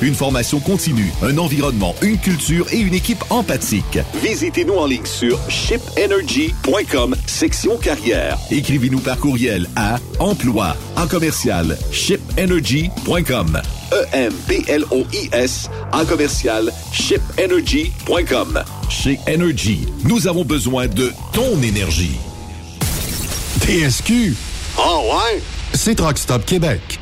une formation continue, un environnement, une culture et une équipe empathique. Visitez-nous en ligne sur shipenergy.com, section carrière. Écrivez-nous par courriel à emploi en commercial shipenergy.com. E-M-P-L-O-I-S en commercial shipenergy.com. Chez Energy, nous avons besoin de ton énergie. TSQ. Oh ouais? C'est Truck Stop Québec.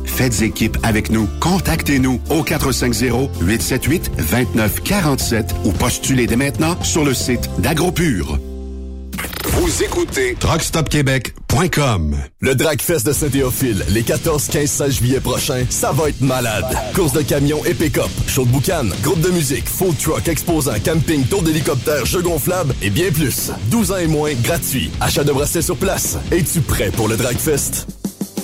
Faites équipe avec nous. Contactez-nous au 450-878-2947 ou postulez dès maintenant sur le site d'AgroPure. Vous écoutez truckstopquebec.com. Le Dragfest de Saint-Théophile, les 14, 15, 16 juillet prochains, ça va être malade. Course de camions et pick-up, show de boucan, groupe de musique, food truck, exposant, camping, tour d'hélicoptère, jeux gonflables et bien plus. 12 ans et moins, gratuit. Achat de bracelets sur place. Es-tu prêt pour le Dragfest?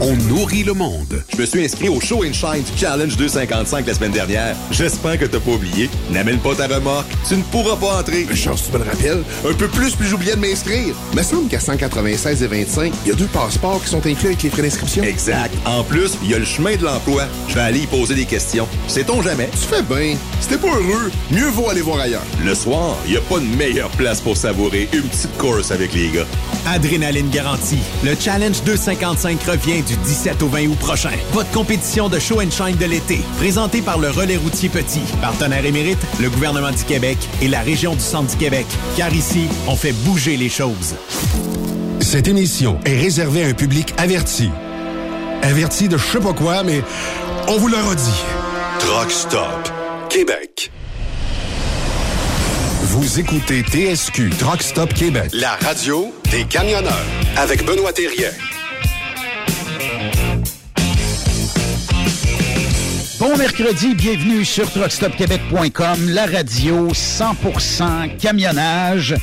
on nourrit le monde. Je me suis inscrit au Show and Shine Challenge 255 la semaine dernière. J'espère que t'as pas oublié. N'amène pas ta remorque. Tu ne pourras pas entrer. Chance, tu me le rappelles. Un peu plus, puis j'oubliais de m'inscrire. Mais semble qu'à 196 et 25, il y a deux passeports qui sont inclus avec les frais d'inscription. Exact. En plus, il y a le chemin de l'emploi. Je vais aller y poser des questions. Sait-on jamais? Tu fais bien. Si t'es pas heureux, mieux vaut aller voir ailleurs. Le soir, il n'y a pas de meilleure place pour savourer une petite course avec les gars. Adrénaline garantie. Le Challenge 255 revient du 17 au 20 août prochain. Votre compétition de show and shine de l'été, présentée par le Relais routier Petit, partenaire émérite, le gouvernement du Québec et la région du Centre du Québec. Car ici, on fait bouger les choses. Cette émission est réservée à un public averti. Averti de je sais pas quoi, mais on vous le redit. Truck Stop Québec. Vous écoutez TSQ Truck Stop Québec, la radio des camionneurs avec Benoît Thérien. Bon mercredi, bienvenue sur truckstopquebec.com, la radio 100% camionnage.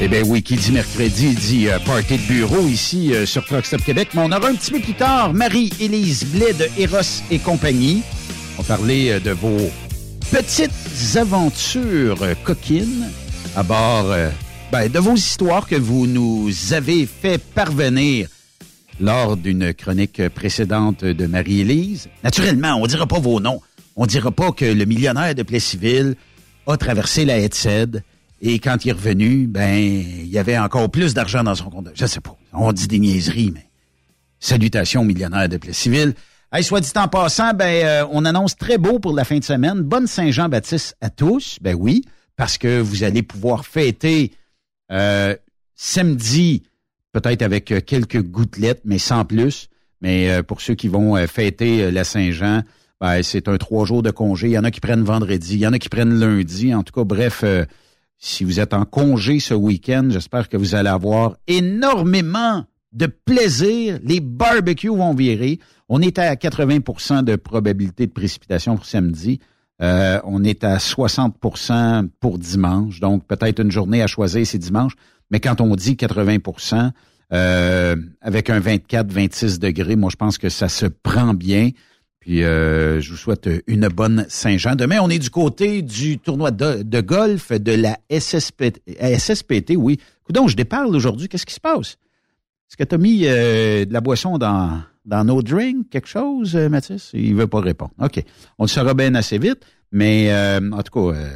Eh bien oui, qui dit mercredi dit euh, party de bureau ici euh, sur Truck Stop Québec. Mais on aura un petit peu plus tard Marie-Élise Blais de Eros et compagnie. On va parler euh, de vos petites aventures euh, coquines à bord ben, de vos histoires que vous nous avez fait parvenir lors d'une chronique précédente de Marie-Élise. Naturellement, on ne dira pas vos noms. On ne dira pas que le millionnaire de Plessisville a traversé la Hetzed et quand il est revenu, ben, il y avait encore plus d'argent dans son compte. Je sais pas. On dit des niaiseries, mais salutations millionnaire de Plessisville. Hey, soit dit en passant, ben, euh, on annonce très beau pour la fin de semaine. Bonne Saint-Jean-Baptiste à tous. Ben oui, parce que vous allez pouvoir fêter euh, samedi, peut-être avec euh, quelques gouttelettes, mais sans plus. Mais euh, pour ceux qui vont euh, fêter la Saint-Jean, ben, c'est un trois jours de congé. Il y en a qui prennent vendredi, il y en a qui prennent lundi. En tout cas, bref, si vous êtes en congé ce week-end, j'espère que vous allez avoir énormément de plaisir. Les barbecues vont virer. On est à 80% de probabilité de précipitation pour samedi. On est à 60% pour dimanche. Donc, peut-être une journée à choisir, c'est dimanche. Mais quand on dit 80% euh, avec un 24-26 degrés, moi, je pense que ça se prend bien. Puis, euh, je vous souhaite une bonne Saint-Jean. Demain, on est du côté du tournoi de, golf de la SSPT. SSPT, oui. Donc, je déparle aujourd'hui. Qu'est-ce qui se passe? Est-ce que tu as mis euh, de la boisson dans, dans nos drinks, quelque chose, euh, Mathis? Il veut pas répondre. OK. On le saura bien assez vite. Mais, euh, en tout cas, euh,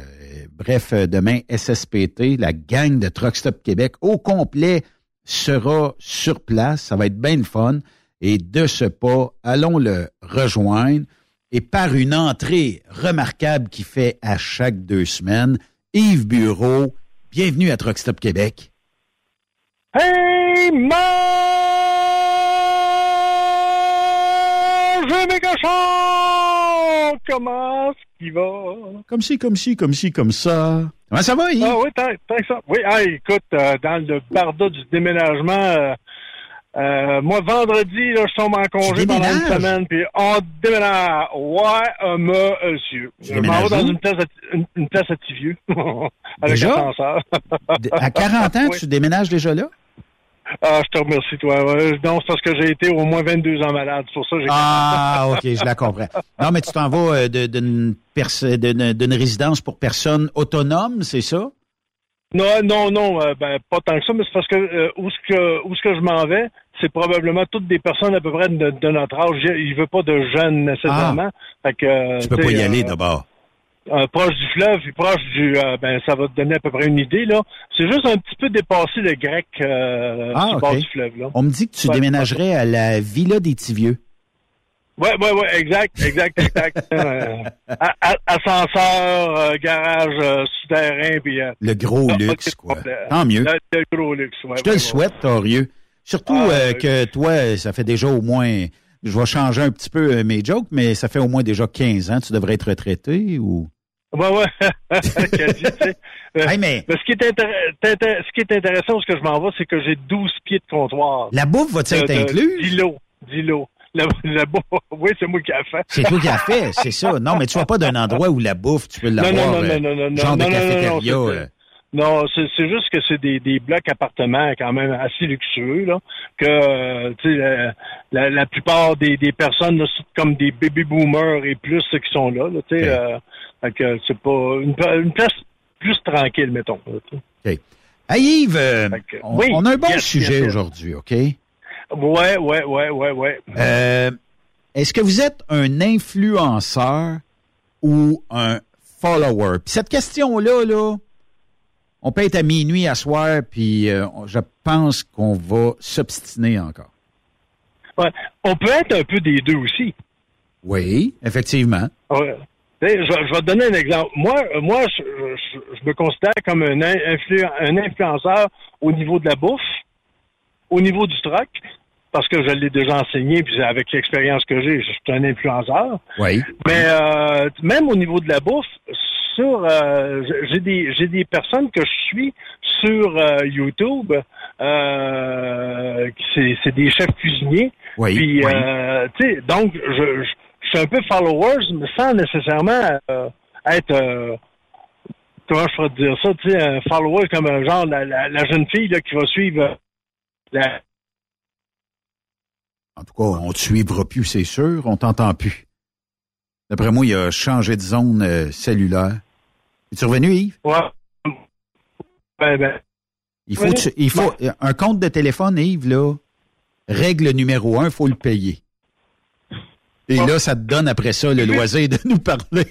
bref, euh, demain, SSPT, la gang de Truck Stop Québec au complet sera sur place. Ça va être bien le fun. Et de ce pas, allons le rejoindre. Et par une entrée remarquable qu'il fait à chaque deux semaines, Yves Bureau, bienvenue à Truck Stop Québec. Hey, cochons! Comment qu'il va? Comme ci, comme ci, comme ci, comme ça. Comment ça va, Yves? Ah oui, que ça. Oui, ah, écoute, euh, dans le barda du déménagement, euh, euh, moi, vendredi, là, je tombe en congé pendant une semaine, puis on déménage. Ouais, monsieur. Je m'en vais dans une place, à, une, une place à Tivieux. avec Déjà? ascenseur. à 40 ans, Oui. tu déménages déjà là? Ah, je te remercie, toi. Ouais. Non, c'est parce que j'ai été au moins 22 ans malade. Pour ça j'ai Ah, OK, je la comprends. Non, mais tu t'en vas euh, d'une résidence pour personnes autonomes, c'est ça? Non, non, non, euh, ben pas tant que ça, mais c'est parce que euh, où ce que où ce que je m'en vais, c'est probablement toutes des personnes à peu près de, de notre âge. Il veut pas de jeunes nécessairement. Fait que, euh, Ah. Tu peux pas y aller euh, d'abord. Euh, proche du fleuve, puis proche du euh, ben ça va te donner à peu près une idée là. C'est juste un petit peu dépassé le grec euh, Ah, bord du fleuve là. On me dit que tu Ouais. déménagerais à la Villa des Tivieux. Ouais, ouais, ouais, exact, exact, exact. Euh, ascenseur, euh, garage souterrain, puis... le gros luxe, quoi. Tant mieux. Le, gros luxe, ouais. Je te le souhaite, Torieux. Surtout ah, que toi, ça fait déjà au moins... Je vais changer un petit peu mes jokes, mais ça fait au moins déjà 15 ans. Tu devrais être retraité ou... Ouais, ouais. mais... ce, qui est ce qui est intéressant, ce que je m'en vais, c'est que j'ai 12 pieds de comptoir. La bouffe va-t-il être inclus? Dilo, dilo. La, la bouffe, oui, c'est moi qui a fait. C'est toi qui a fait, c'est ça. Non, mais tu vas pas d'un endroit où la bouffe, tu peux l'avoir. Non, non, non, non, non, non, genre de cafétéria. Euh. Non, c'est juste que c'est des, des blocs appartements quand même assez luxueux, là, que euh, la, la, plupart des, des personnes, là, sont comme des baby boomers et plus ceux qui sont là, là tu sais, okay. euh, c'est pas une, une, place plus tranquille, mettons. OK. Hey Yves, euh, on, on, a un bon sujet aujourd'hui, OK? Ouais, ouais, ouais, ouais, ouais. Euh, Est-ce que vous êtes un influenceur ou un follower? Puis cette question-là, là, on peut être à minuit à soir, puis euh, je pense qu'on va s'obstiner encore. Ouais. On peut être un peu des deux aussi. Oui, effectivement. Ouais. Je, je, vais te donner un exemple. Moi, moi je, je, me considère comme un, un influenceur au niveau de la bouffe, au niveau du truck, parce que je l'ai déjà enseigné, puis avec l'expérience que j'ai, je suis un influenceur. Oui. Mais euh, même au niveau de la bouffe, sur euh, j'ai des j'ai des personnes que je suis sur euh, YouTube. Euh, c'est, des chefs cuisiniers. Oui. Puis euh, tu sais, donc je, je, suis un peu followers, mais sans nécessairement être comment je pourrais dire ça, tu sais, un follower comme un genre la, la, la jeune fille là, qui va suivre la en tout cas, on te suivra plus, c'est sûr. On t'entend plus. D'après moi, il a changé de zone euh, cellulaire. Es-tu revenu, Yves? Ouais. Ben, ben. Il faut, il faut un compte de téléphone, Yves, là, règle numéro un, il faut le payer. Et là, ça te donne après ça le loisir de nous parler.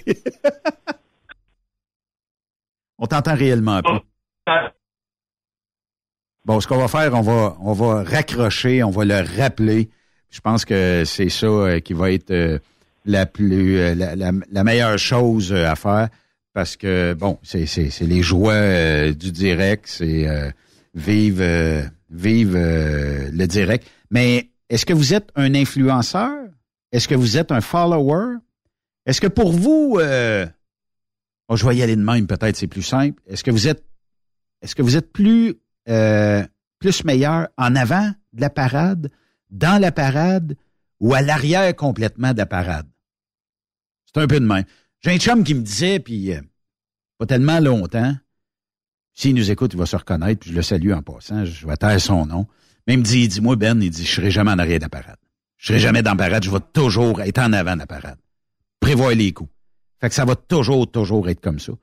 on t'entend réellement pas. Bon, ce qu'on va faire, on va, on va raccrocher, on va le rappeler. Je pense que c'est ça euh, qui va être euh, la plus euh, la, meilleure chose à faire parce que bon, c'est les joies du direct, c'est vive vive le direct. Mais est-ce que vous êtes un influenceur? Est-ce que vous êtes un follower? Est-ce que pour vous bon, je vais y aller de même, peut-être c'est plus simple. Est-ce que vous êtes est-ce que vous êtes plus plus meilleur en avant de la parade dans la parade ou à l'arrière complètement de la parade? C'est un peu de même. J'ai un chum qui me disait, puis euh, pas tellement longtemps, s'il nous écoute, il va se reconnaître, puis je le salue en passant, je vais taire son nom. Mais il me dit, dis-moi Ben, il dit, je serai jamais en arrière de la parade. Je serai jamais dans la parade, je vais toujours être en avant de la parade. Prévoir les coups. Fait que ça va toujours, toujours être comme ça.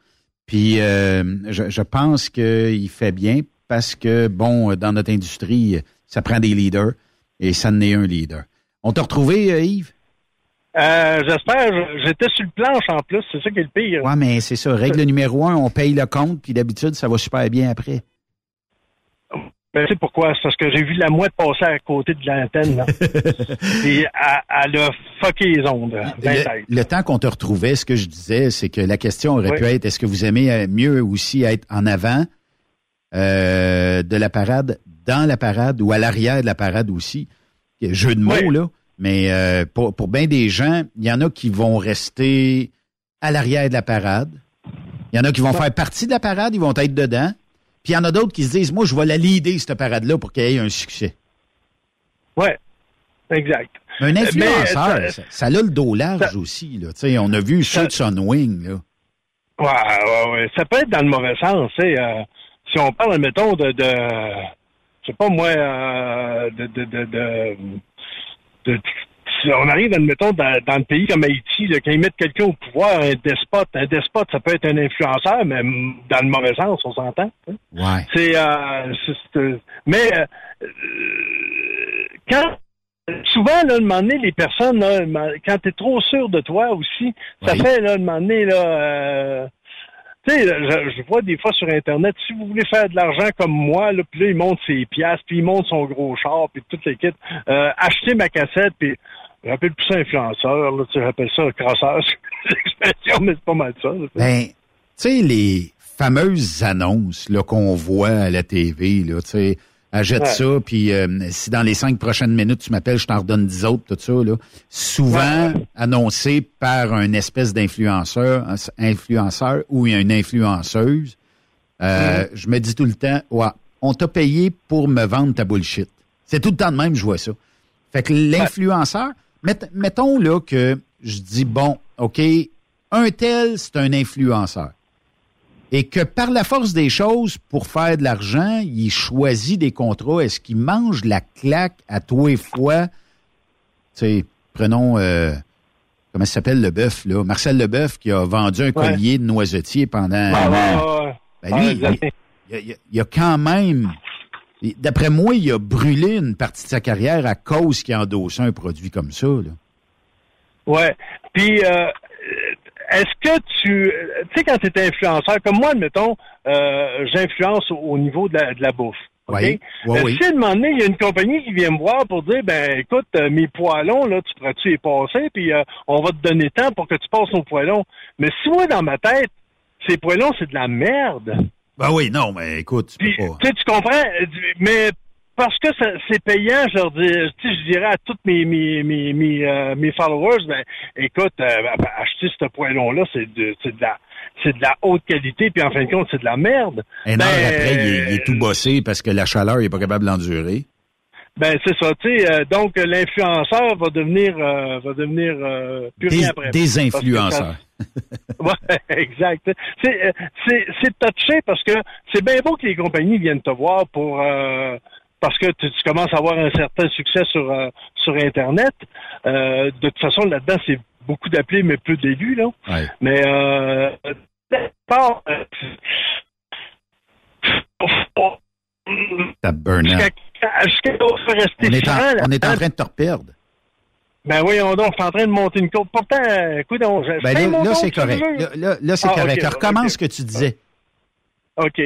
Puis euh, je, je pense qu'il fait bien parce que, bon, dans notre industrie, ça prend des leaders et ça n'est un leader. On t'a retrouvé, euh, Yves? Euh, j'espère. J'étais sur le planche en plus. C'est ça qui est le pire. Oui, mais c'est ça. Règle numéro un, on paye le compte, puis d'habitude, ça va super bien après. Ben, c'est pourquoi? C'est parce que j'ai vu la mouette passer à côté de l'antenne. Et elle, a fucké les ondes. Le, temps qu'on te retrouvait, ce que je disais, c'est que la question aurait pu être est-ce que vous aimez euh, mieux aussi être en avant de la parade dans la parade ou à l'arrière de la parade aussi? Jeu de mots, là. Mais euh, pour, pour bien des gens, il y en a qui vont rester à l'arrière de la parade. Il y en a qui vont faire partie de la parade, ils vont être dedans. Puis il y en a d'autres qui se disent, moi, je vais la leader, cette parade-là, pour qu'elle ait un succès. Oui, exact. Un influenceur, ça, a le dos large aussi. Là. on a vu ça, Wing. Là. Ouais, ouais, ouais. Ça peut être dans le mauvais sens. Euh, si on parle, mettons, de, de je sais pas moi, euh, de, de, de, de, on arrive, admettons, dans, dans le pays comme Haïti, là, quand ils mettent quelqu'un au pouvoir, un despote, un despote, ça peut être un influenceur, mais dans le mauvais sens, on s'entend. Hein? Ouais. C'est, euh, euh mais euh, quand souvent, là, un moment donné, les personnes, là, quand tu es trop sûr de toi aussi, ça fait, là, un moment donné, là, euh, tu sais, je, vois des fois sur Internet, si vous voulez faire de l'argent comme moi, là, puis là, il monte ses piastres, puis il monte son gros char, puis toute l'équipe, euh, achetez ma cassette, puis rappelle plus ça influenceur, là, tu rappelles ça crasseur, l'expression, mais c'est pas mal ça. Ben, tu sais, les fameuses annonces là, qu'on voit à la TV, là, tu sais, achète ça, puis euh, si dans les cinq prochaines minutes tu m'appelles, je t'en redonne dix autres, tout ça, là. Souvent annoncé par un espèce d'influenceur, influenceur ou une influenceuse. Euh, je me dis tout le temps, ouais, on t'a payé pour me vendre ta bullshit. C'est tout le temps de même, je vois ça. Fait que l'influenceur, mettons là que je dis, bon, OK, un tel, c'est un influenceur. Et que par la force des choses, pour faire de l'argent, il choisit des contrats. Est-ce qu'il mange la claque à tous les fois? Tu sais, prenons, euh, comment ça s'appelle le bœuf, là? Marcel Leboeuf qui a vendu un collier de noisetier pendant ben lui, il, y a quand même, d'après moi, il a brûlé une partie de sa carrière à cause qu'il a endossé un produit comme ça. Là. Ouais. Puis, euh, est-ce que tu, tu sais, quand tu es influenceur, comme moi, admettons, euh, j'influence au, niveau de la, bouffe. Oui, oui, oui. Si à un moment donné, il y a une compagnie qui vient me voir pour dire, ben écoute, euh, mes poêlons, là, tu pourrais-tu les passer, puis on va te donner temps pour que tu passes nos poêlons. Mais si moi, dans ma tête, ces poêlons, c'est de la merde. Ben oui, non, mais écoute, tu peux pas. Tu comprends, mais parce que c'est payant, je leur dis, je dirais à tous mes mes mes mes, euh, mes followers, ben écoute, euh, ben, acheter ce poêlon-là, c'est de c'est de la c'est de la haute qualité, puis en fin de compte, c'est de la merde. Un ben, après, il est, tout bossé parce que la chaleur, il n'est pas capable d'endurer. Ben c'est ça, tu sais. Euh, donc l'influenceur va devenir va devenir plus des, rien après. Des influenceurs. ouais, exact. C'est c'est touché parce que c'est bien beau que les compagnies viennent te voir pour parce que tu, commences à avoir un certain succès sur euh, sur Internet. Euh, de toute façon, là-dedans, c'est beaucoup d'appelés, mais peu d'élus, là. Mais euh, Ça burn on, est en, on est en train de te reperdre. Ben oui, on, est en train de monter une courbe. Pourtant, écoute, on, ben là, c'est correct. Là, là c'est ah, correct. Recommence ce que tu disais. OK.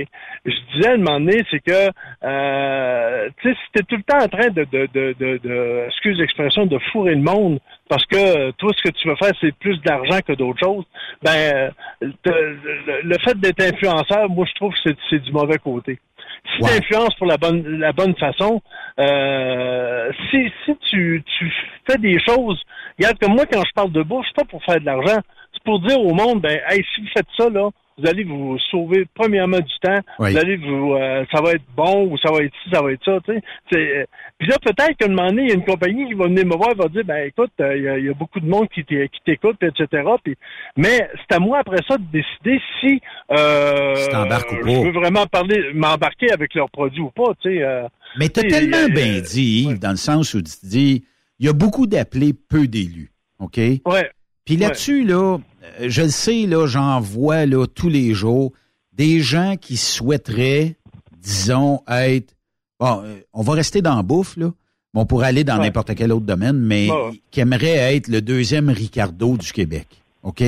Je disais à un moment donné, c'est que euh, tu sais, si t'es tout le temps en train de, de, de, de, de excuse l'expression, de fourrer le monde, parce que toi, ce que tu veux faire, c'est plus d'argent que d'autres choses, ben le fait d'être influenceur, moi je trouve que c'est du mauvais côté. Si tu influences pour la bonne la bonne façon, euh, si, si tu, tu fais des choses, regarde comme moi quand je parle de bouffe, c'est pas pour faire de l'argent, c'est pour dire au monde, ben hey, si vous faites ça, là, vous allez vous sauver premièrement du temps, vous allez vous euh, ça va être bon ou ça va être ci, ça va être ça, tu sais. Euh, puis là, peut-être qu'à un moment donné, il y a une compagnie qui va venir me voir et va dire ben écoute, euh, il y, a beaucoup de monde qui t'écoute, etc. Puis, mais c'est à moi après ça de décider si, je veux vraiment parler, m'embarquer avec leurs produits ou pas, tu sais. mais t'as tellement bien dit, Yves, dans le sens où tu dis il y a beaucoup d'appelés, peu d'élus. OK? Ouais. Puis là-dessus, là, je le sais, là, j'en vois là, tous les jours des gens qui souhaiteraient, disons, être. Bon, euh, on va rester dans la bouffe, là. on pourrait aller dans n'importe quel autre domaine, mais qui aimerait être le deuxième Ricardo du Québec. OK?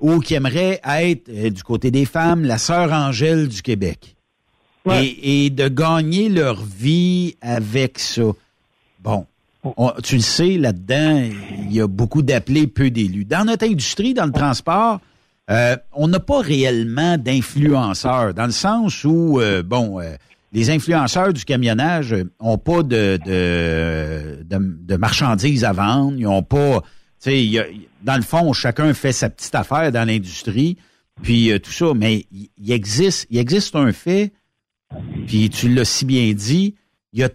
Ou qui aimerait être, euh, du côté des femmes, la sœur Angèle du Québec. Et, et de gagner leur vie avec ça. Bon, tu le sais, là-dedans, il y a beaucoup d'appelés, peu d'élus. Dans notre industrie, dans le transport, euh, on n'a pas réellement d'influenceurs, dans le sens où, euh, bon, euh, les influenceurs du camionnage ont pas de, de, de, marchandises à vendre, ils ont pas, tu sais, dans le fond, chacun fait sa petite affaire dans l'industrie, puis tout ça, mais il existe, il existe un fait, puis tu l'as si bien dit, il y a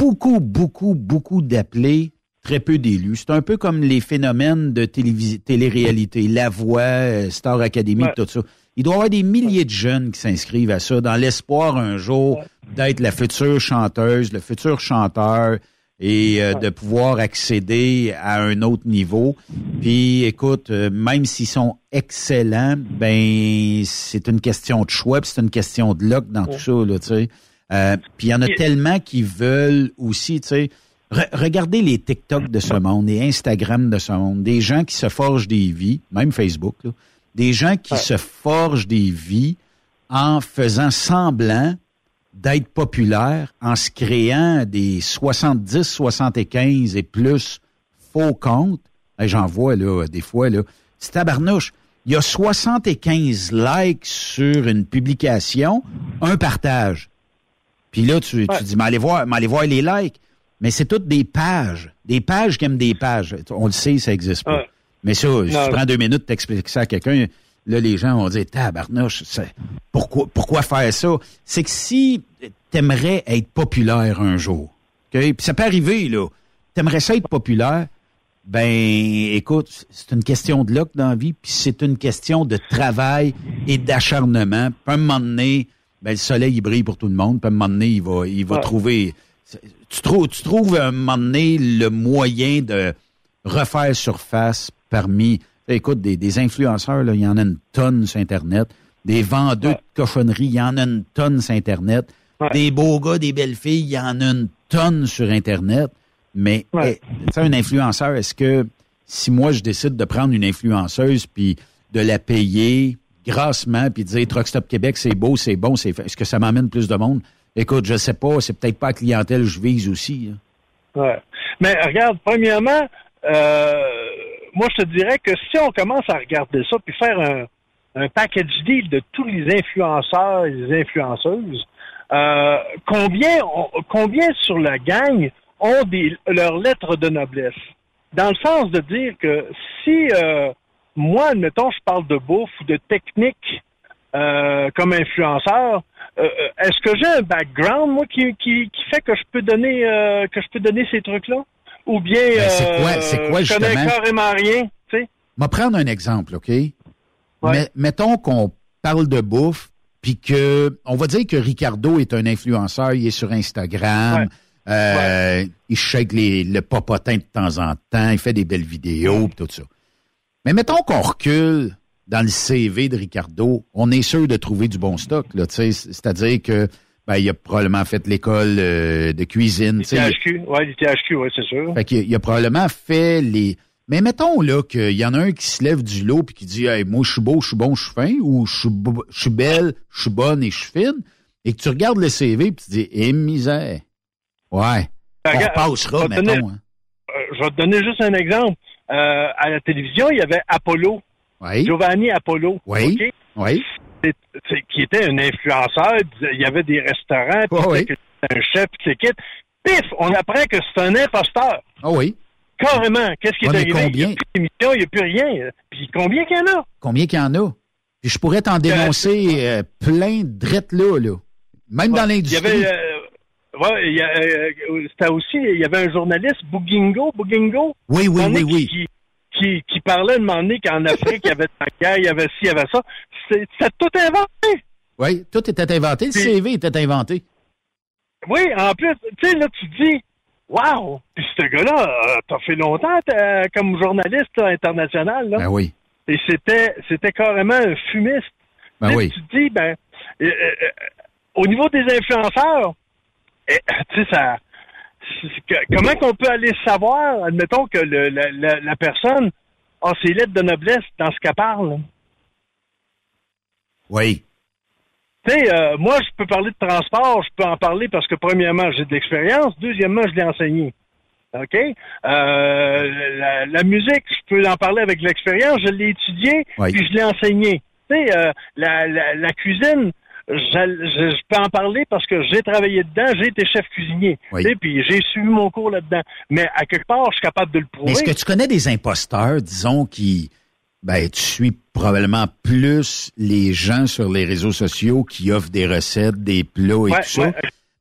beaucoup, beaucoup, beaucoup d'appelés, très peu d'élus. C'est un peu comme les phénomènes de télé-réalité, La Voix, euh, Star Academy, tout ça. Il doit y avoir des milliers de jeunes qui s'inscrivent à ça dans l'espoir un jour d'être la future chanteuse, le futur chanteur et euh, de pouvoir accéder à un autre niveau. Puis écoute, euh, même s'ils sont excellents, ben c'est une question de choix, c'est une question de luck dans tout ça là, tu sais. Euh, puis il y en a tellement qui veulent aussi, tu sais, regardez les TikTok de ce monde, les Instagram de ce monde, des gens qui se forgent des vies, même Facebook, là, des gens qui se forgent des vies en faisant semblant d'être populaires, en se créant des 70, 75 et plus faux compte, j'en vois là, des fois, là, c'est tabarnouche. Il y a 75 likes sur une publication, un partage. Puis là, tu, tu dis, mais allez voir, mais allez voir les likes. Mais c'est toutes des pages. Des pages qui aiment des pages. On le sait, ça n'existe pas. Mais ça, si tu prends deux minutes, t'expliques ça à quelqu'un, là, les gens vont dire, tabarnouche, pourquoi, pourquoi faire ça? C'est que si t'aimerais être populaire un jour, okay? puis ça peut arriver, là, t'aimerais ça être populaire, ben, écoute, c'est une question de luck dans la vie, puis c'est une question de travail et d'acharnement. Puis à un moment donné, ben, le soleil, il brille pour tout le monde, puis à un moment donné, il va, il va trouver... Tu trouves, tu trouves à un moment donné le moyen de refaire surface parmi... Écoute, des, influenceurs, là, il y en a une tonne sur Internet. Des vendeurs de cochonneries, il y en a une tonne sur Internet. Des beaux gars, des belles filles, il y en a une tonne sur Internet. Mais ouais. Eh, un influenceur, est-ce que si moi je décide de prendre une influenceuse puis de la payer grassement puis dire Truck Stop Québec, c'est beau, c'est bon, c'est est-ce que ça m'amène plus de monde? Écoute, je sais pas, c'est peut-être pas la clientèle que je vise aussi. Hein. Ouais. Mais regarde, premièrement, euh, moi je te dirais que si on commence à regarder ça puis faire un, un package deal de tous les influenceurs et les influenceuses, euh, combien, combien sur la gang ont des, leurs lettres de noblesse? Dans le sens de dire que si euh, moi, admettons, je parle de bouffe ou de technique euh, comme influenceur, euh, est-ce que j'ai un background, moi, qui, qui, qui fait que je peux donner que je peux donner ces trucs-là? Ou bien ben, c'est quoi, c'est quoi, je connais carrément rien, tu sais? On va prendre un exemple, OK? Mais, mettons qu'on parle de bouffe, puis que on va dire que Ricardo est un influenceur, il est sur Instagram, euh, il shake les, le popotin de temps en temps, il fait des belles vidéos, tout ça. Mais mettons qu'on recule dans le CV de Ricardo, on est sûr de trouver du bon stock, là, c'est-à-dire que ben, il a probablement fait l'école euh, de cuisine. THQ, oui, THQ, oui, c'est sûr. Fait qu'il il a probablement fait les mais mettons là qu'il y en a un qui se lève du lot puis qui dit hey, moi je suis beau, je suis bon, je suis fin, ou je suis, belle, je suis bonne et je suis fine, et que tu regardes le CV puis tu dis eh misère. Ouais. On repassera, mettons. Hein. Euh, je vais te donner juste un exemple. Euh, à la télévision, il y avait Apollo. Oui. Giovanni Apollo. Oui. Oui. qui était un influenceur. Il y avait des restaurants, puis un chef, qui quitte. Pif, on apprend que c'est un imposteur. Ah oui. Carrément. Qu'est-ce qui est arrivé? Combien? Il n'y a plus rien. Puis combien qu'il y en a? Combien qu'il y en a? Puis je pourrais t'en dénoncer euh, plein de drettes là, là. Même dans l'industrie. Il y avait, euh, ouais, il euh, c'était aussi, il y avait un journaliste, Bougingo, Bougingo. Oui, oui, oui, oui. Qui, qui, qui, parlait de moment donné qu'en Afrique, il y avait la guerre, il y avait ci, il y avait ça. C'est tout inventé. Oui, tout était inventé. Le CV était inventé. Oui, en plus, tu sais, là, tu dis, Wow! Puis ce gars-là, euh, t'as fait longtemps comme journaliste international, là. Ben oui. Et c'était, c'était carrément un fumiste. Ben oui. Tu te dis, ben, euh, euh, au niveau des influenceurs, tu sais, ça, comment qu'on peut aller savoir, admettons que le, la, la, personne a ses lettres de noblesse dans ce qu'elle parle? Oui. Tu sais, euh, moi, je peux parler de transport, je peux en parler parce que, premièrement, j'ai de l'expérience. Deuxièmement, je l'ai enseigné. OK? Euh, la, musique, je peux en parler avec l'expérience. Je l'ai étudié, puis je l'ai enseigné. Tu sais, euh, la, la, cuisine, je, je, peux en parler parce que j'ai travaillé dedans, j'ai été chef cuisinier. Oui. Puis j'ai suivi mon cours là-dedans. Mais à quelque part, je suis capable de le prouver. Est-ce que tu connais des imposteurs, disons, qui ben, tu suis probablement plus les gens sur les réseaux sociaux qui offrent des recettes, des plats et tout ça?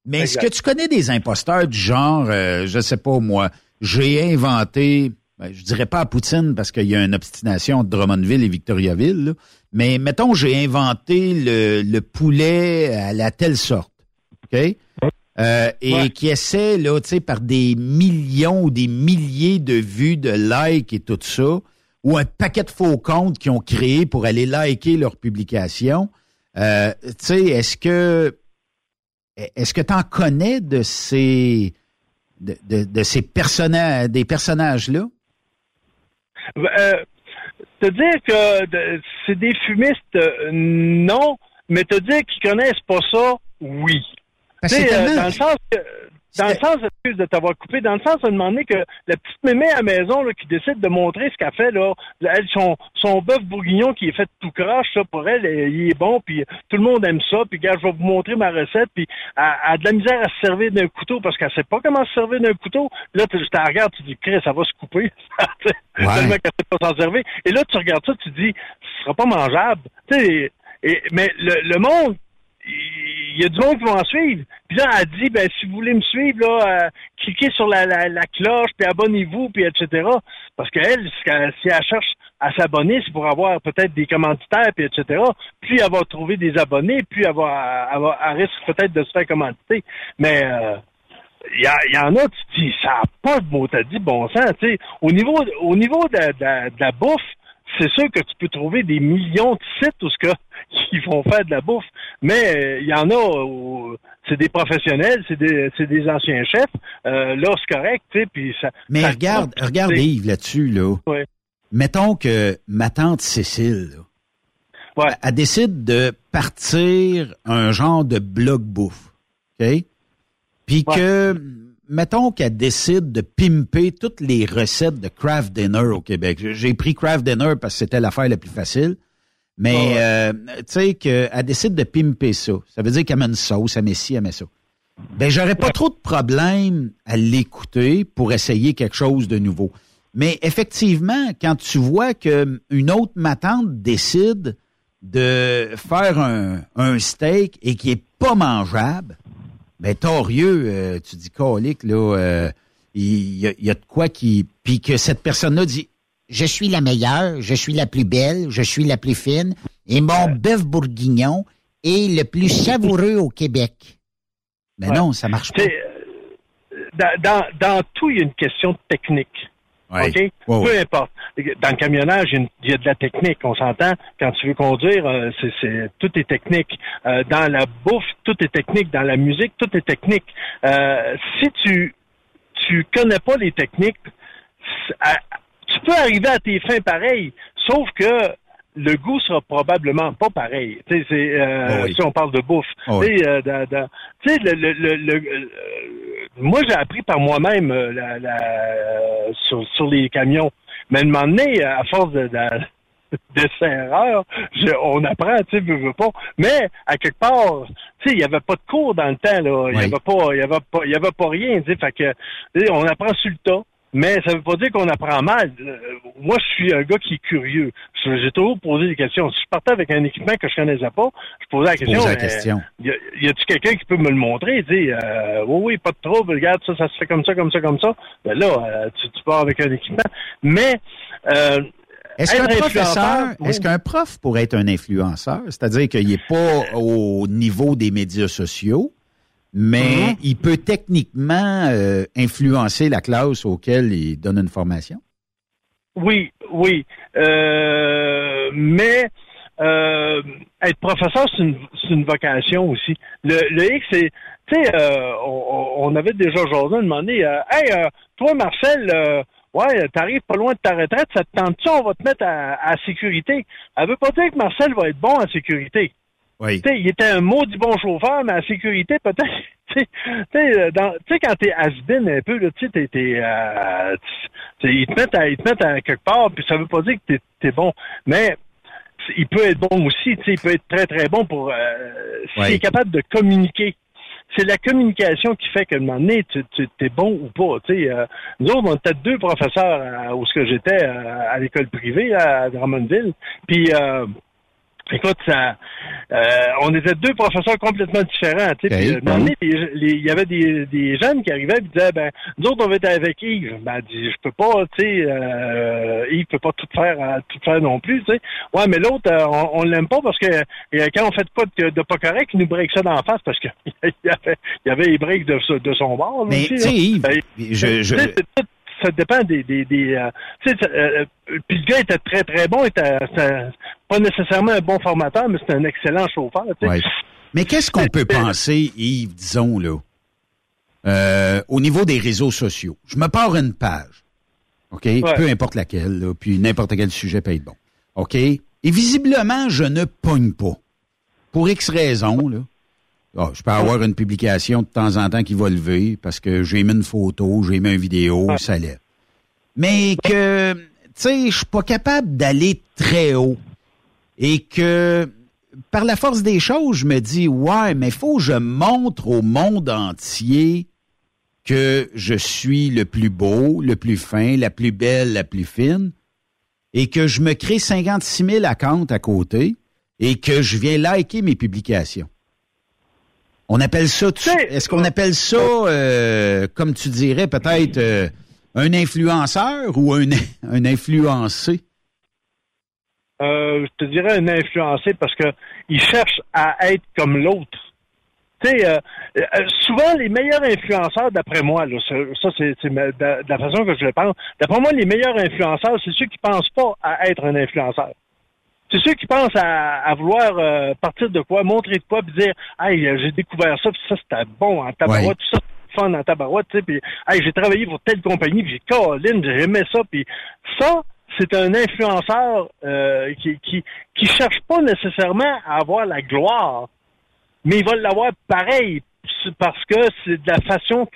Mais est-ce que tu connais des imposteurs du genre, euh, je sais pas moi, j'ai inventé, ben, je dirais pas à Poutine parce qu'il y a une obstination de Drummondville et Victoriaville, mais mettons j'ai inventé le, poulet à la telle sorte, ok? Euh, et qui essaie là, tu sais, par des millions ou des milliers de vues, de likes et tout ça, ou un paquet de faux comptes qu'ils ont créés pour aller liker leurs publications. Euh, tu sais, est-ce que est-ce que tu en connais de ces de, de, ces personnages des personnages là? Euh, te dire que c'est des fumistes, euh, non, mais te dire qu'ils connaissent pas ça, oui. Parce que euh, dans le sens que, dans le sens, excuse de t'avoir coupé, dans le sens de demander que la petite mémé à la maison là, qui décide de montrer ce qu'elle fait, là, elle, son, son bœuf bourguignon qui est fait tout croche, ça, pour elle, il est bon, puis tout le monde aime ça, puis gars, je vais vous montrer ma recette, puis elle, a de la misère à se servir d'un couteau parce qu'elle sait pas comment se servir d'un couteau. Là, tu te regardes, tu dis, Chris, ça va se couper. tellement qu'elle sait pas s'en servir. Et là, tu regardes ça, tu dis, ce sera pas mangeable. Et, mais le, le monde, il y a du monde qui va en suivre. Puis là, elle dit, ben, si vous voulez me suivre, là, euh, cliquez sur la, la, la cloche, puis abonnez-vous, puis etc. Parce qu'elle, si elle cherche à s'abonner, c'est pour avoir peut-être des commanditaires, puis etc. Puis va trouver des abonnés, puis elle, va, elle risque peut-être de se faire commanditer. Mais euh, il y, y, en a, tu dis, ça n'a pas de mot, t'as dit bon sens, tu sais. Au niveau, au niveau de, de, de la bouffe, c'est sûr que tu peux trouver des millions de sites où ce que qui vont faire de la bouffe, mais il y en a c'est des professionnels, c'est des, des anciens chefs. Euh, là, c'est correct, tu sais, puis ça. Mais regarde, regarde Yves là-dessus là. Mettons que ma tante Cécile, elle décide de partir un genre de blog bouffe, ok, puis que mettons qu'elle décide de pimper toutes les recettes de craft dinner au Québec. J'ai pris craft dinner parce que c'était l'affaire la plus facile. Mais euh, tu sais qu'elle décide de pimper ça. Ça veut dire qu'elle met une sauce, elle met ci, elle met ça. Ben j'aurais pas trop de problème à l'écouter pour essayer quelque chose de nouveau. Mais effectivement, quand tu vois qu'une autre matante décide de faire un, un steak et qui est pas mangeable, ben torieux, euh, tu dis colique, là, euh, il y, a, de quoi qui... Puis que cette personne-là dit, je suis la meilleure, je suis la plus belle, je suis la plus fine, et mon bœuf bourguignon est le plus savoureux au Québec. Mais ben non, ça marche pas. Euh, dans, dans, tout, il y a une question de technique. OK? Peu importe. Dans le camionnage, il y a de la technique. On s'entend. Quand tu veux conduire, euh, c'est, tout est technique. Euh, dans la bouffe, tout est technique. Dans la musique, tout est technique. Euh, si tu tu connais pas les techniques, tu peux arriver à tes fins pareilles. Sauf que le goût sera probablement pas pareil. Tu sais, euh, si on parle de bouffe. Tu sais, euh, le, le, le, le euh, moi j'ai appris par moi-même euh, la, la, sur, sur les camions. Mais à un moment donné, à force de, de erreurs, on apprend, tu sais, veux, pas. Mais à quelque part, tu sais, il y avait pas de cours dans le temps là, il y avait pas, il y avait pas, il y avait pas rien, tu sais, fait que, on apprend sur le tas. Mais ça veut pas dire qu'on apprend mal. Euh, moi, je suis un gars qui est curieux. J'ai toujours posé des questions. Si je partais avec un équipement que je connaissais pas, je posais la question. la question. Y, a-tu quelqu'un qui peut me le montrer? Dire, euh, oui, oui, pas de trouble. Regarde, ça, ça se fait comme ça, comme ça, comme ça. Ben là, euh, tu, tu pars avec un équipement. Mais euh, est-ce qu'un professeur, est-ce qu'un prof pourrait être un influenceur? C'est-à-dire qu'il n'est pas au niveau des médias sociaux, mais mhm. il peut techniquement euh, influencer la classe auquel il donne une formation. Oui, oui. Euh, mais euh, être professeur, c'est une, une, vocation aussi. Le, le X, c'est, tu sais, on, avait déjà aujourd'hui demandé, hey, toi, Marcel, ouais, t'arrives pas loin de ta retraite, ça te tente-tu, on va te mettre à, à sécurité? Elle veut pas dire que Marcel va être bon en sécurité. Oui. il était un maudit bon chauffeur, mais en sécurité, peut-être. Tu sais, quand t'es has-been un peu, là, tu sais, t'es, euh, ils te mettent à, ils te mettent à quelque part, puis ça veut pas dire que t'es, es bon. Mais il peut être bon aussi, tu sais, il peut être très, très bon pour euh, s'il est capable de communiquer. C'est la communication qui fait qu'à un moment donné, tu, tu es bon ou pas. Tu sais, euh, nous autres, on était deux professeurs euh, où ce que j'étais à l'école privée à Drummondville. Puis euh, Écoute, ça, euh, on était deux professeurs complètement différents. Tu sais, euh, ben il y avait des, des jeunes qui arrivaient et disaient, ben, nous autres, on va être avec Yves. Ben, dit, je peux pas, tu sais, euh, Yves peut pas tout faire, euh, tout faire non plus, tu sais. Ouais, mais l'autre, on, on l'aime pas parce que quand on fait quoi de, de, pas correct, il nous break ça dans la face parce que il y avait, il y avait les breaks de, de son bord. mais, tu sais, Yves, ben, je, je ça dépend des... des, des euh, sais, euh, puis le gars était très, très bon. était, pas nécessairement un bon formateur, mais c'était un excellent chauffeur. Mais qu'est-ce qu'on peut penser, Yves, disons, là, euh, au niveau des réseaux sociaux? Je me pars une page, OK? Peu importe laquelle, là, puis n'importe quel sujet peut être bon. OK? Et visiblement, je ne pogne pas. Pour X raisons, là. Ah, je peux avoir une publication de temps en temps qui va lever parce que j'ai mis une photo, j'ai mis une vidéo, ça lève. Mais que, tu sais, je suis pas capable d'aller très haut. Et que, par la force des choses, je me dis, ouais, mais faut que je montre au monde entier que je suis le plus beau, le plus fin, la plus belle, la plus fine, et que je me crée 56 000 accounts à côté et que je viens liker mes publications. On appelle ça, est-ce qu'on appelle ça, euh, comme tu dirais, peut-être euh, un influenceur ou un, un influencé? Euh, je te dirais un influencé parce que il cherche à être comme l'autre. Tu sais, souvent les meilleurs influenceurs, d'après moi, là, ça c'est de la façon que je le pense. D'après moi, les meilleurs influenceurs, c'est ceux qui pensent pas à être un influenceur. C'est ceux qui pensent à, vouloir euh, partir de quoi, montrer de quoi, puis dire Hey, euh, j'ai découvert ça, puis ça c'était bon en tabarouette, tout ça fun en tabarouette, tu sais, puis hey, j'ai travaillé pour telle compagnie, puis j'ai Colin, j'ai aimé ça, puis ça, c'est un influenceur euh, qui, qui qui cherche pas nécessairement à avoir la gloire, mais il va l'avoir pareil parce que c'est de la façon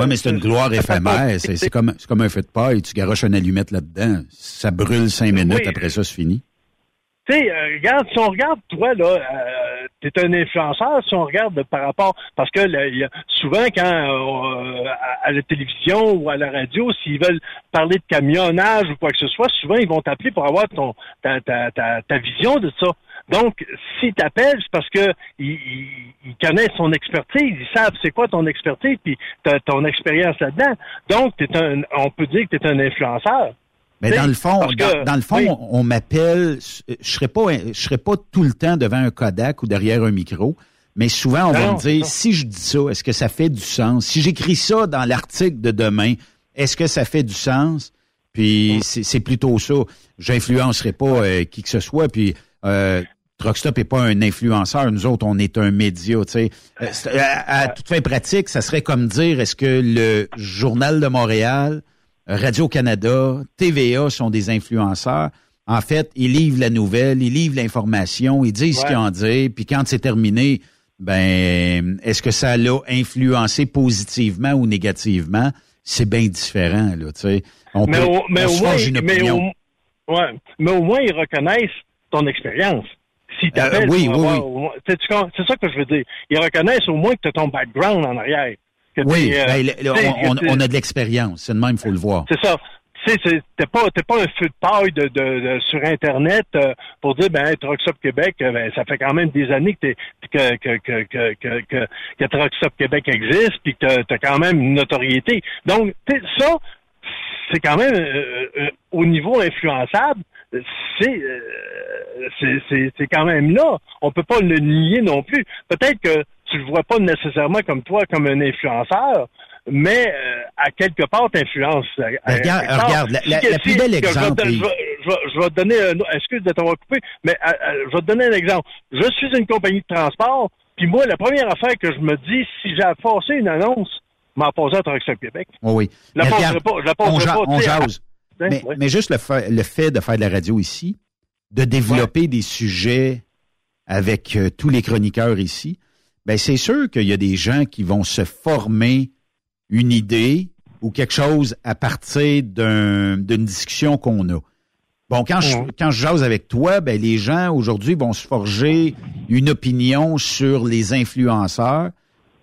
Oui, mais c'est une gloire éphémère. C'est comme, comme un feu de paille. Tu garoches une allumette là-dedans. Ça brûle cinq minutes, après ça, c'est fini. Tu sais, euh, regarde, si on regarde, toi, là, euh, t'es un influenceur, si on regarde par rapport, parce que y a, souvent, quand euh, à, la télévision ou à la radio, s'ils veulent parler de camionnage ou quoi que ce soit, souvent, ils vont t'appeler pour avoir ton ta, ta, ta, vision de ça. Donc, s'ils t'appellent, c'est parce que ils, connaissent ton expertise, ils savent c'est quoi ton expertise, puis ton expérience là-dedans. Donc, t'es un, on peut dire que tu es un influenceur. Mais dans le fond, dans, le fond, on m'appelle, je serais pas, je serais pas tout le temps devant un Kodak ou derrière un micro, mais souvent on va me dire, si je dis ça, est-ce que ça fait du sens? Si j'écris ça dans l'article de demain, est-ce que ça fait du sens? Puis c'est plutôt ça. J'influencerai pas euh, qui que ce soit. Puis euh, Truckstop n'est pas un influenceur. Nous autres, on est un média. Tu sais. Euh, à, à toute fin pratique, ça serait comme dire, est-ce que le Journal de Montréal Radio-Canada, TVA sont des influenceurs. En fait, ils livrent la nouvelle, ils livrent l'information, ils disent ce qu'ils ont dire, puis quand c'est terminé, ben, est-ce que ça l'a influencé positivement ou négativement? C'est bien différent, là, tu sais. On mais peut, au, mais au moins, une opinion. Mais au, ouais, mais au moins, ils reconnaissent ton expérience. Si euh, oui, oui, C'est ça que je veux dire. Ils reconnaissent au moins que tu as ton background en arrière oui, euh, ben, on, a de l'expérience. C'est de même, il faut le voir. C'est ça. Tu sais, t'es pas, pas un feu de paille de, de, sur Internet euh, pour dire, ben, Truckstop Québec, euh, ben, ça fait quand même des années que, que, que, que, que, que, que Truckstop Québec existe, puis que tu as quand même une notoriété. Donc, ça, c'est quand même, au niveau influençable, c'est c'est quand même là. On peut pas le nier non plus. Peut-être que tu le vois pas nécessairement comme toi, comme un influenceur, mais euh, à quelque part, t'influences. Regarde, regarde, la, plus belle exemple. Je, vais te donner, un, excuse de t'avoir coupé, mais euh, euh, je vais te donner un exemple. Je suis une compagnie de transport, puis moi, la première affaire que je me dis, si j'ai forcé une annonce, m'en poser à Truck Québec. Oui, oui. Je la pas, je la poserai pas. On jase. Mais, mais, juste le fait, le fait de faire de la radio ici, de développer des sujets avec tous les chroniqueurs ici, ben c'est sûr qu'il y a des gens qui vont se former une idée ou quelque chose à partir d'une discussion qu'on a. Bon, quand je, quand je jase avec toi, ben les gens aujourd'hui vont se forger une opinion sur les influenceurs,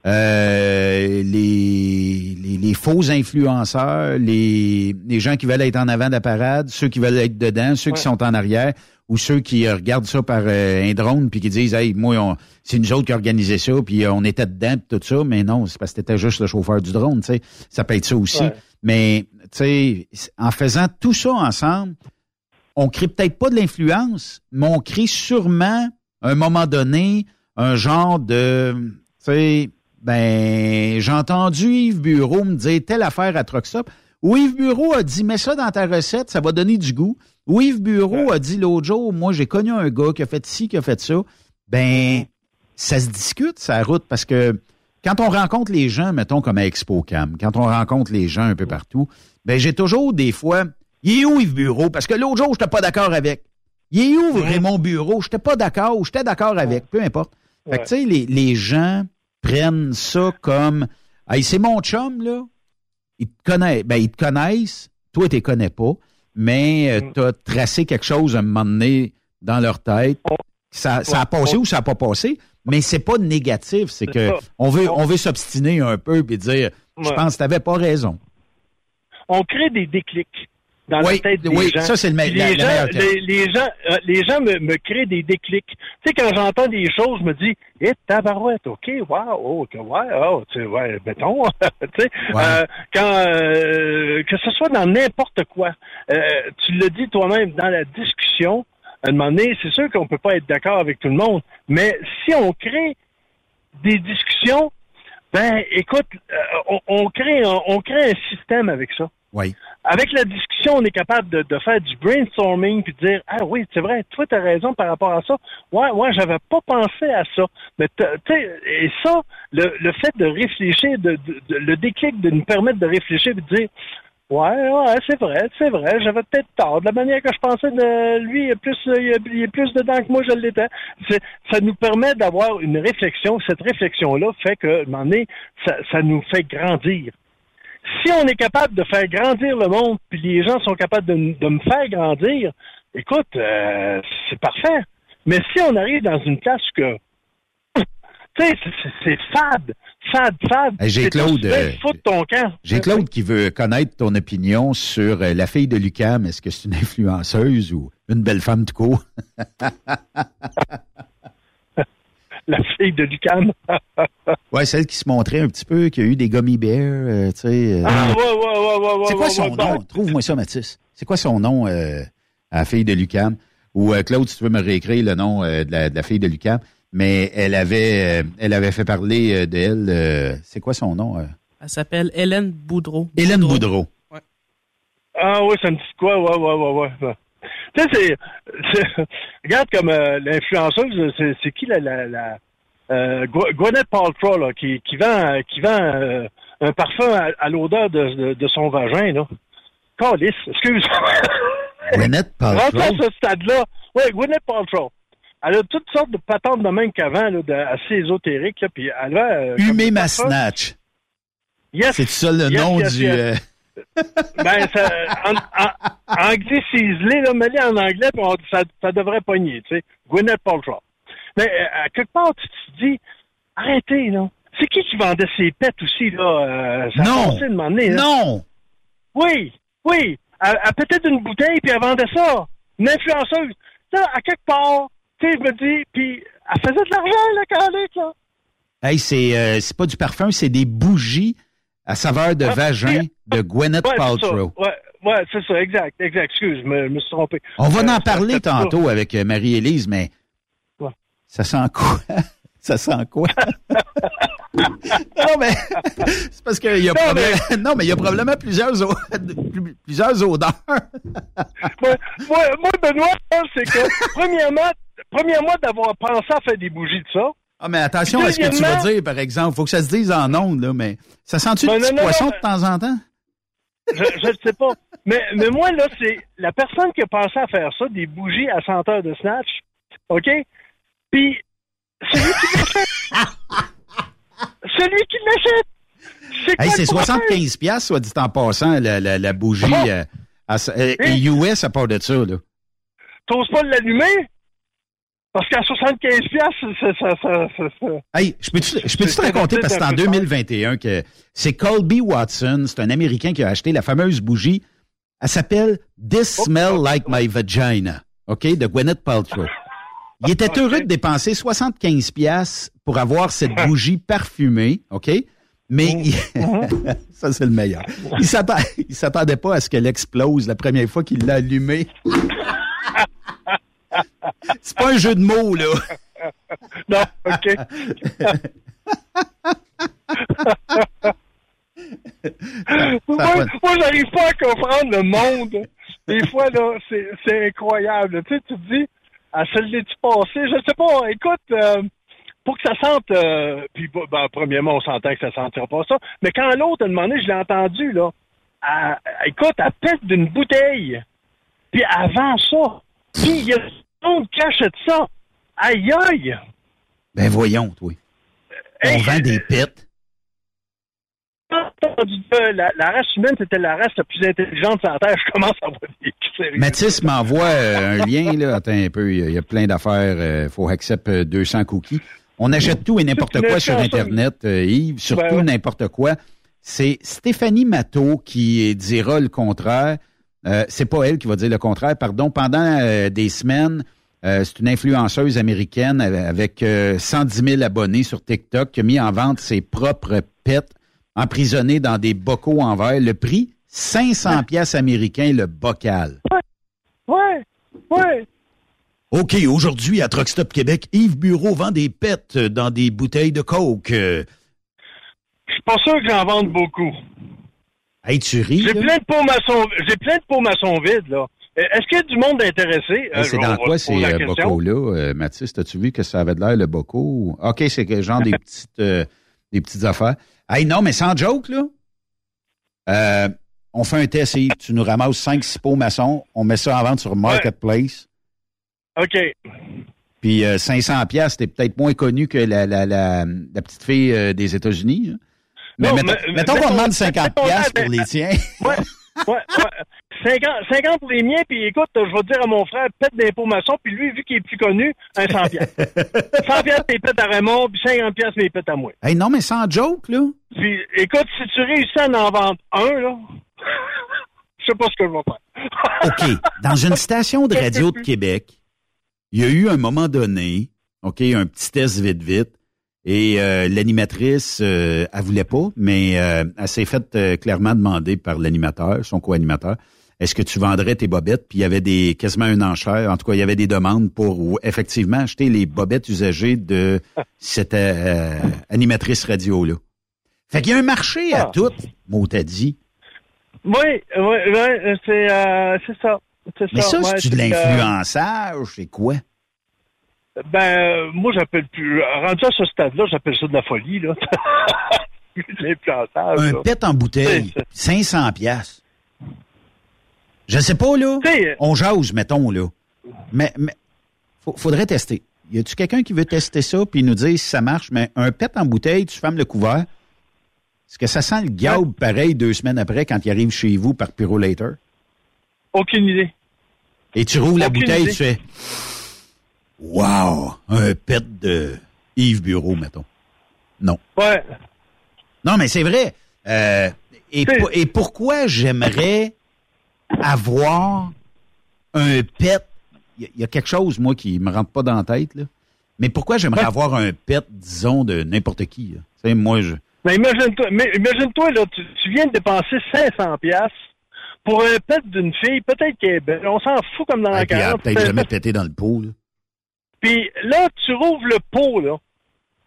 euh, les, les, faux influenceurs, les, les gens qui veulent être en avant de la parade, ceux qui veulent être dedans, ceux qui sont en arrière ou ceux qui regardent ça par euh, un drone puis qui disent hey moi c'est nous autres qui organisé ça puis euh, on était dedans tout ça. Mais non c'est parce que t'étais juste le chauffeur du drone tu sais. Ça peut être ça aussi. Mais tu sais en faisant tout ça ensemble on crée peut-être pas de l'influence mais on crée sûrement à un moment donné un genre de tu sais ben j'ai entendu Yves Bureau me dire telle affaire à Truckstop Yves Bureau a dit mets ça dans ta recette ça va donner du goût ou Yves Bureau a dit l'autre jour, moi j'ai connu un gars qui a fait ci, qui a fait ça. Ben, ça se discute, sa route, parce que quand on rencontre les gens, mettons comme à ExpoCam, quand on rencontre les gens un peu partout, ben j'ai toujours des fois, il est où Yves Bureau? Parce que l'autre jour, j'étais pas d'accord avec. Il est où Raymond Bureau? J'étais pas d'accord ou j'étais d'accord avec, peu importe. Fait que tu sais, les, les gens prennent ça comme Hey, c'est mon chum, là. Ils te connaissent. Ben, ils te connaissent. Toi, tu les connais pas. Mais euh, Mm. tu as tracé quelque chose à un moment donné dans leur tête. Ça, ça a passé ou ça n'a pas passé. Mais c'est pas négatif. C'est que on veut, on veut s'obstiner un peu et dire Je pense que tu n'avais pas raison. on crée des déclics dans Oui, la tête des oui, gens. ça, c'est le me- les, la gens, terme. les, les gens, euh, les gens me, me créent des déclics. Tu sais, quand j'entends des choses, je me dis, eh, tabarouette, OK, wow, oh, ok, ouais, oh, tu sais, ouais, mettons, tu sais, euh, quand, euh, que ce soit dans n'importe quoi, euh, tu le dis toi-même, dans la discussion, à un moment donné, c'est sûr qu'on peut pas être d'accord avec tout le monde, mais si on crée des discussions, ben, écoute, euh, on, on crée, on crée un système avec ça Oui. avec la discussion, on est capable de, faire du brainstorming puis de dire ah oui c'est vrai, toi tu as raison par rapport à ça. Ouais ouais j'avais pas pensé à ça. Mais et ça le, le fait de réfléchir, de, le déclic de nous permettre de réfléchir et de dire Ouais, ouais, c'est vrai, c'est vrai. J'avais peut-être tort. De la manière que je pensais de lui, il est plus, il est, plus dedans que moi, je l'étais. Ça nous permet d'avoir une réflexion. Cette réflexion-là fait que, à un moment donné, ça nous fait grandir. Si on est capable de faire grandir le monde, puis les gens sont capables de, de me faire grandir, écoute, euh, c'est parfait. Mais si on arrive dans une place que, tu sais, c'est- fade, fade, fade. J'ai Claude, euh, ton camp. J'ai Claude qui veut connaître ton opinion sur euh, la fille de Lucam. Est-ce que c'est une influenceuse ou une belle femme de court? la fille de Lucam. ouais, celle qui se montrait un petit peu, qui a eu des gummy bears, euh, tu sais. euh. Ah, ouais, ouais, ouais, ouais, ouais. c'est quoi ouais, son ouais, nom? ouais. Trouve-moi ça, Mathis. C'est quoi son nom euh, à la fille de Lucam? Ou euh, Claude, si tu veux me réécrire le nom euh, de, la, de la fille de Lucam. Mais elle avait, euh, elle avait fait parler euh, d'elle. euh, c'est quoi son nom? euh? Elle s'appelle Hélène Boudreau. Hélène Boudreau. Ah oui, ça me dit quoi, ouais, ouais, ouais, ouais. Tu sais, c'est, Regarde comme euh, l'influenceuse, c'est, qui la... la, la euh, Gw- Gwyneth Paltrow, là, qui, qui vend, qui vend euh, un parfum à, à l'odeur de, de, de son vagin, là. Calice, excuse. Gwyneth Rentre à Paltrow? ce stade-là. Oui, Gwyneth Paltrow. Elle a toutes sortes de patentes de même qu'avant, assez ésotériques, là, puis elle a... euh, Humé ma snatch. Yes. C'est ça le Yes, nom yes, du. yes. Ben, ça, en, en, anglicisé, là, en anglais, on- ça, ça devrait pogner, tu sais. Gwyneth Paltrow. Mais euh, à quelque part, tu te dis, arrêtez, là. C'est qui qui vendait ses pets aussi, là? Euh, ça Non. donné, là. Non! Oui, oui. Elle, elle pétait une bouteille, puis elle vendait ça. Une influenceuse. Ça, à quelque part, tu sais, je me dis, puis elle faisait de l'argent, la calique, là. Hey, c'est euh, c'est pas du parfum, c'est des bougies à saveur de vagin de Gwyneth Ouais. Paltrow. Ouais, c'est ça, exact, exact. Excuse, je me, suis trompé. On va Euh, en parler ça- ça- tantôt avec euh, Marie-Élise, mais ça sent quoi? ça sent quoi? non, mais c'est parce qu'il y a Non, mais il y a probablement plusieurs, o- plusieurs odeurs. moi, moi, Benoît, c'est que, premièrement, premièrement, d'avoir pensé à faire des bougies de ça. Ah, mais attention à ce que tu vas dire, par exemple. faut que ça se dise en ondes, là, mais ça sent-tu Ben, le petit poisson non, de temps en temps? Je ne sais pas. Mais, mais moi, là, c'est la personne qui a pensé à faire ça, des bougies à senteur de snatch. OK? Puis, celui qui l'achète. celui qui l'achète. C'est Hey, c'est le problème? 75 piastres, soit dit en passant, la, la, la bougie Oh! euh, à- euh? US à part de ça, là. T'oses pas l'allumer? Parce qu'à 75 piastres, ça, ça, ça, ça, Hey, je peux-tu je peux-tu te raconter, parce que c'est en peu cher. 2021 que c'est Colby Watson, c'est un Américain qui a acheté la fameuse bougie. Elle s'appelle This Oh, Smell Like My Vagina, OK, de Gwyneth Paltrow. Il était heureux de dépenser 75 pièces pour avoir cette bougie parfumée, OK? Mais il- ça, c'est le meilleur. Il s'attendait pas à ce qu'elle explose la première fois qu'il l'a allumée. C'est pas un jeu de mots, là. Non, OK. moi, moi j'arrive pas à comprendre le monde. Des fois, là, c'est c'est incroyable. Tu sais, tu te dis, à celle tu passé? Je sais pas. Écoute, euh, pour que ça sente, euh, puis bah, ben, premièrement, on s'entend que ça sentira pas ça. Mais quand l'autre a demandé, je l'ai entendu, là. écoute, elle pète d'une bouteille. Puis avant ça, puis il y a monde qui achète ça. Aïe aïe! Ben voyons, toi. On vend des pets. La, la race humaine, c'était la race la plus intelligente sur la Terre. Je commence à voir des. Mathis m'envoie euh, un lien, là. Attends un peu, il y a- il y, a plein d'affaires. Il faut accepter 200 cookies. On achète tout et n'importe quoi sur Internet, euh, Yves, surtout Ben ouais. n'importe quoi. C'est Stéphanie Matteau qui dira le contraire. Euh, c'est pas elle qui va dire le contraire, pardon. Pendant euh, des semaines, euh, c'est une influenceuse américaine avec- avec euh, 110 000 abonnés sur TikTok qui a mis en vente ses propres pets emprisonnés dans des bocaux en verre. Le prix, 500 pièces américains le bocal. Ouais, ouais. OK, aujourd'hui à Truck Stop Québec, Yves Bureau vend des pets dans des bouteilles de coke. Je suis pas sûr que j'en vende beaucoup. Hey, tu ris, J'ai plein de pots maçons, j'ai plein de pots maçons vides, là. Euh, Est-ce qu'il y a du monde intéressé? Euh, c'est on dans quoi ces euh, bocaux-là, euh, Mathis? As-tu vu que ça avait de l'air, le boco? OK, c'est que genre des petites, euh, des petites affaires. Hey, non, mais sans joke, là. Euh, on fait un test, Yves. Tu nous ramasses 5-6 pots maçons. On met ça en vente sur Marketplace. OK. Puis euh, 500 pièces, t'es peut-être moins connu que la, la, la, la petite fille euh, des États-Unis. hein. Mais Non, mettons, mais- mettons qu'on demande 50 mettons- pièces pour les tiens. Ouais, ouais, ouais. 50, 50 pour les miens, puis écoute, je vais dire à mon frère, pète d'impôt maçon, puis lui, vu qu'il est plus connu, un 100 piastres. 100 piastres, t'es pètes à Raymond, puis 50 piastres, mes pètes à moi. Hey, non, mais sans joke, là. Puis, écoute, si tu réussis à en vendre un, là, je sais pas ce que je vais faire. OK. Dans une station de radio de Québec, il y a eu un moment donné, OK, un petit test vite vite, et euh, l'animatrice, euh, elle voulait pas, mais euh, elle s'est faite euh, clairement demander par l'animateur, son co-animateur, est-ce que tu vendrais tes bobettes? Puis il y avait des quasiment une enchère, en tout cas, il y avait des demandes pour ou, effectivement acheter les bobettes usagées de cette euh, animatrice radio-là. Fait qu'il y a un marché à Ah. tout, mot t'as dit. Oui, oui, oui, c'est euh, c'est ça. C'est Mais ça, ouais, c'est de l'influençage, c'est quoi? Ben, moi, j'appelle plus. Rendu à ce stade-là, j'appelle ça de la folie, là. Un là. pet en bouteille, 500 pièces. Je sais pas, là. On jase, mettons, là. Mais, mais faut- faudrait tester. Y a-tu quelqu'un qui veut tester ça puis nous dire si ça marche? Mais un pet en bouteille, tu fermes le couvert. Est-ce que ça sent le gaube pareil deux semaines après quand il arrive chez vous par Pyrolator? Aucune idée. Et tu rouvres la bouteille, idée. tu fais Wow! Un pet de Yves Bureau, mettons. Non. Ouais. Non, mais c'est vrai. Euh, et, po- et pourquoi j'aimerais avoir un pet? Il y, a- il y a quelque chose, moi, qui me rentre pas dans la tête, là. Mais pourquoi j'aimerais avoir un pet, disons, de n'importe qui? là? Tu sais, moi, je... Mais imagine-toi, mais imagine-toi, là, tu, tu viens de dépenser 500 piastres pour un pet d'une fille, peut-être qu'elle est belle. On s'en fout comme dans la Ah, carrière. peut-être jamais pété dans le pot, là. Puis là, tu rouvres le pot, là.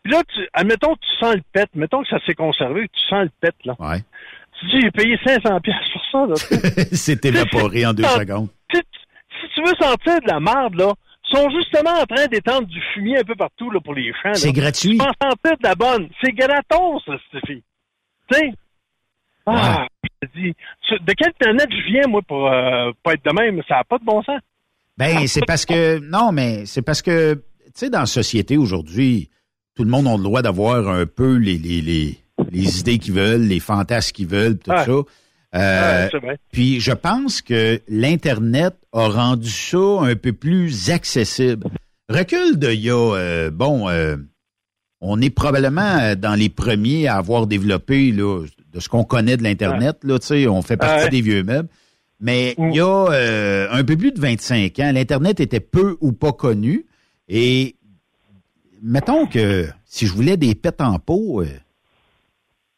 Puis là, tu, admettons que tu sens le pet. Mettons que ça s'est conservé, tu sens le pet, là. Ouais. Tu dis, j'ai payé 500 piastres pour ça, là. C'est évaporé en deux Ah. secondes. si, si tu veux sentir de la marde, là, sont justement en train d'étendre du fumier un peu partout, là, pour les champs. là. C'est gratuit. Tu en sentir de la bonne. C'est gratos, ça, cette fille. Tu sais? Ah, je te dis, de quelle planète je viens, moi, pour euh, pas être de même? Ça n'a pas de bon sens. Ben, c'est parce que, non, mais c'est parce que, tu sais, dans la société aujourd'hui, tout le monde a le droit d'avoir un peu les, les, les, les idées qu'ils veulent, les fantasmes qu'ils veulent, tout Ouais. ça. Euh, Ouais, vrai. puis je pense que l'Internet a rendu ça un peu plus accessible. Recul de il y a, euh, bon, euh, on est probablement euh, dans les premiers à avoir développé là, de ce qu'on connaît de l'Internet. Là, tu sais, on fait partie Ouais. des vieux meubles. Mais il y a euh, un peu plus de 25 ans, l'Internet était peu ou pas connu. Et mettons que si je voulais des pets en pot, euh,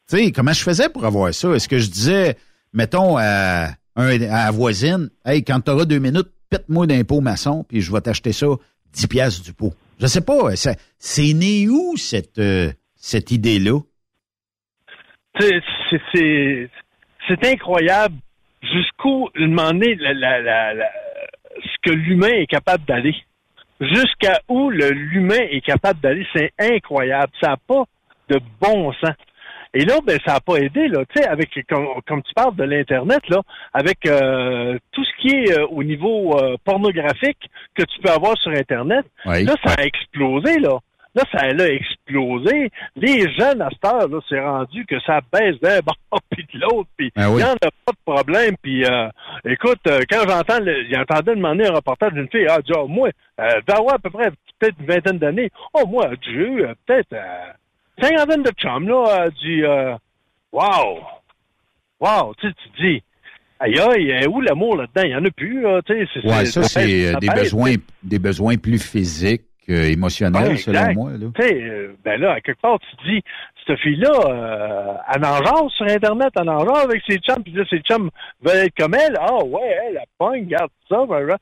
tu sais, comment je faisais pour avoir ça? Est-ce que je disais, mettons, à, un, à la voisine, hey, quand tu auras deux minutes, pète-moi d'un pot maçon, puis je vais t'acheter ça 10 piastres du pot. Je sais pas, ça- c'est né où cette, euh, cette idée-là? C'est- c'est- C'est c'est incroyable jusqu'où, donné, la- la- la- la- ce que l'humain est capable d'aller. Jusqu'à où l'humain est capable d'aller, c'est incroyable. Ça n'a pas de bon sens. Et là, ben, ça n'a pas aidé, là, tu sais, avec, comme, comme tu parles de l'Internet, là, avec euh, tout ce qui est euh, au niveau euh, pornographique que tu peux avoir sur Internet, Oui. là, ça a explosé, là. Là, ça a explosé. Les jeunes, à cette heure, là, c'est rendu que ça baisse d'un bord puis de l'autre, puis il n'y oui. en a pas de problème. Puis, euh, écoute, euh, quand j'entends, le- j'entendais demander un reportage d'une fille, ah, elle dit, Ah, moi, euh, ouais, à peu près, peut-être une vingtaine d'années, oh, moi, j'ai eu peut-être euh, cinquantaine de chums, là, euh, wow, wow, tu sais, tu te dis, aïe, aïe, euh, où l'amour là-dedans? Il n'y en a plus, là, tu sais. c'est- Ouais, ça, c'est des besoins, des besoins plus physiques, euh, émotionnels, Ouais, selon moi. Là. Tu sais, euh, ben là, à quelque part, tu dis, cette fille-là, euh, elle en jase sur Internet, elle en jase avec ses chums, puis là, ses chums veulent être comme elle. Ah ouais, elle, la pogne, regarde ça. blablabla.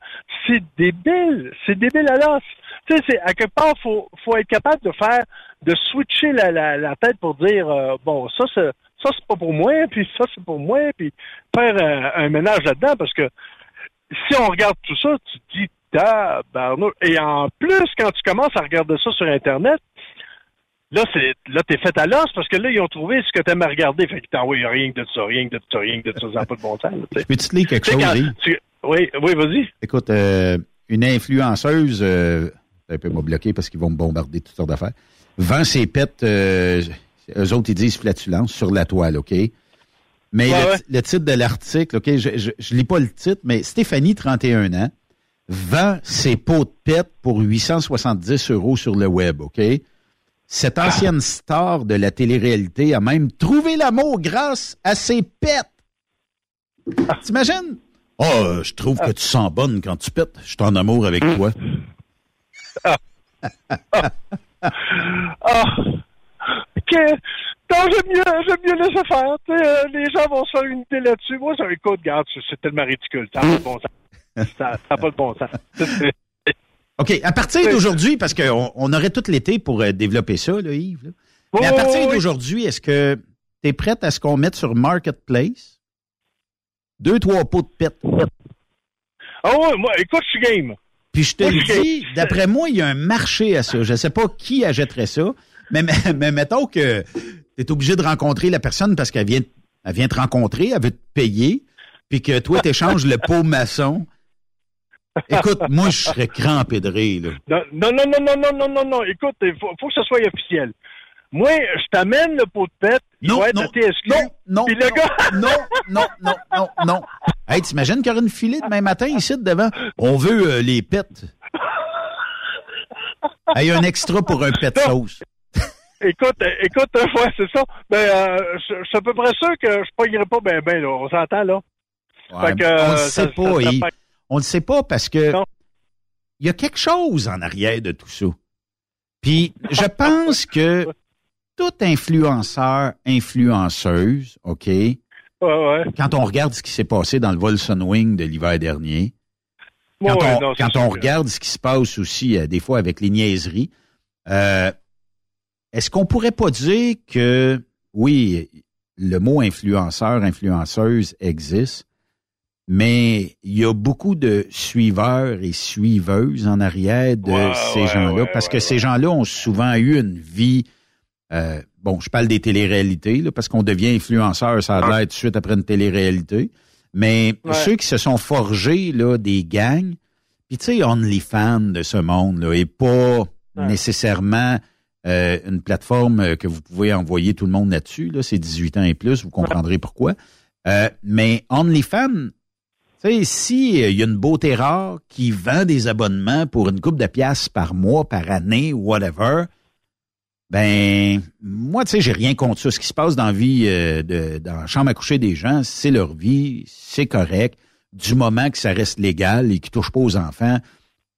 C'est débile. C'est débile à l'os. Tu sais, c'est- à quelque part, faut, faut être capable de faire, de switcher la, la, la tête pour dire, euh, bon, ça, c'est, ça, c'est pas pour moi, puis ça, c'est pour moi, puis faire euh, un ménage là-dedans, parce que si on regarde tout ça, tu te dis, tabarnouche. Et en plus, quand tu commences à regarder ça sur Internet, là, c'est, là, t'es fait à l'os parce que là, ils ont trouvé ce que t'aimes à regarder. Fait que t'envoies rien que de ça, rien que de ça, rien que de ça, ça n'a pas de bon sens, là. Peux-tu te lire quelque chose, quand Yves? tu- Oui, oui, vas-y. Écoute, euh, une influenceuse, euh, un peu m'a bloqué parce qu'ils vont me bombarder toutes sortes d'affaires, vend ses pets, euh, eux autres, ils disent flatulence sur la toile, OK? Mais Ouais, le, ouais. le titre de l'article, OK, je, je, je lis pas le titre, mais Stéphanie, 31 ans, vend ses pots de pets pour 870 euros sur le web, OK? Cette Ah. ancienne star de la télé-réalité a même trouvé l'amour grâce à ses pets. T'imagines? Oh, euh, je trouve que tu sens bonne quand tu pètes. Je suis en amour avec toi. Ah! OK. Non, j'aime mieux, j'aime mieux laisser faire. Euh, les gens vont se faire une idée là-dessus. Moi, ça, écoute, regarde, c'est- c'est tellement ridicule. Bon. Ça n'a pas de bon sens. OK, à partir d'aujourd'hui, parce qu'on on aurait tout l'été pour euh, développer ça, là, Yves. là. Mais à partir oui, d'aujourd'hui, est-ce que tu es prête à ce qu'on mette sur Marketplace? Deux, trois pots de pète? Ah ouais, moi, écoute, je suis game. Puis je te le dis, d'après moi, il y a un marché à ça. Je ne sais pas qui achèterait ça, mais, mais, mais mettons que tu es obligé de rencontrer la personne parce qu'elle vient, elle vient te rencontrer, elle veut te payer, puis que toi, tu échanges le pot maçon. Écoute, moi, je serais crampé de rire, là. Non, non, non, non, non, non, non, non. Écoute, il faut, faut que ce soit officiel. Moi, je t'amène le pot de pète. Il Non, va être non, à TSQ. non, non, le non, gars... non, non, non, non, non. Hey, t'imagines qu'il y aurait une filée demain matin ici devant? On veut euh, les pets. Hey, un extra pour un pet sauce. Écoute, euh, écoute, euh, ouais, c'est ça. Ben, euh, je je suis à peu près sûr que je pognerai pas ben ben, là. On s'entend, là. Ouais, Fait que, on euh, sait ça- pas, ça Yves. On le sait pas parce que il y a quelque chose en arrière de tout ça. Puis je pense que tout influenceur, influenceuse, OK, Ouais, ouais. quand on regarde ce qui s'est passé dans le vol Sunwing de l'hiver dernier, quand ouais, on, non, quand regarde ce qui se passe aussi, euh, des fois, avec les niaiseries, euh, est-ce qu'on pourrait pas dire que, oui, le mot influenceur, influenceuse existe, mais il y a beaucoup de suiveurs et suiveuses en arrière de Ouais, ces ouais, gens-là, ouais, parce que ces gens-là ont souvent eu une vie... euh, bon, je parle des téléréalités, là, parce qu'on devient influenceur, ça a l'air tout de suite après une télé-réalité. Mais ceux qui se sont forgés là, des gangs, puis tu sais, OnlyFans de ce monde, là, et pas nécessairement euh, une plateforme que vous pouvez envoyer tout le monde là-dessus. Là, c'est 18 ans et plus, vous comprendrez pourquoi. Euh, mais OnlyFans, sais, si il y a une beauté rare qui vend des abonnements pour une coupe de piastres par mois, par année, whatever, ben moi, tu sais, j'ai rien contre ça. Ce qui se passe dans la vie, euh, de, dans la chambre à coucher des gens, c'est leur vie, c'est correct. Du moment que ça reste légal et qu'ils touchent pas aux enfants,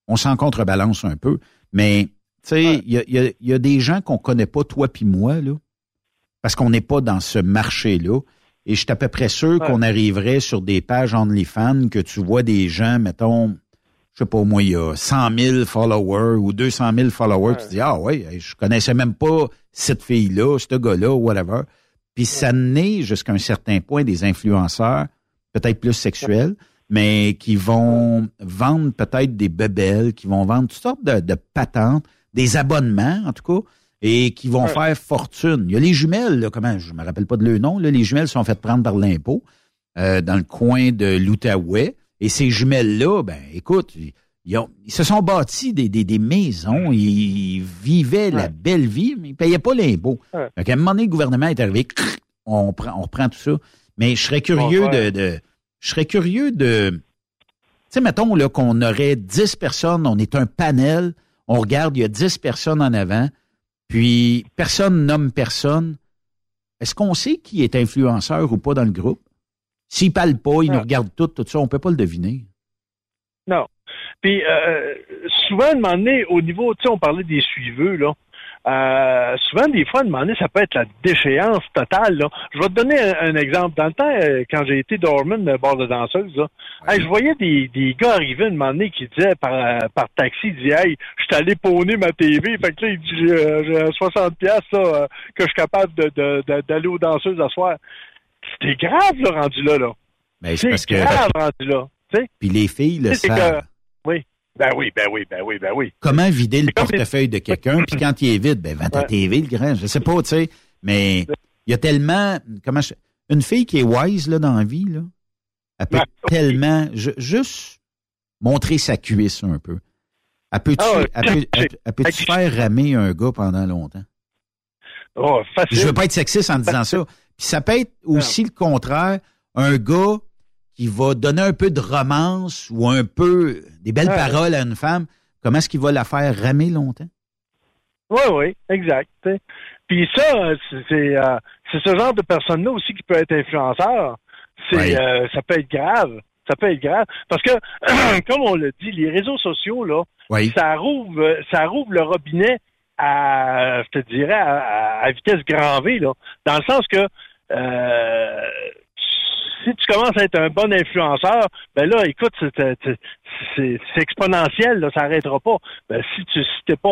on s'en contrebalance un peu. Mais tu sais, il y, a, il y a- il y a des gens qu'on connaît pas, toi puis moi, là, parce qu'on n'est pas dans ce marché-là. Et je suis à peu près sûr Ouais. qu'on arriverait sur des pages OnlyFans que tu vois des gens, mettons, je sais pas moi, il y a 100 000 followers ou 200 000 followers, tu dis, ah ouais, hey, je connaissais même pas cette fille-là, ce gars-là, whatever. Puis ça naît jusqu'à un certain point des influenceurs, peut-être plus sexuels, mais qui vont vendre peut-être des bebelles, qui vont vendre toutes sortes de, de patentes, des abonnements en tout cas, et qui vont Ouais. faire fortune. Il y a les jumelles, là, comment, je me rappelle pas de leur nom, là, les jumelles sont faites prendre par l'impôt euh, dans le coin de l'Outaouais. Et ces jumelles-là, ben écoute, ils, ont, ils se sont bâtis des, des, des maisons, ils vivaient la belle vie, mais ils payaient pas l'impôt. Ouais. Fait qu'à un moment donné, le gouvernement est arrivé, on, prend, on reprend tout ça. Mais je serais curieux de, de. Je serais curieux de. Tu sais, mettons là, qu'on aurait 10 personnes, on est un panel, on regarde, il y a 10 personnes en avant, puis personne nomme personne. Est-ce qu'on sait qui est influenceur ou pas dans le groupe? S'ils parlent pas, ils Ah. nous regardent tout, tout ça, on peut pas le deviner. Non. Puis euh, souvent, à un moment donné, au niveau, tu sais, on parlait des suiveux, là. Euh, souvent, des fois, à un moment donné, ça peut être la déchéance totale. Là. Je vais te donner un, un exemple. Dans le temps, euh, quand j'ai été doorman de bord de danseuse, là, hey, je voyais des, des gars arriver à un moment donné qui disaient par, euh, par taxi, ils disaient Hey, je suis allé pawner ma TV. Fait que là, il dit j'ai euh, j'ai 60 piastres ça, euh, que je suis capable de, de- de- d'aller aux danseuses à soir. C'était grave, là, rendu là. là. Ben, c'est parce que. grave, rendu là. Puis les filles le savent. Ben oui, ben oui, ben oui, ben oui. Comment vider le portefeuille de quelqu'un, puis quand il est vide, ben ta Ouais. TV, le grand. Je sais pas, tu sais. Mais il y a tellement. Comment je- Une fille qui est wise là, dans la vie, là, elle peut tellement ju- juste montrer sa cuisse un peu. Elle peut-tu Ah ouais. elle peut, elle, peut-tu faire ramer un gars pendant longtemps? Oh, facile. Je veux pas être sexiste en disant ça. Puis ça peut être aussi le contraire. Un gars qui va donner un peu de romance ou un peu des belles Ouais. paroles à une femme, comment est-ce qu'il va la faire ramer longtemps? Oui, oui, exact. Puis ça, c'est euh, ce genre de personne-là aussi qui peut être influenceur. Ouais. euh, ça peut être grave. Ça peut être grave. Parce que, comme on l'a dit, les réseaux sociaux, là, ça rouvre ça rouvre le robinet à je te dirais à- à vitesse grand V, là. Dans le sens que euh, si tu commences à être un bon influenceur, ben là, écoute, c'est, c'est- c'est, c'est exponentiel, là, ça n'arrêtera pas. Ben, si tu si t'es pas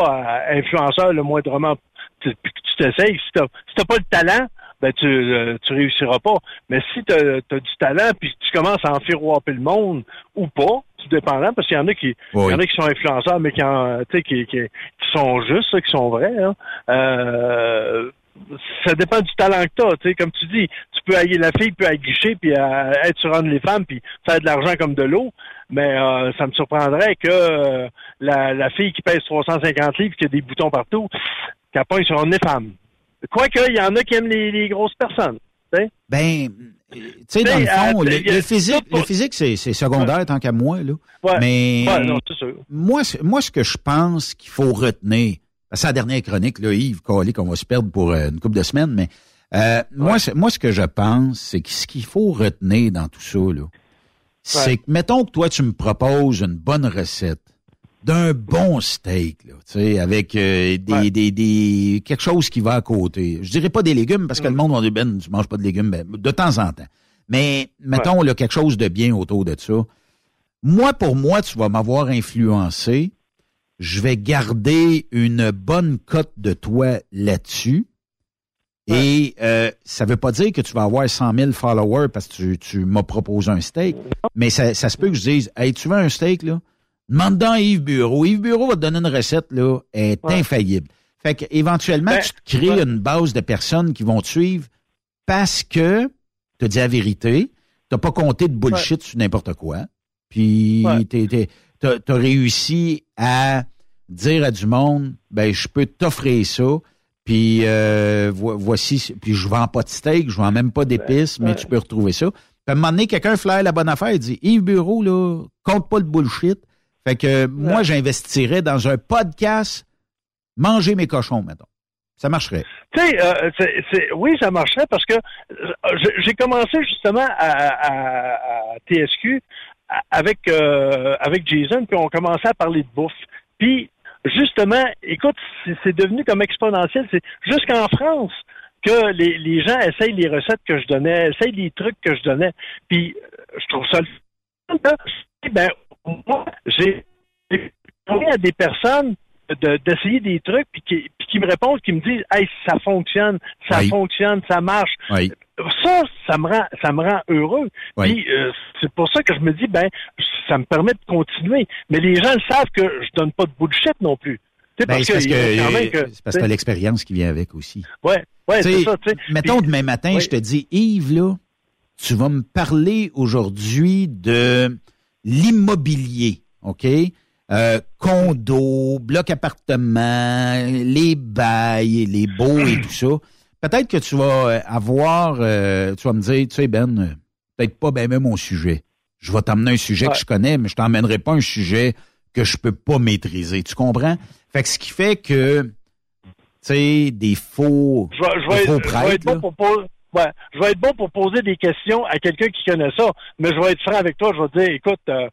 euh, influenceur le moindrement, tu, puis que tu t'essayes, si t'as, si pas le talent, ben tu, euh, tu réussiras pas. Mais si tu as, du talent, puis tu commences à enfiroiper le monde ou pas, tout dépendant, parce qu'il y en a qui, il y en a qui sont influenceurs, mais qui, en- qui, qui, qui sont justes, qui sont vrais. Hein. Euh, ça dépend du talent que tu as. Tu sais, comme tu dis, tu peux haïr la fille, puis aguicher, puis euh, être sur les femmes, puis faire de l'argent comme de l'eau. Mais euh, ça me surprendrait que euh, la, la fille qui pèse 350 livres, qui a des boutons partout, qu'elle pogne sur les femmes. Quoique, il y en a qui aiment les, les grosses personnes. tu sais. Ben, tu sais, dans le fond, le, le physique, le physique, c'est secondaire tant qu'à moi, là. Ouais. Mais Ouais, non, c'est sûr. moi, moi, ce que je pense qu'il faut retenir, c'est la dernière chronique, là, Yves, calé qu'on va se perdre pour euh, une couple de semaines, mais euh, moi, moi, ce que je pense, c'est que ce qu'il faut retenir dans tout ça, là, c'est que, mettons que toi, tu me proposes une bonne recette d'un bon steak, là, tu sais, avec euh, des, des, des, quelque chose qui va à côté. Je dirais pas des légumes, parce que le monde va dire, ben, tu manges pas de légumes, ben, de temps en temps. Mais, mettons, là, quelque chose de bien autour de ça. Moi, pour moi, tu vas m'avoir influencé. Je vais garder une bonne cote de toi là-dessus. Et euh, ça veut pas dire que tu vas avoir 100 000 followers parce que tu, tu m'as proposé un steak. Mais ça, ça se peut que je dise, hey, tu veux un steak, là? Demande dans Yves Bureau. Yves Bureau va te donner une recette, là, elle est infaillible. Fait que, éventuellement, Ben, tu te crées une base de personnes qui vont te suivre parce que tu dit la vérité, t'as pas compté de bullshit sur n'importe quoi. Puis Ouais. t'as as réussi à dire à du monde, ben je peux t'offrir ça. Puis euh, vo- voici, puis je vends pas de steak, je vends même pas d'épices, mais tu peux retrouver ça. Puis à un moment donné, quelqu'un flaire la bonne affaire, il dit Yves Bureau, là, compte pas le bullshit. Fait que moi, j'investirais dans un podcast manger mes cochons, mettons. Ça marcherait. Tu sais, euh, oui, ça marcherait parce que euh, j'ai- commencé justement à, à- à TSQ avec euh, avec Jason, puis on commençait à parler de bouffe. Puis justement, écoute, c'est devenu comme exponentiel. C'est jusqu'en France que les, les gens essayent les recettes que je donnais, essayent les trucs que je donnais. Puis je trouve ça le là. Ben, moi, j'ai demandé à des personnes de- d'essayer des trucs puis qui, puis qui me répondent, qui me disent Hey, ça fonctionne, ça Oui. fonctionne, ça marche. Oui. Ça, ça me rend ça me rend heureux. Oui. Puis euh, c'est pour ça que je me dis ben ça me permet de continuer. Mais les gens le savent que je donne pas de bullshit non plus. Tu Ben, c'est parce que, quand même que- c'est parce que t'as l'expérience qui vient avec aussi. Ouais, ouais, Tu c'est ça. tu sais. Mettons Puis- demain matin, Oui. je te dis, Yves, là, tu vas me parler aujourd'hui de l'immobilier, OK? Euh, condo, bloc appartement, les bails, les baux et tout ça, peut-être que tu vas avoir, euh, tu vas me dire, tu sais, Ben, peut-être pas bien même mon sujet. Je vais t'emmener un sujet que je connais, mais je t'emmènerai pas un sujet que je peux pas maîtriser. Tu comprends? Fait que ce qui fait que, tu sais, des faux, je vais, je vais, des faux je vais être bon pour poser, ouais, je vais être bon pour poser des questions à quelqu'un qui connaît ça, mais je vais être franc avec toi. Je vais te dire, écoute, euh,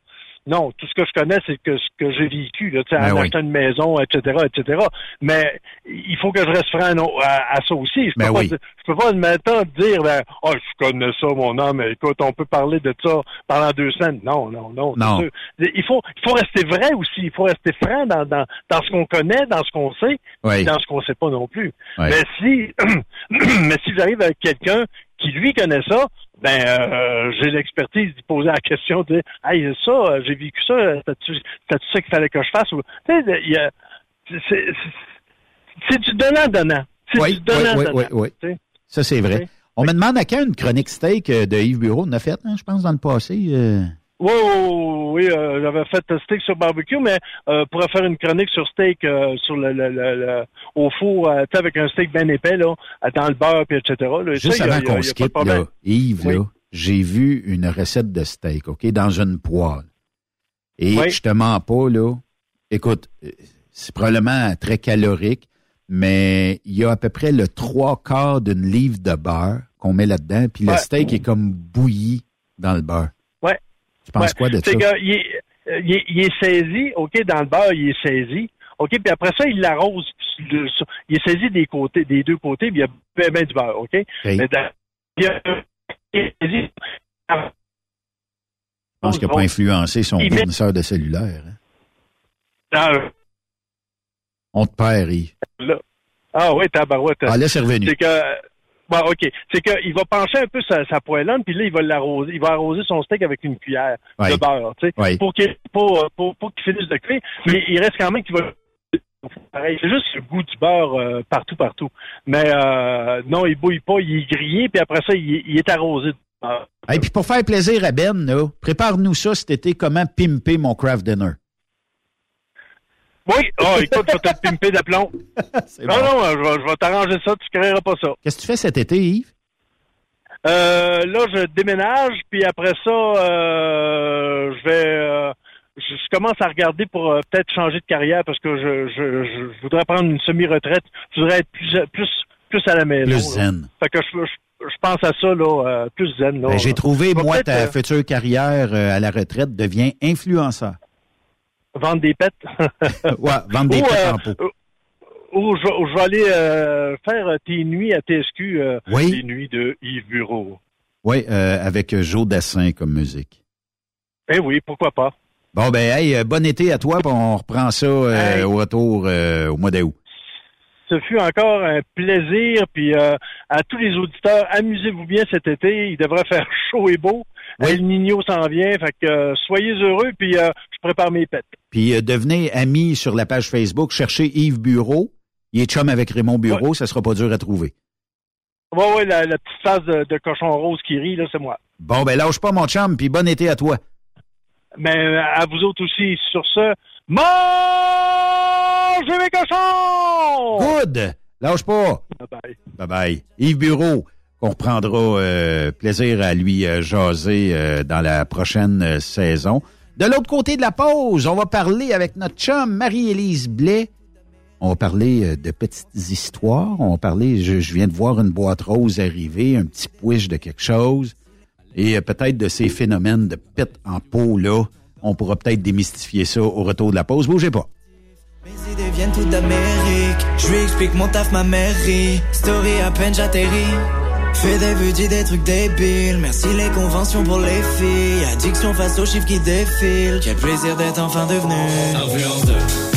non, tout ce que je connais, c'est que ce que j'ai vécu, là, tu sais, Ben en oui. achetant une maison, etc., etc. Mais il faut que je reste franc à, à ça aussi. Je peux Ben pas, oui. dire- je peux pas maintenant dire, ben, oh, je connais ça, mon homme. Écoute, on peut parler de ça pendant deux semaines. Non, non, non. Non. Il faut, il faut rester vrai aussi. Il faut rester franc dans, dans, dans ce qu'on connaît, dans ce qu'on sait, Oui. et dans ce qu'on sait pas non plus. Oui. Mais si, mais si j'arrive avec quelqu'un qui lui connaît ça, ben euh, j'ai l'expertise d'y poser la question de Hey, ça, euh, j'ai vécu ça, t'as-tu t'as-tu ça qu'il fallait que je fasse? Ou- Tu sais, il y a- c'est- du donnant-donnant. C'est Oui, du donnant-donnant. oui, oui, oui. sais. Ça, c'est vrai. Oui. On me demande à quand une chronique steak euh, de Yves Bureau. On a fait, hein, je pense, dans le passé. euh. Oui, oui, oui, euh, j'avais fait un steak sur barbecue, mais euh, pour faire une chronique sur steak euh, sur le, le, le- le- au four, euh, tu sais, avec un steak bien épais, là, euh, dans le beurre, puis etc. Là, Juste ça, avant qu'on quitte, là, Yves, Oui. là, j'ai vu une recette de steak, OK, dans une poêle. Et Oui. je te mens pas, là. Écoute, euh, c'est probablement très calorique, mais il y a à peu près le trois quarts d'une livre de beurre qu'on met là-dedans, puis le steak est comme bouilli dans le beurre. Tu penses Ouais. quoi de ça? C'est que, il, est, euh, il, est, il est saisi, OK, dans le beurre, il est saisi. OK, puis après ça, il l'arrose. Il est saisi des côtés, des deux côtés, puis il y a bien, du beurre, OK? Mais dans- il a- il est saisi. Je pense qu'il n'a pas influencé son Il fournisseur de cellulaire. hein. dans- On te perd, là. Ah oui, tabarouette. Ah, là, c'est revenu. C'est que, bon, OK. C'est qu'il va pencher un peu sa, sa poêlonne, puis là, il va l'arroser. Il va arroser son steak avec une cuillère de beurre, tu sais, pour qu'il pour, pour, pour finisse de cuire. Mais il reste quand même qu'il va pareil. C'est juste le goût du beurre euh, partout, partout. Mais euh, non, il bouille pas, il est grillé, puis après ça, il, est- il est arrosé de beurre. Et puis pour faire plaisir à Ben, prépare-nous ça cet été, comment pimper mon craft dinner? Oui, oh, écoute, je vais te pimper d'aplomb. non, bon. non, je vais, je vais t'arranger ça, tu ne créeras pas ça. Qu'est-ce que tu fais cet été, Yves? Euh, là, je déménage, puis après ça, euh, je vais, euh, je, je commence à regarder pour euh, peut-être changer de carrière parce que je, je, je, je voudrais prendre une semi-retraite. Je voudrais être plus, plus, plus à la maison. Plus là. zen. Fait que je, pense à ça là, plus zen. Ben, J'ai trouvé, moi, ta future carrière à la retraite devient influenceur. Vendre des pets. ouais, vendre des Ou, pets euh, en pot. Ou je, vais aller euh, faire tes nuits à TSQ, euh, Oui. les nuits de Yves Bureau. Oui, avec Joe Dassin comme musique. Eh oui, pourquoi pas. Bon, ben, hey, bon été à toi, puis on reprend ça euh, au retour euh, au mois d'août. Ce fut encore un plaisir. Puis euh, à tous les auditeurs, amusez-vous bien cet été. Il devrait faire chaud et beau. El Niño s'en vient. Fait que euh, soyez heureux. Puis euh, je prépare mes pets. Puis euh, devenez ami sur la page Facebook, cherchez Yves Bureau. Il est chum avec Raymond Bureau, ça sera pas dur à trouver. Ouais, ouais, la, la petite face de, de cochon rose qui rit, là, c'est moi. Bon, ben lâche pas mon chum, puis bon été à toi. Mais euh, à vous autres aussi. Sur ce, mangez mes cochons! Good! Lâche pas! Bye-bye. Bye-bye. Yves Bureau, qu'on reprendra euh, plaisir à lui euh, jaser euh, dans la prochaine euh, saison. De l'autre côté de la pause, on va parler avec notre chum Marie-Élise Blais. On va parler euh, de petites histoires. On va parler, je, je viens de voir une boîte rose arriver, un petit push de quelque chose. Et peut-être de ces phénomènes de pète en peau, là. On pourra peut-être démystifier ça au retour de la pause. Bougez pas. Je lui explique mon taf, ma mairie. Story à peine j'atterris. Fais des vues, dis des trucs débiles. Merci les conventions pour les filles. Addiction face aux chiffres qui défilent. Quel plaisir d'être enfin devenu. Influenceur.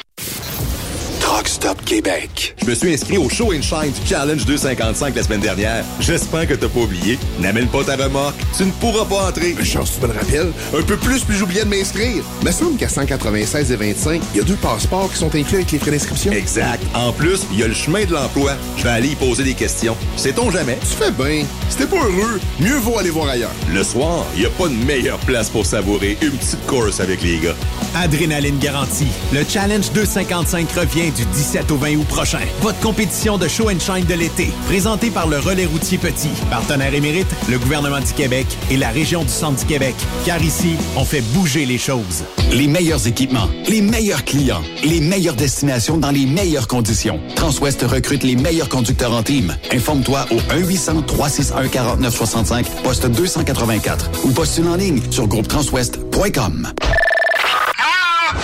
Truck Stop Québec. Je me suis inscrit au Show and Shine du Challenge 255 la semaine dernière. J'espère que t'as pas oublié. N'amène pas ta remorque. Tu ne pourras pas entrer. Une chance, tu me le rappelles? Un peu plus, puis j'oubliais de m'inscrire. Me semble qu'à 196 et 25, il y a deux passeports qui sont inclus avec les frais d'inscription. Exact. En plus, il y a le chemin de l'emploi. Je vais aller y poser des questions. Sait-on jamais? Tu fais bien. Si t'es pas heureux, mieux vaut aller voir ailleurs. Le soir, il n'y a pas de meilleure place pour savourer une petite course avec les gars. Adrénaline garantie. Le Challenge 255 revient du 17 au 20 août prochain. Votre compétition de show and shine de l'été, présentée par le Relais routier Petit, partenaire émérite, le gouvernement du Québec et la région du Centre du Québec. Car ici, on fait bouger les choses. Les meilleurs équipements, les meilleurs clients, les meilleures destinations dans les meilleures conditions. Transwest recrute les meilleurs conducteurs en team. Informe-toi au 1-800-361-4965, poste 284 ou postule en ligne sur groupetranswest.com.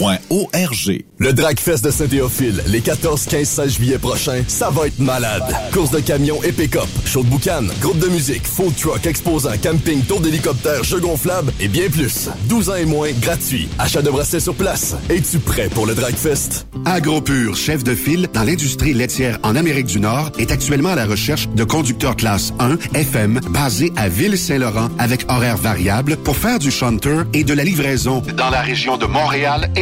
arpq.org. Le Dragfest de Saint-Théophile, les 14, 15, 16 juillet prochains, ça va être malade. Course de camions et pick-up, show de boucan, groupe de musique, food truck, exposant, camping, tour d'hélicoptère, jeux gonflables et bien plus. 12 ans et moins, gratuit. Achat de bracelets sur place. Es-tu prêt pour le Dragfest? AgroPure, chef de file dans l'industrie laitière en Amérique du Nord, est actuellement à la recherche de conducteurs classe 1 FM basés à Ville-Saint-Laurent avec horaires variables pour faire du shunter et de la livraison dans la région de Montréal et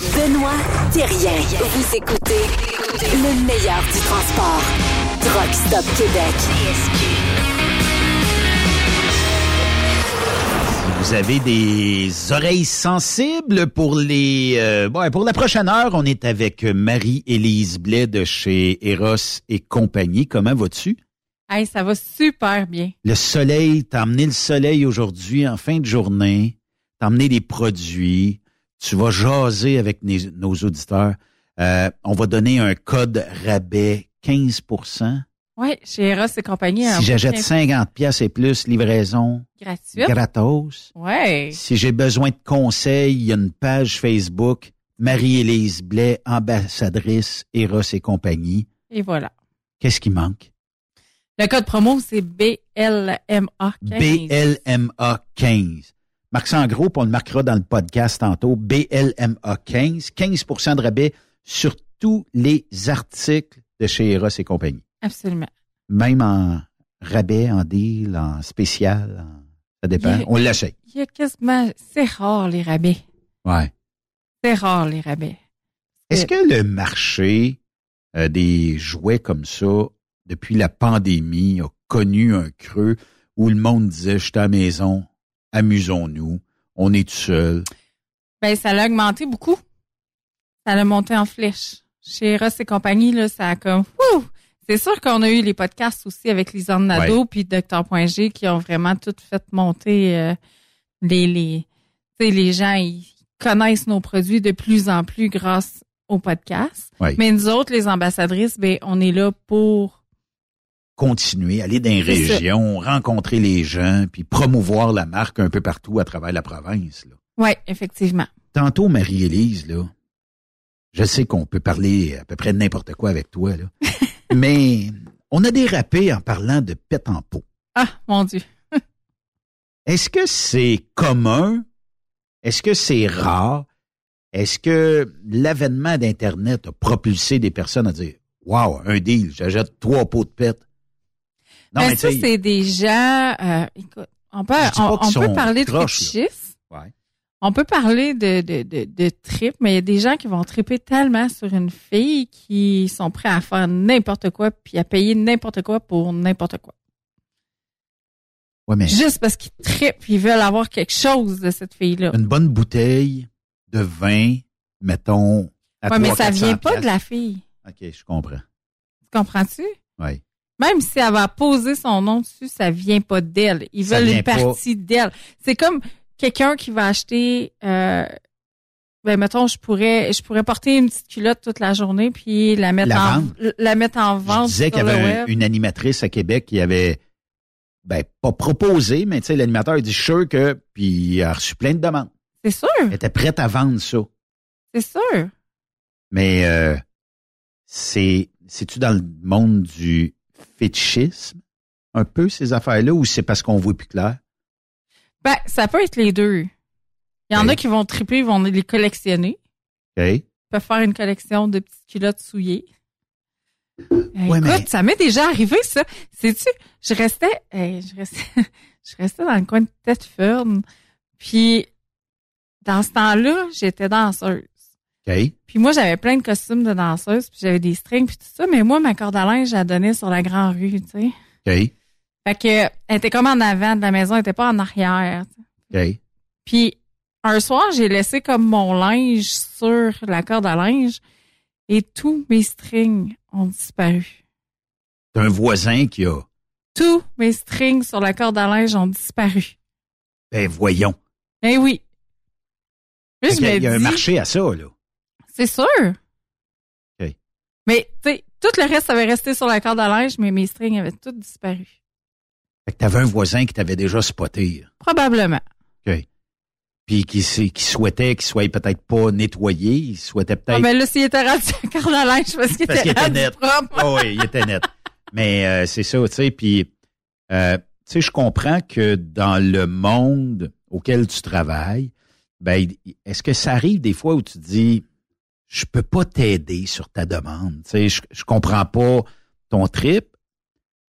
Benoît Thérien. Vous écoutez le meilleur du transport. Truck Stop Québec. Vous avez des oreilles sensibles pour les euh, bon, pour la prochaine heure, on est avec Marie-Élise Blais de chez Eros et compagnie. Comment vas-tu? Hey, ça va super bien. Le soleil, t'as amené le soleil aujourd'hui en fin de journée. T'as amené des produits. Tu vas jaser avec nos auditeurs. Euh, on va donner un code rabais 15% Oui, chez Eros et compagnie. Si j'achète bouquin 50 pièces et plus, livraison Gratuite. gratos. Ouais. Si j'ai besoin de conseils, il y a une page Facebook Marie-Élise Blais, ambassadrice Eros et compagnie. Et voilà. Qu'est-ce qui manque? Le code promo, c'est BLMA 15. BLMA 15. Marque ça en gros, puis on le marquera dans le podcast tantôt. BLMA 15. 15% de rabais sur tous les articles de chez Eros et compagnie. Absolument. Même en rabais, en deal, en spécial. en- Ça dépend. A- On l'achète. Il y a quasiment, c'est rare les rabais. Ouais. C'est rare les rabais. Est-ce que le marché euh, des jouets comme ça, depuis la pandémie, a connu un creux où le monde disait, je suis à la maison, amusons-nous, on est tout seul. Ben, ça l'a augmenté beaucoup. Ça l'a monté en flèche. Chez Ross et compagnie, là, ça a comme, wouh! C'est sûr qu'on a eu les podcasts aussi avec Lisanne Nadeau puis Dr.G qui ont vraiment tout fait monter euh, les, les, tu sais, les gens, ils connaissent nos produits de plus en plus grâce au podcast. Ouais. Mais nous autres, les ambassadrices, ben, on est là pour Continuer, aller dans les régions, rencontrer les gens, puis promouvoir la marque un peu partout à travers la province. Ouais, effectivement. Tantôt, Marie-Élise, là, je sais qu'on peut parler à peu près de n'importe quoi avec toi, là, mais on a dérapé en parlant de pète en peau. Ah, mon Dieu. Est-ce que c'est commun? Est-ce que c'est rare? Est-ce que l'avènement d'Internet a propulsé des personnes à dire Wow, un deal, j'achète trois pots de pète? Non, mais ça, c'est des gens, euh, écoute, on peut, on, peut parler de croches. Ouais. On peut parler de, de, de, de trip, mais il y a des gens qui vont triper tellement sur une fille qui sont prêts à faire n'importe quoi puis à payer n'importe quoi pour n'importe quoi. ouais, mais Juste parce qu'ils trippent, ils veulent avoir quelque chose de cette fille-là. une bonne bouteille de vin, mettons, à Ouais, mais 300, ça vient 400 pas de la fille. OK, je comprends. Tu comprends-tu? Oui. Même si elle va poser son nom dessus, ça vient pas d'elle. Ils Ça veulent une pas. partie d'elle. C'est comme quelqu'un qui va acheter euh, ben mettons je pourrais je pourrais porter une petite culotte toute la journée puis la mettre La en vendre? la mettre en Je vente disais sur qu'il y avait un- une animatrice à Québec qui avait, ben, pas proposé, mais tu sais, l'animateur a dit, je sûr que, puis il a reçu plein de demandes. C'est sûr, Elle était prête à vendre ça. c'est sûr. Mais, euh, c'est, c'est-tu dans le monde du fétichisme, un peu, ces affaires-là, ou c'est parce qu'on voit plus clair? Ben ça peut être les deux. Il y en a qui vont triper, ils vont les collectionner. OK? Ils peuvent faire une collection de petites culottes souillées. Euh, Ouais, Écoute, mais- ça m'est déjà arrivé, ça. Sais-tu, je restais, euh, je restais, je restais dans le coin de Tête-Fern. Puis, dans ce temps-là, j'étais danseuse. OK? Puis moi, j'avais plein de costumes de danseuse, puis j'avais des strings, puis tout ça. Mais moi, ma corde à linge, je la donnais sur la grande rue, tu sais. OK? Fait que, elle était comme en avant de la maison, elle était pas en arrière. tu sais. OK? Puis un soir, j'ai laissé comme mon linge sur la corde à linge et tous mes strings ont disparu. T'as un voisin qui a, Tous mes strings sur la corde à linge ont disparu. ben, voyons. Eh oui. Puis je me il y a un marché à ça, là. C'est sûr. Mais tu sais, tout le reste avait resté sur la corde à linge, mais mes strings avaient tous disparu. Fait que t'avais un voisin qui t'avait déjà spoté. Probablement. OK. Puis qui, qui souhaitait qu'il soit peut-être pas nettoyé, il souhaitait peut-être... Ah, mais là, s'il était rendu sur la corde à linge parce qu'il Parce était, qu'il était net. Ah oui, il était net. Mais euh, c'est ça, tu sais. Puis, euh, tu sais, je comprends que dans le monde auquel tu travailles, ben, est-ce que ça arrive des fois où tu dis, je peux pas t'aider sur ta demande, tu sais, je, je comprends pas ton trip,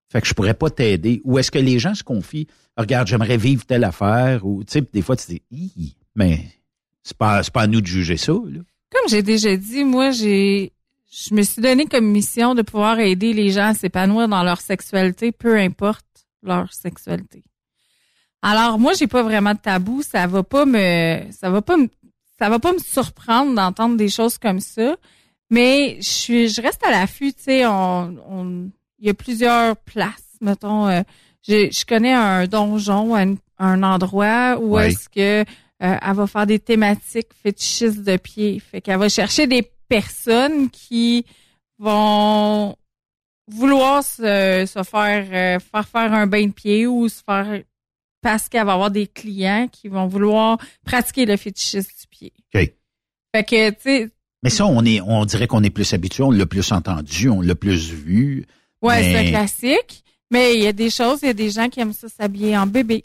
fait que je pourrais pas t'aider. Ou est-ce que les gens se confient, regarde, j'aimerais vivre telle affaire, ou tu sais, des fois tu dis, mais c'est pas, pas à nous de juger ça, là. Comme j'ai déjà dit, moi, j'ai, je me suis donné comme mission de pouvoir aider les gens à s'épanouir dans leur sexualité, peu importe leur sexualité. Alors, moi, j'ai pas vraiment de tabou. Ça va pas me, ça va pas me, ça va pas me surprendre d'entendre des choses comme ça. Mais je suis, je reste à l'affût, tu sais, on, on, il y a plusieurs places Mettons, euh, je connais un donjon, un, un endroit où est-ce que euh, elle va faire des thématiques fétichistes de pieds. Fait qu'elle va chercher des personnes qui vont vouloir se, se faire euh, faire faire un bain de pied ou se faire parce qu'elle va avoir des clients qui vont vouloir pratiquer le fétichisme du pied. OK. Fait que tu sais, Mais ça, on est, on dirait qu'on est plus habitué, on l'a plus entendu, on l'a plus vu. ouais, c'est un classique, mais il y a des choses, il y a des gens qui aiment ça s'habiller en bébé.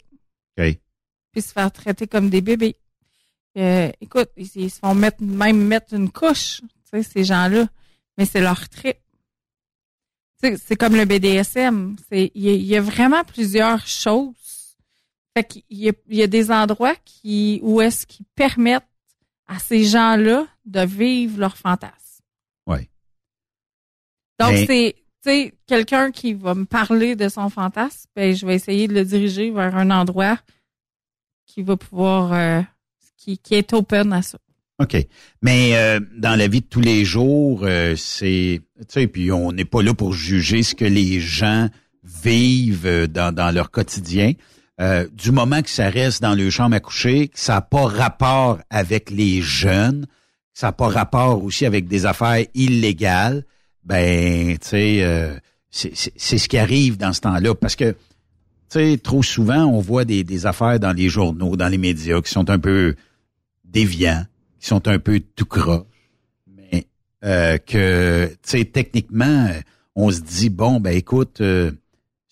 OK. puis se faire traiter comme des bébés. Euh, écoute, ils, ils se font mettre, même mettre une couche, tu sais, ces gens-là. Mais c'est leur trip. C'est comme le BDSM. Y, il y a vraiment plusieurs choses. Fait qu'il y a, il y a des endroits qui, où est-ce qu'ils permettent à ces gens-là de vivre leur fantasme. Ouais. Donc, Mais- c'est, tu sais, quelqu'un qui va me parler de son fantasme, ben, je vais essayer de le diriger vers un endroit qui va pouvoir, euh, qui, qui est open à ça. OK. Mais euh, dans la vie de tous les jours, euh, c'est, tu sais, puis on n'est pas là pour juger ce que les gens vivent dans, dans leur quotidien. Euh, du moment que ça reste dans leur chambre à coucher, que ça n'a pas rapport avec les jeunes, que ça n'a pas rapport aussi avec des affaires illégales, ben, tu sais, euh, c'est ce qui arrive dans ce temps-là. Parce que, tu sais, trop souvent, on voit des, des affaires dans les journaux, dans les médias qui sont un peu déviants, qui sont un peu tout croche, mais euh, que, tu sais, techniquement, on se dit, bon, ben écoute, euh,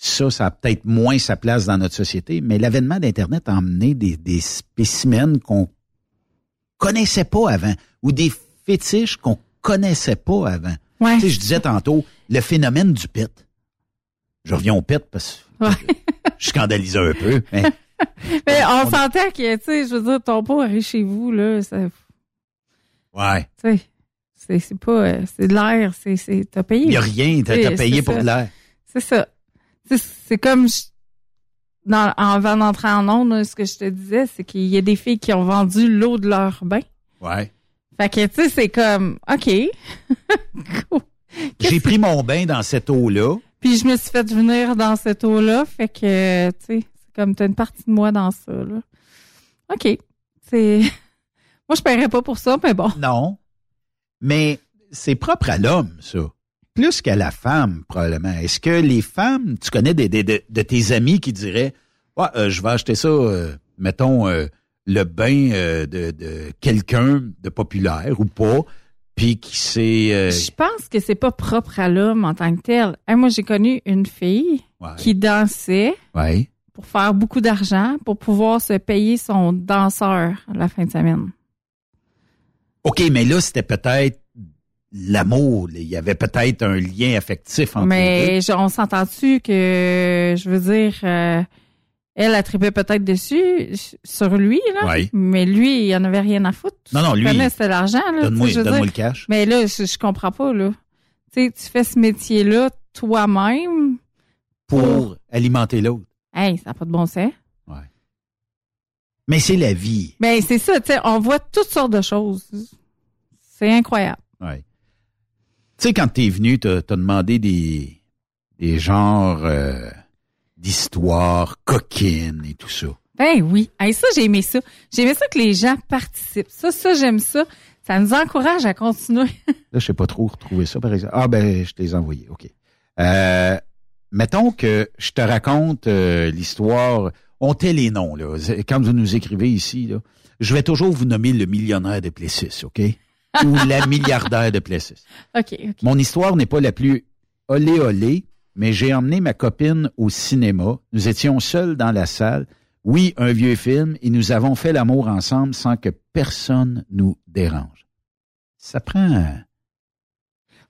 ça, ça a peut-être moins sa place dans notre société, mais l'avènement d'Internet a emmené des, des spécimens qu'on connaissait pas avant, ou des fétiches qu'on connaissait pas avant. Tu sais, je disais tantôt, le phénomène du pet. Je reviens au pet parce que je scandalise un peu. mais Mais on s'entend que, tu sais, je veux dire, ton pot arrive chez vous, là, ça, ouais. tu sais, c'est, pas, euh, c'est de l'air, c'est, t'as payé. Il y a rien, t'as- payé pour ça. de l'air. C'est ça. C'est, comme, je- dans, avant d'entrer en ondes, là, ce que je te disais, c'est qu'il y a des filles qui ont vendu l'eau de leur bain. Ouais. Fait que, tu sais, c'est comme, OK. J'ai pris mon bain dans cette eau-là. Puis je me suis fait venir dans cette eau-là. Fait que, tu sais, c'est comme t'as une partie de moi dans ça, là. OK. C'est. Moi, je paierais pas pour ça, mais bon. Non. Mais c'est propre à l'homme, ça. Plus qu'à la femme, probablement. Est-ce que les femmes, tu connais des, des- de, de tes amis qui diraient Ouais, euh, je vais acheter ça, euh, mettons, euh, le bain de, de quelqu'un de populaire ou pas, puis qui s'est. euh, Je pense que c'est pas propre à l'homme en tant que tel. Hey, moi, j'ai connu une fille qui dansait ouais. pour faire beaucoup d'argent pour pouvoir se payer son danseur la fin de semaine. OK, mais là, c'était peut-être l'amour. Il y avait peut-être un lien affectif entre les deux. Mais on s'entend-tu que, je veux dire, euh, elle a trippé peut-être dessus, sur lui, là. Ouais. Mais lui, il en avait rien à foutre. Non, non, lui, c'était l'argent, là. donne-moi- le cash. Mais là, je, je comprends pas, là. Tu sais, tu fais ce métier-là toi-même. Pour alimenter l'autre. Hey, ça n'a pas de bon sens. Mais c'est la vie. Ben, c'est ça, tu sais, on voit toutes sortes de choses. C'est incroyable. Ouais. Tu sais, quand t'es venu, t'as as demandé des, des genres euh, d'histoires coquines et tout ça. Ben oui. Hey, ça, j'ai aimé ça. J'ai aimé ça que les gens participent. Ça, ça, j'aime ça. Ça nous encourage à continuer. Là, je sais pas trop retrouver ça, par exemple. Ah, ben, je te les ai envoyés. OK. Euh, mettons que je te raconte euh, l'histoire. On tait les noms, là. Quand vous nous écrivez ici, là, je vais toujours vous nommer le millionnaire de Plessis, OK? Ou la milliardaire de Plessis. OK, OK. Mon histoire n'est pas la plus olé olé, mais j'ai emmené ma copine au cinéma. Nous étions seuls dans la salle. Oui, un vieux film, et nous avons fait l'amour ensemble sans que personne nous dérange. Ça prend...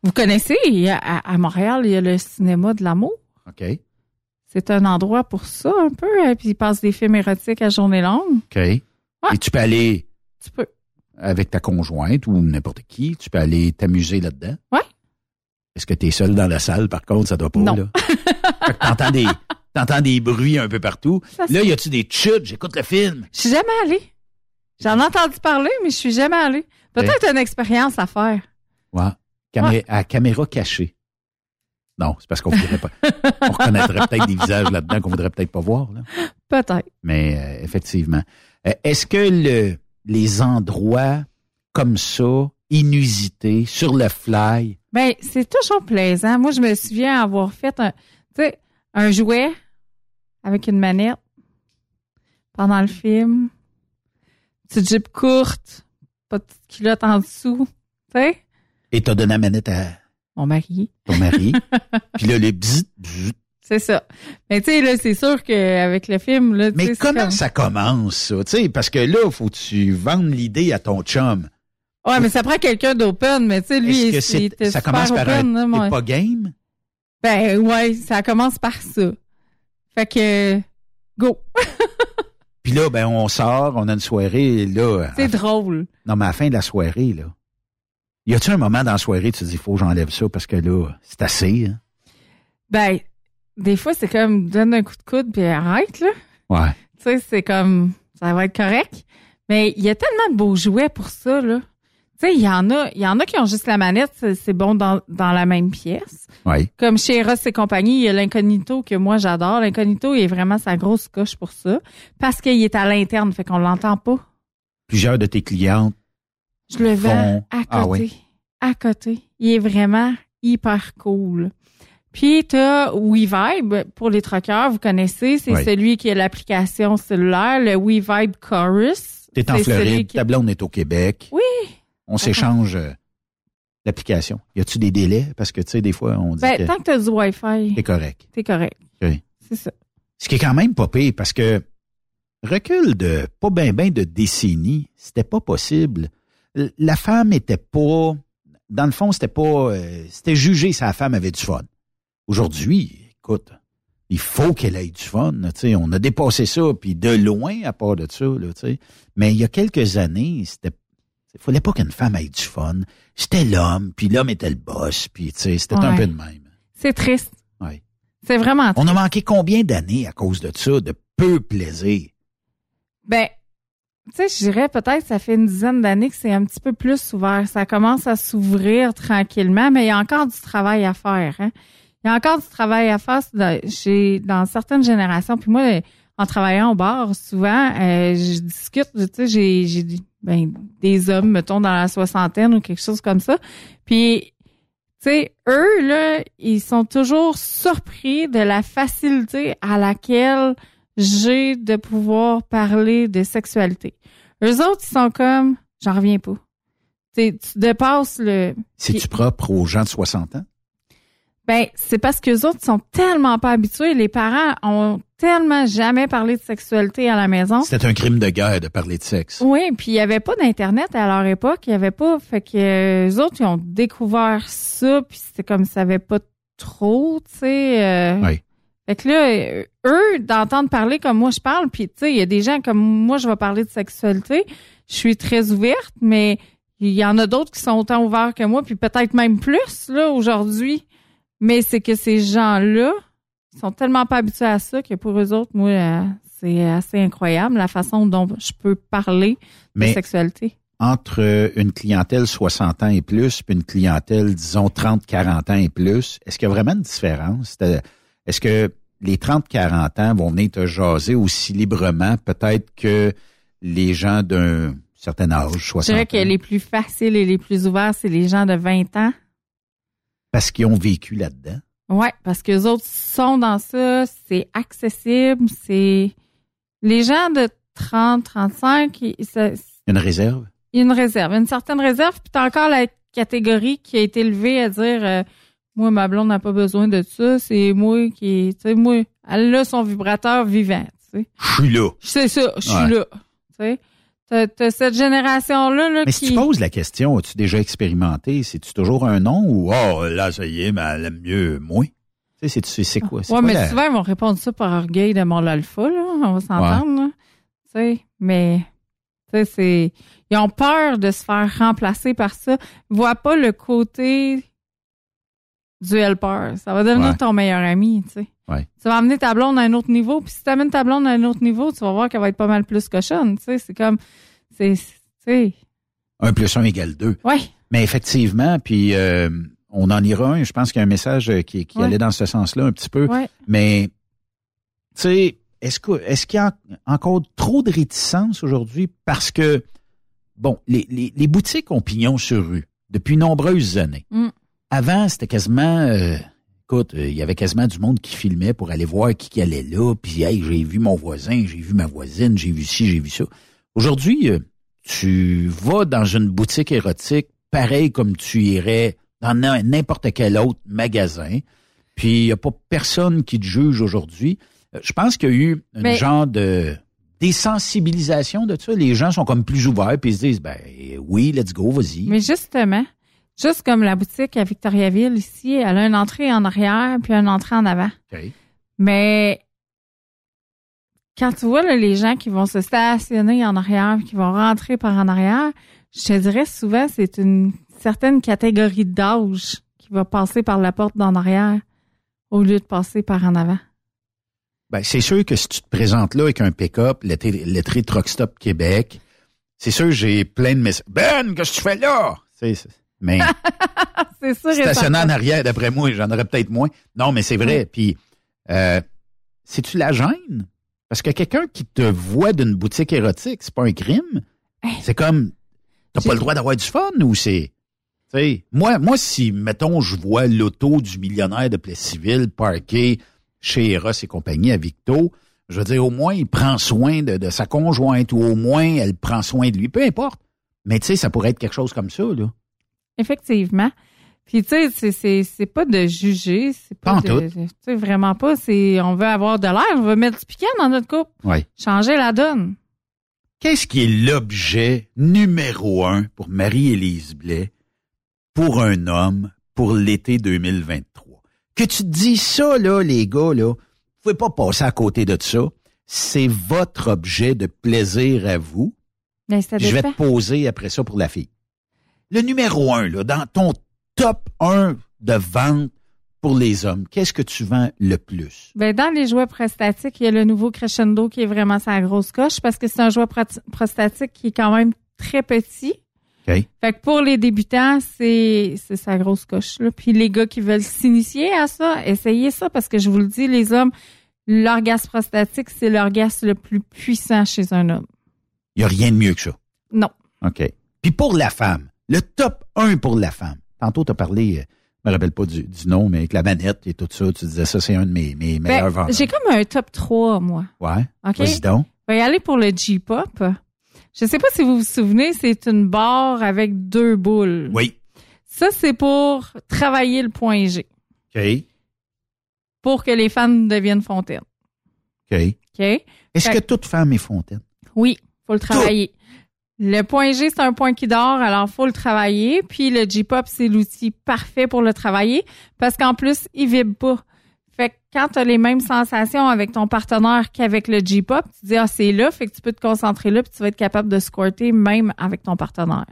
Vous connaissez, à Montréal, il y a le cinéma de l'amour. OK, C'est un endroit pour ça, un peu. hein, Puis ils passent des films érotiques à journée longue. OK. Et tu peux aller... Tu peux. Avec ta conjointe ou n'importe qui, tu peux aller t'amuser là-dedans. Ouais. Est-ce que tu es seul dans la salle, par contre, ça doit pas, Non. là? Fait que t'entends des... T'entends des bruits un peu partout. Ça, Là, y a-tu des chutes? J'écoute le film. Je suis jamais allée. J'en ai entendu parler, mais je suis jamais allée. Peut-être une expérience à faire. Ouais. Camé- À caméra cachée. Non, c'est parce qu'on voudrait pas. on reconnaîtrait peut-être des visages là-dedans qu'on voudrait peut-être pas voir. Peut-être. Mais euh, effectivement. Euh, Est-ce que le, les endroits comme ça, inusités, sur le fly, Ben, c'est toujours plaisant. Moi, je me souviens avoir fait un, tu sais, un jouet avec une manette pendant le film. Petite jupe courte, pas de petite culotte en dessous, tu sais. et t'as donné la manette à Mon mari. ton mari, puis là, les bzzz, bzzz. C'est ça. Mais tu sais, là, c'est sûr qu'avec le film, là, Mais comment comme- ça commence, ça? Tu sais, parce que là, faut que tu vendes l'idée à ton chum. Ouais, mais ça prend quelqu'un d'open, mais tu sais, lui, que il- était ça super commence par open, un là, pas game? Ben, ouais, ça commence par ça. Fait que, go. Puis là, ben, on sort, on a une soirée, là. C'est drôle. Non, mais à la fin de la soirée, là. Y a-tu un moment dans la soirée, tu te dis, faut que j'enlève ça parce que là, c'est assez, hein? Ben, des fois, c'est comme, donne un coup de coude puis arrête, là. Ouais. Tu sais, c'est comme, ça va être correct. Mais il y a tellement de beaux jouets pour ça, là. Tu sais, il y en a, il y en a qui ont juste la manette, c'est- bon dans, dans la même pièce. Oui. Comme chez Ross et compagnie, il y a l'incognito que moi j'adore. L'incognito il est vraiment sa grosse coche pour ça. Parce qu'il est à l'interne, fait qu'on l'entend pas. Plusieurs de tes clientes. Je le vends Font- à côté. Ah oui. À côté. Il est vraiment hyper cool. Puis t'as WeVibe pour les truckers, vous connaissez, c'est Oui. celui qui a l'application cellulaire, le WeVibe Chorus. T'es en Floride, qui- ta blonde est au Québec. Oui. On s'échange euh, l'application. Y a-tu des délais? Parce que, tu sais, des fois, on dit Ben, que tant que t'as du Wi-Fi, c'est correct. t'es correct. C'est ça. Ce qui est quand même pas pire, parce que recul de pas bien ben de décennies, c'était pas possible. La femme était pas... Dans le fond, c'était pas... euh, c'était jugé si la femme avait du fun. Aujourd'hui, écoute, il faut qu'elle ait du fun. On a dépassé ça, puis de loin à part de ça. Là. Mais il y a quelques années, c'était il fallait pas qu'une femme ait du fun. C'était l'homme, puis l'homme était le boss, puis c'était un peu de même. C'est triste. Ouais. C'est vraiment On a manqué combien d'années à cause de ça, de peu plaisir? Ben, tu sais, je dirais peut-être ça fait une dizaine d'années que c'est un petit peu plus ouvert. Ça commence à s'ouvrir tranquillement, mais il y a encore du travail à faire. Hein? Il y a encore du travail à faire dans, chez, dans certaines générations. Puis moi, en travaillant au bar, souvent, euh, je discute, tu sais, j'ai, ben, des hommes, mettons, dans la soixantaine ou quelque chose comme ça. Puis, tu sais, eux, là, ils sont toujours surpris de la facilité à laquelle j'ai de pouvoir parler de sexualité. Eux autres, ils sont comme, j'en reviens pas. Tu dépasses le... C'est-tu propre aux gens de 60 ans? Ben, c'est parce que les autres sont tellement pas habitués. Les parents ont tellement jamais parlé de sexualité à la maison. C'était un crime de guerre de parler de sexe. Oui, puis il y avait pas d'internet à leur époque, il y avait pas, fait que euh, eux autres ils ont découvert ça, puis c'était comme ça avait pas trop, tu sais. euh, Oui. Fait que là, euh, eux d'entendre parler comme moi je parle, puis tu sais, il y a des gens comme moi je vais parler de sexualité, je suis très ouverte, mais il y en a d'autres qui sont autant ouverts que moi, puis peut-être même plus là aujourd'hui. Mais c'est que ces gens-là sont tellement pas habitués à ça que pour eux autres, moi, euh, c'est assez incroyable la façon dont je peux parler Mais- de sexualité. Entre une clientèle 60 ans et plus, puis une clientèle, disons, 30-40 ans et plus, est-ce qu'il y a vraiment une différence? Est-ce que les 30-40 ans vont venir te jaser aussi librement, peut-être que les gens d'un certain âge, Je 60 dirais que ans, les plus faciles et les plus ouverts, c'est les gens de 20 ans. Parce qu'ils ont vécu là-dedans? Ouais, parce que les autres sont dans ça, c'est accessible, c'est les gens de 30, 35, ils- Une réserve? une réserve, une certaine réserve, puis t'as encore la catégorie qui a été élevée à dire euh, moi ma blonde n'a pas besoin de ça, c'est moi qui tu sais moi elle a son vibrateur vivant, tu sais. Je suis là. C'est ça, je suis Ouais. là, tu sais. T'as, t'as cette génération là Mais qui si tu poses la question, as-tu déjà expérimenté? C'est-tu toujours un non ou oh là ça y est, mais elle aime mieux moi? Tu sais, c'est, c'est, c'est quoi? C'est Ouais, quoi mais la- souvent, ils vont répondre ça par orgueil de mon alpha, là. On va s'entendre, là. Tu sais, mais, tu sais, c'est, ils ont peur de se faire remplacer par ça. Ils voient pas le côté du helper. Ça va devenir Ouais. ton meilleur ami, tu sais. Ouais. Tu vas amener ta blonde à un autre niveau, puis si tu amènes ta blonde à un autre niveau, tu vas voir qu'elle va être pas mal plus cochonne, tu sais. C'est comme, c'est, tu sais, Un plus un égale deux. ouais. Mais effectivement, puis euh, on en ira un. Je pense qu'il y a un message euh, qui, qui Ouais. allait dans ce sens-là un petit peu. Ouais. Mais, tu sais, est-ce que est-ce qu'il y a en- encore trop de réticence aujourd'hui? Parce que, bon, les, les, les boutiques ont pignon sur rue depuis nombreuses années. Mm. Avant, c'était quasiment... euh, écoute, euh, il y avait quasiment du monde qui filmait pour aller voir qui, qui allait là. Puis, hey, j'ai vu mon voisin, j'ai vu ma voisine, j'ai vu ci, j'ai vu ça. Aujourd'hui, euh, tu vas dans une boutique érotique pareil comme tu irais dans n'importe quel autre magasin. Puis, il n'y a pas personne qui te juge aujourd'hui. Euh, Je pense qu'il y a eu un Mais- genre de désensibilisation de ça. Les gens sont comme plus ouverts puis ils se disent, ben oui, let's go, vas-y. Mais justement, juste comme la boutique à Victoriaville ici, elle a une entrée en arrière puis une entrée en avant. Mais quand tu vois là, les gens qui vont se stationner en arrière, puis qui vont rentrer par en arrière, je te dirais souvent c'est une certaine catégorie d'âge qui va passer par la porte d'en arrière au lieu de passer par en avant. Ben, c'est sûr que si tu te présentes là avec un pick-up, lettré, lettré Truck Stop Québec, c'est sûr que j'ai plein de messages. Ben, qu'est-ce que tu fais là? C'est- c'est- mais c'est sûr. stationner en arrière, d'après moi, j'en aurais peut-être moins. Non, mais c'est vrai. Puis, euh, c'est-tu la gêne? Parce que quelqu'un qui te voit d'une boutique érotique, c'est pas un crime. C'est comme, t'as pas le droit d'avoir du fun ou c'est... tu sais, moi, moi, si, mettons, je vois l'auto du millionnaire de Plessisville parqué chez Eros et compagnie à Victo, je veux dire, au moins, il prend soin de, de sa conjointe ou au moins, elle prend soin de lui. Peu importe. Mais tu sais, ça pourrait être quelque chose comme ça, là. Effectivement. Puis tu sais, c'est- c'est c'est pas de juger, c'est pas de, tu sais vraiment pas. C'est on veut avoir de l'air, on veut mettre du piquant dans notre couple, Ouais. changer la donne. Qu'est-ce qui est l'objet numéro un pour Marie-Élise Blais, pour un homme, pour l'été 2023? Que tu te dis ça, là, les gars, là, vous pouvez pas passer à côté de ça. C'est votre objet de plaisir à vous. Ça Je vais te poser après ça pour la fille. Le numéro un, là, dans ton top 1 de vente pour les hommes, qu'est-ce que tu vends le plus? Ben, dans les jouets prostatiques, il y a le nouveau Crescendo qui est vraiment sa grosse coche parce que c'est un jouet prostatique qui est quand même très petit. OK. Fait que pour les débutants, c'est c'est sa grosse coche. Là. Puis les gars qui veulent s'initier à ça, essayez ça parce que je vous le dis, les hommes, l'orgasme prostatique, c'est l'orgasme le plus puissant chez un homme. Il n'y a rien de mieux que ça. Non. OK. Puis pour la femme, le top 1 pour la femme. Tantôt, tu as parlé, euh, je me rappelle pas du, du nom, mais avec la manette et tout ça, tu disais ça, c'est un de mes, mes Ben, meilleurs vendeurs. J'ai comme un top 3, moi. Ouais? OK? Vas-y donc. Je vais y aller pour le G-Pop. Je sais pas si vous vous souvenez, c'est une barre avec deux boules. Oui. Ça, c'est pour travailler le point G, OK. pour que les femmes deviennent fontaines. OK. OK? Est-ce que toute femme est fontaine? Oui, faut le travailler. Le point G, c'est un point qui dort, alors faut le travailler. Puis le G-Pop, c'est l'outil parfait pour le travailler parce qu'en plus, il vibre pas. Fait que quand tu as les mêmes sensations avec ton partenaire qu'avec le G-Pop, tu dis, ah, c'est là, fait que tu peux te concentrer là, puis tu vas être capable de squirter même avec ton partenaire.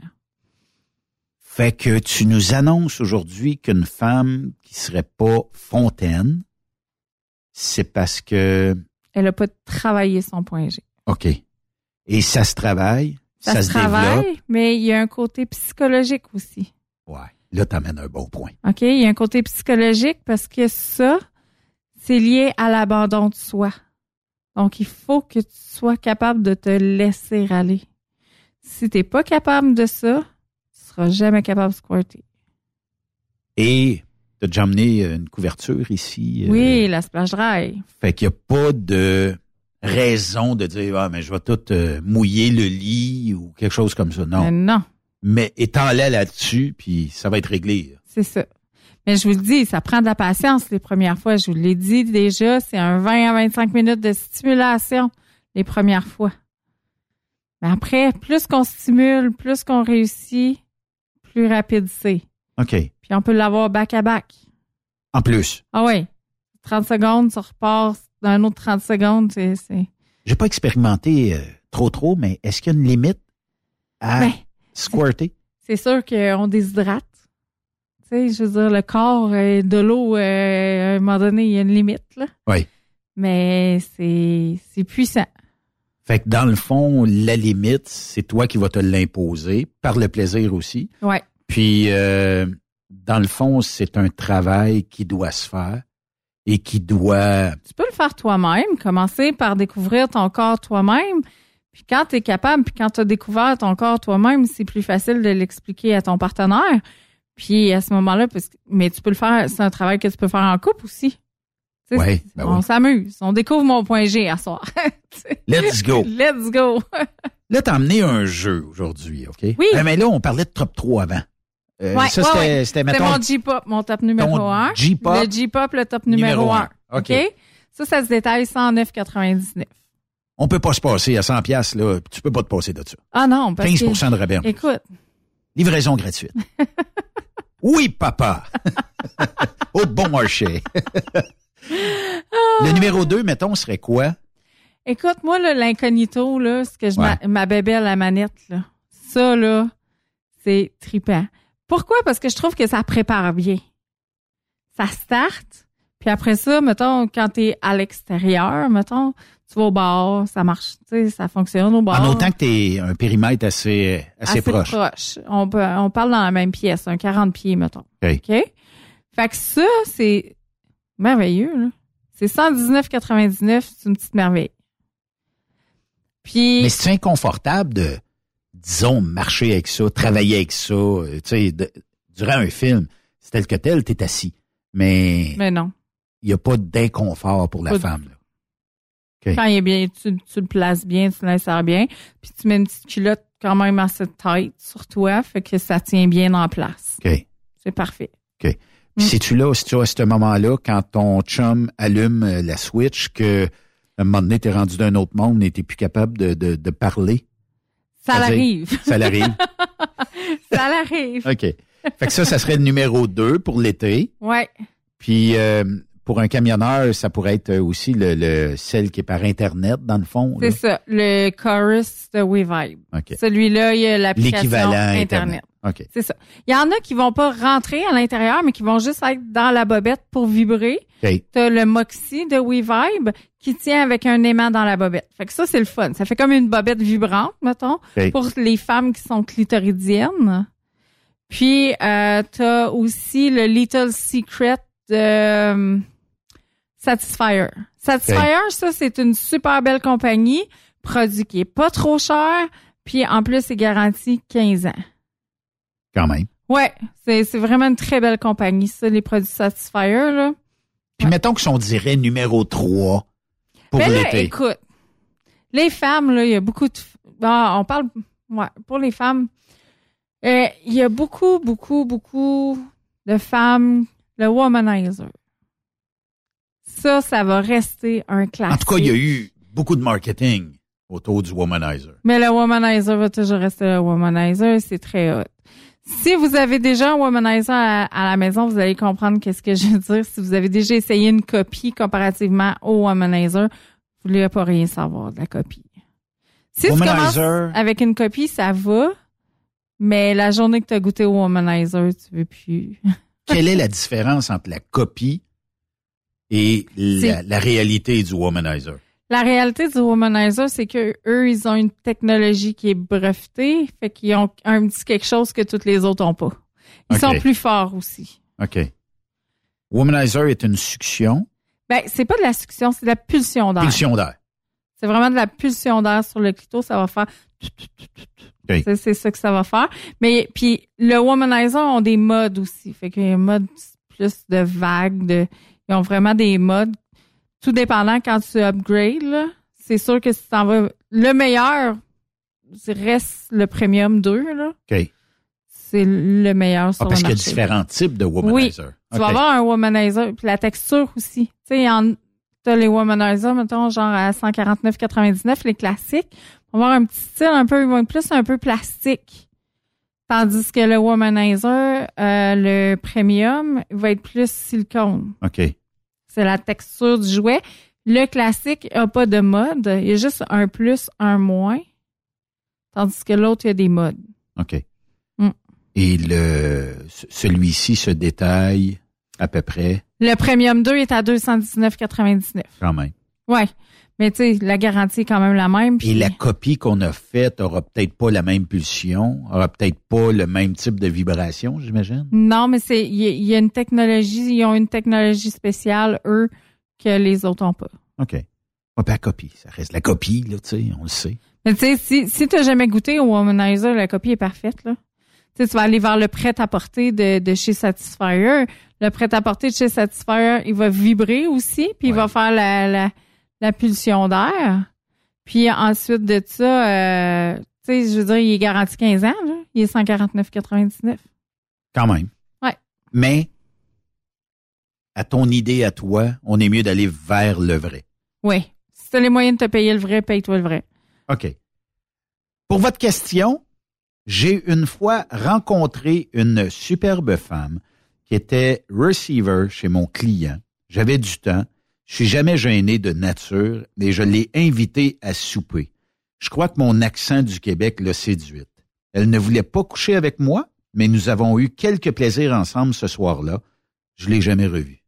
Fait que tu nous annonces aujourd'hui qu'une femme qui serait pas fontaine, c'est parce que, Elle a pas travaillé son point G. OK. Et ça se travaille, ça, Ça, se se travaille, développe. mais il y a un côté psychologique aussi. Ouais. Là, t'amènes un bon point. OK? Il y a un côté psychologique parce que ça, c'est lié à l'abandon de soi. Donc, il faut que tu sois capable de te laisser aller. Si t'es pas capable de ça, tu seras jamais capable de squirter. Et t'as déjà amené une couverture ici. euh, Oui, la splash dry. Fait qu'il n'y a pas de raison de dire ah mais je vais tout euh, mouiller le lit ou quelque chose comme ça. Non. Mais non, Mais étant là là-dessus, puis ça va être réglé. c'est ça. Mais je vous le dis, ça prend de la patience les premières fois. Je vous l'ai dit déjà, c'est un 20 à 25 minutes de stimulation les premières fois. Mais après, plus qu'on stimule, plus qu'on réussit, plus rapide c'est. OK. Puis on peut l'avoir back à back. En plus, Ah ouais. 30 secondes, ça repart dans un autre 30 secondes, c'est. c'est- j'ai pas expérimenté euh, trop trop, mais est-ce qu'il y a une limite à Ben, squirter? c'est sûr qu'on déshydrate. Tu sais, je veux dire, le corps, euh, de l'eau, euh, à un moment donné, il y a une limite, là. Oui. Mais c'est, c'est puissant. Fait que dans le fond, la limite, c'est toi qui vas te l'imposer, par le plaisir aussi. Ouais. Puis, euh, dans le fond, c'est un travail qui doit se faire et qui doit... Tu peux le faire toi-même, commencer par découvrir ton corps toi-même. Puis quand tu es capable, puis quand tu as découvert ton corps toi-même, c'est plus facile de l'expliquer à ton partenaire. Puis à ce moment-là, mais tu peux le faire, c'est un travail que tu peux faire en couple aussi. Ouais, ben on oui. s'amuse. On découvre mon point G à soir. Let's go. Let's go. Là, t'as amené un jeu aujourd'hui, OK? Oui. Euh, mais là, on parlait de top 3 avant. Euh, Ouais, ça, ouais, c'était, ouais. c'était, mettons, mon J-pop, mon top numéro Ton 1. J-pop? Le J-pop, le top numéro numéro 1. un. OK. OK? Ça, ça se détaille 109,99. on peut pas se passer à 100 pièces là. Tu peux pas te passer de ça. Ah non, parce 15 que... de rabais. Écoute, Livraison gratuite. oui, papa. Au bon marché. Le numéro 2, mettons, serait quoi? écoute, moi, là, l'incognito, là, ce que je m'a- ma bébé à la manette, là, ça, là, c'est trippant. Pourquoi? Parce que je trouve que ça prépare bien. Ça start, puis après ça, mettons, quand t'es à l'extérieur, mettons, tu vas au bar, ça marche, tu sais, ça fonctionne au bar. En autant que tu es un périmètre assez, assez, proche. On, peut- on parle dans la même pièce, un 40 pieds, mettons. OK. OK? Fait que ça, c'est merveilleux, là. C'est 119,99, c'est une petite merveille. Puis, Mais c'est inconfortable de, disons, marcher avec ça, travailler avec ça, euh, tu sais, de- durant un film. C'est tel que tel, t'es assis. Mais mais non. il n'y a pas d'inconfort pour la Pas femme. là. Quand il est bien, tu, tu le places bien, tu l'insères bien, puis tu mets une petite culotte quand même assez tight sur toi, fait que ça tient bien en place. OK. C'est parfait. OK. Mm. Puis c'est-tu là, si tu à ce moment-là, quand ton chum allume euh, la switch, que à un moment donné, t'es rendu d'un autre monde et t'es plus capable de, de, de parler? Ça l'arrive. Ça l'arrive. ça l'arrive. OK. Fait que ça, ça serait le numéro 2 pour l'été. Ouais. Puis euh, pour un camionneur, ça pourrait être aussi le, le celle qui est par Internet, dans le fond. C'est ça, le chorus de WeVibe. OK. Celui-là, il y a l'application. Internet. OK. C'est ça. Il y en a qui vont pas rentrer à l'intérieur, mais qui vont juste être dans la bobette pour vibrer. OK. T'as le Moxie de WeVibe qui tient avec un aimant dans la bobette. Fait que ça, c'est le fun. Ça fait comme une bobette vibrante, mettons, OK. pour les femmes qui sont clitoridiennes. Puis, euh, t'as aussi le Little Secret de euh, Satisfyer. Satisfyer, ça, c'est une super belle compagnie, produit qui est pas trop cher, puis en plus, c'est garanti 15 ans. Quand même. Ouais, c'est c'est vraiment une très belle compagnie, ça, les produits Satisfyer, là. Puis mettons que si on dirait numéro 3 pour Ben là, l'été. écoute, les femmes, là, il y a beaucoup de... Ah, on parle... Ouais, pour les femmes, euh, il y a beaucoup, beaucoup, beaucoup de femmes, le womanizer. Ça, ça va rester un classique. En tout cas, il y a eu beaucoup de marketing autour du womanizer. Mais le womanizer va toujours rester le womanizer, c'est très hot. Si vous avez déjà un womanizer à, à la maison, vous allez comprendre qu'est-ce que je veux dire. Si vous avez déjà essayé une copie comparativement au womanizer, vous ne voulez pas rien savoir de la copie. Si tu Womanizer. commences avec une copie, ça va, mais la journée que tu as goûté au womanizer, tu veux plus. Quelle est la différence entre la copie et la réalité du womanizer? La réalité du womanizer, c'est que eux, ils ont une technologie qui est brevetée, fait qu'ils ont un petit quelque chose que toutes les autres ont pas. Ils sont plus forts aussi. OK. Womanizer est une succion, Ben, c'est pas de la succion, c'est de la pulsion d'air. pulsion d'air. C'est vraiment de la pulsion d'air sur le clito, ça va faire. C'est- C'est ça que ça va faire. Mais puis le womanizer ont des modes aussi, fait qu'il y a un mode plus de vagues, de ils ont vraiment des modes. Tout dépendant quand tu upgrades, c'est sûr que si t'en vas le meilleur reste le premium 2 là. OK. C'est le meilleur sur Ah, parce le qu'il y a différents types de Oui. womanizer. Tu vas avoir un womanizer, puis la texture aussi. Tu sais, en- t'as les womanizers, mettons, genre à 149,99, les classiques. On va avoir un petit style un peu, ils vont être plus un peu plastique. Tandis que le womanizer, euh, le premium, il va être plus silicone. OK. C'est la texture du jouet. Le classique a pas de mode. Il y a juste un plus, un moins. Tandis que l'autre, il y a des modes. OK. Mm. Et le ce- celui-ci se détaille à peu près? Le premium 2 est à 219,99. quand même. Ouais. Mais tu sais, la garantie est quand même la même. Et la copie qu'on a faite aura peut-être pas la même pulsion, aura peut-être pas le même type de vibration, j'imagine? Non, mais c'est il y, a une technologie, ils ont une technologie spéciale eux que les autres ont pas. OK. Pas la copie, ça reste la copie là, tu sais, on le sait. Mais tu sais, si si t'as jamais goûté au Womanizer, la copie est parfaite là. Tu, sais, tu vas aller vers le prêt-à-porter de, de chez Satisfyer. Le prêt-à-porter de chez Satisfyer, il va vibrer aussi, puis il va faire la, la, la pulsion d'air. Puis ensuite de ça, euh, tu sais, je veux dire, il est garanti 15 ans, là. Il est 149,99. Quand même. Ouais. Mais, à ton idée, à toi, on est mieux d'aller vers le vrai. Oui. Si tu as les moyens de te payer le vrai, paye-toi le vrai. OK. Pour votre question, j'ai une fois rencontré une superbe femme qui était receiver chez mon client. J'avais du temps. Je suis jamais gêné de nature et je l'ai invitée à souper. Je crois que mon accent du Québec l'a séduite. Elle ne voulait pas coucher avec moi, mais nous avons eu quelques plaisirs ensemble ce soir-là. Je l'ai jamais revue.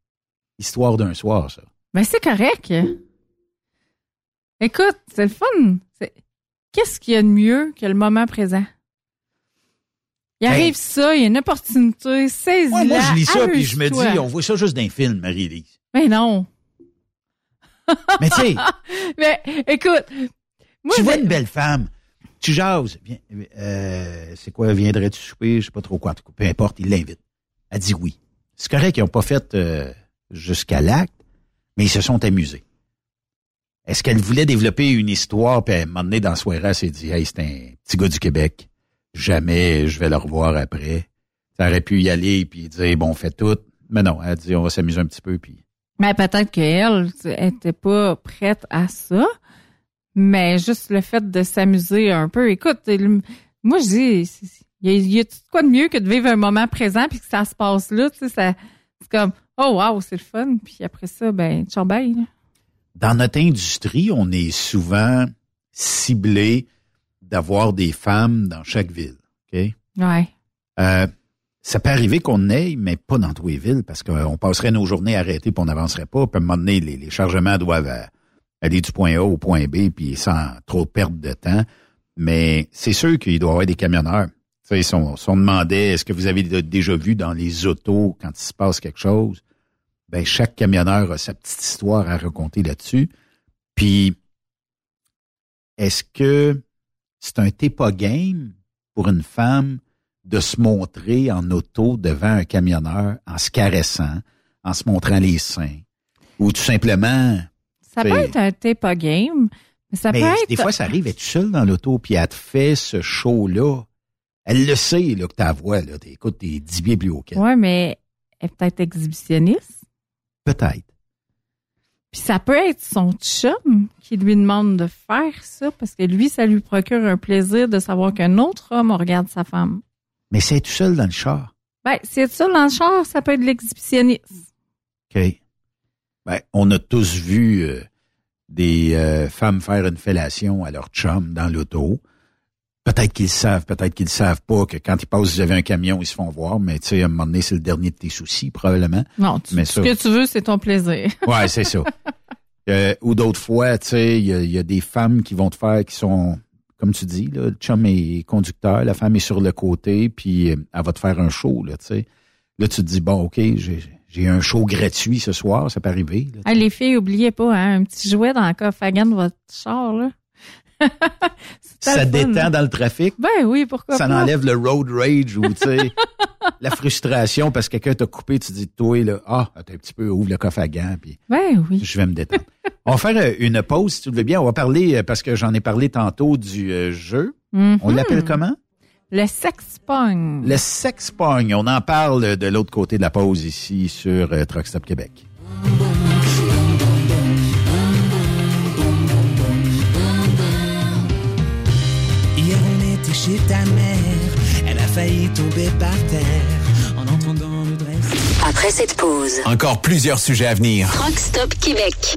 Histoire d'un soir, ça. Mais c'est correct. Écoute, c'est le fun. Qu'est-ce qu'il y a de mieux que le moment présent? Il arrive ça, il y a une opportunité, saisis-la. moi, je lis ça puis je me dis, on voit ça juste d'un film, Marie-Lise. Mais non. Mais tu sais. Mais écoute. Moi, tu vois une belle femme, tu jases. Viens, euh, c'est quoi, viendrais-tu souper? Je sais pas trop quoi. Peu importe, il l'invite. Elle dit oui. C'est correct qu'ils n'ont pas fait euh, jusqu'à l'acte, mais ils se sont amusés. Est-ce qu'elle voulait développer une histoire, puis elle m'a donné dans la soirée, elle s'est dit, hey, c'est un petit gars du Québec jamais je vais le revoir après. Ça aurait pu y aller puis dire bon, on fait tout. Mais non, elle a dit on va s'amuser un petit peu puis. Mais peut-être qu'elle était pas prête à ça. Mais juste le fait de s'amuser un peu. Écoute, moi je dis, il y a, quoi de mieux que de vivre un moment présent puis que ça se passe là, tu sais, ça, c'est comme oh wow, c'est le fun. Puis après ça, ben ciao Dans notre industrie, on est souvent ciblé d'avoir des femmes dans chaque ville. OK? Ouais. Euh, ça peut arriver qu'on ait, mais pas dans tous les villes, parce qu'on passerait nos journées arrêtées puis on n'avancerait pas. À un moment donné, les, chargements doivent euh, aller du point A au point B, puis sans trop perdre de temps. Mais c'est sûr qu'il doit y avoir des camionneurs. Tu sais, si on, demandait, est-ce que vous avez déjà vu dans les autos quand il se passe quelque chose? Ben, chaque camionneur a sa petite histoire à raconter là-dessus. Puis, est-ce que c'est un pas game pour une femme de se montrer en auto devant un camionneur en se caressant, en se montrant les seins, ou tout simplement. Ça peut être un pas game, mais ça peut être. Des fois, ça arrive, elle est seule dans l'auto, puis elle te fait ce show-là. Elle le sait, là, que ta voix, là, écoute, t'es dix pieds plus haut qu'elle. Ouais, mais elle est peut-être exhibitionniste. Peut-être. Puis ça peut être son chum qui lui demande de faire ça parce que lui, ça lui procure un plaisir de savoir qu'un autre homme regarde sa femme. Mais c'est tout seul dans le char. Ben, c'est tout seul dans le char, ça peut être l'exhibitionnisme. OK. Ben, on a tous vu euh, des euh, femmes faire une fellation à leur chum dans l'auto. Peut-être qu'ils savent, peut-être qu'ils savent pas que quand ils passent, avez un camion, ils se font voir, mais tu sais, à un moment donné, c'est le dernier de tes soucis, probablement. Non, mais ce que tu veux, c'est ton plaisir. ouais, c'est ça. Euh, ou d'autres fois, tu sais, il y, a des femmes qui vont te faire, qui sont, comme tu dis, là, le chum est conducteur, la femme est sur le côté, puis euh, elle va te faire un show, là, tu sais. Là, tu te dis, bon, OK, j'ai un show gratuit ce soir, ça peut arriver. les filles, oubliez pas, hein, un petit jouet dans le coffre à de votre char, là ça détend dans le trafic. Ben oui, pourquoi ça enlève le road rage ou, tu sais, la frustration parce que quelqu'un t'a coupé, tu dis, toi, là, ah, attends un petit peu, ouvre le coffre à gants, puis ben oui. je vais me détendre. On va faire euh, une pause, si tu le veux bien. On va parler, euh, parce que j'en ai parlé tantôt du euh, jeu. Mm-hmm. On l'appelle comment? Le sex pong. Le sex pong. On en parle de l'autre côté de la pause ici sur Truck Stop Québec. chez ta mère. Elle a failli tomber par terre en le dress. Après cette pause, encore plusieurs sujets à venir. Rockstop Québec.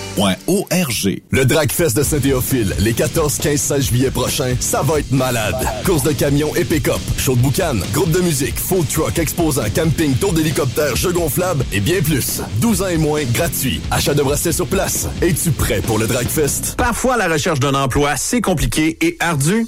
arpq.org. Le Dragfest de Saint-Théophile, les 14, 15, 16 juillet prochains, ça va être malade. Course de camions et pick-up, show de boucan, groupe de musique, food truck, exposant, camping, tour d'hélicoptère, jeux gonflables et bien plus. 12 ans et moins, gratuit. Achat de bracelets sur place. Es-tu prêt pour le Dragfest? Parfois, la recherche d'un emploi, c'est compliqué et ardu.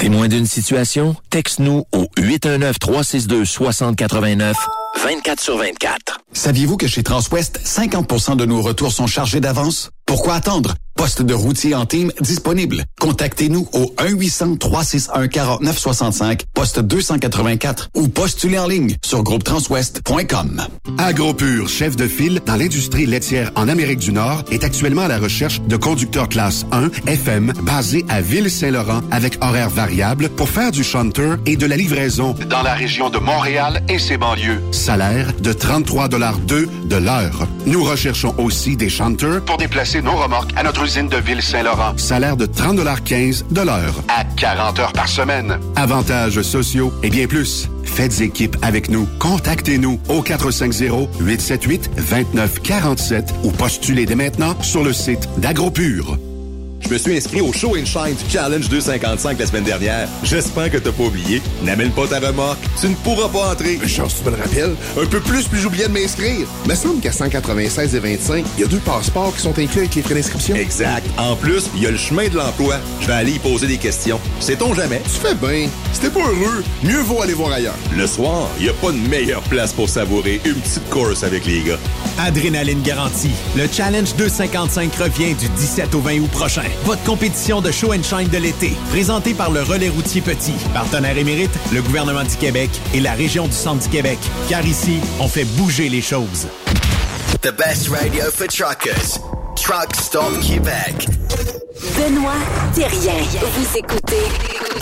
Témoin d'une situation? Texte-nous au 819-362-6089, 24 sur 24. Saviez-vous que chez Transwest, 50% de nos retours sont chargés d'avance? Pourquoi attendre? Poste de routier en team disponible. Contactez-nous au 1-800-361-4965, poste 284 ou postulez en ligne sur groupetranswest.com. AgroPure, chef de file dans l'industrie laitière en Amérique du Nord, est actuellement à la recherche de conducteurs classe 1 FM basés à Ville-Saint-Laurent avec horaires variables pour faire du shunter et de la livraison dans la région de Montréal et ses banlieues. Salaire de 33,2 de l'heure. Nous recherchons aussi des shunters pour déplacer nos remorques à notre usine de Ville-Saint-Laurent. Salaire de 30,15 de l'heure à 40 heures par semaine. Avantages sociaux et bien plus. Faites équipe avec nous. Contactez-nous au 450-878-2947 ou postulez dès maintenant sur le site d'AgroPure. Je me suis inscrit au Show and Shine du Challenge 255 la semaine dernière. J'espère que t'as pas oublié. N'amène pas ta remorque. Tu ne pourras pas entrer. Chance, tu me le rappelles? Un peu plus, puis j'oubliais de m'inscrire. Me semble qu'à 196 et 25, il y a deux passeports qui sont inclus avec les frais d'inscription. Exact. En plus, il y a le chemin de l'emploi. Je vais aller y poser des questions. Sait-on jamais? Tu fais bien. Si t'es pas heureux, mieux vaut aller voir ailleurs. Le soir, il n'y a pas de meilleure place pour savourer une petite course avec les gars. Adrénaline garantie. Le Challenge 255 revient du 17 au 20 août prochain. Votre compétition de show and shine de l'été. Présentée par le Relais routier Petit. Partenaire émérite, le gouvernement du Québec et la région du Centre du Québec. Car ici, on fait bouger les choses. The best radio for truckers. Truck Stop Québec. Benoît Thérien. Vous écoutez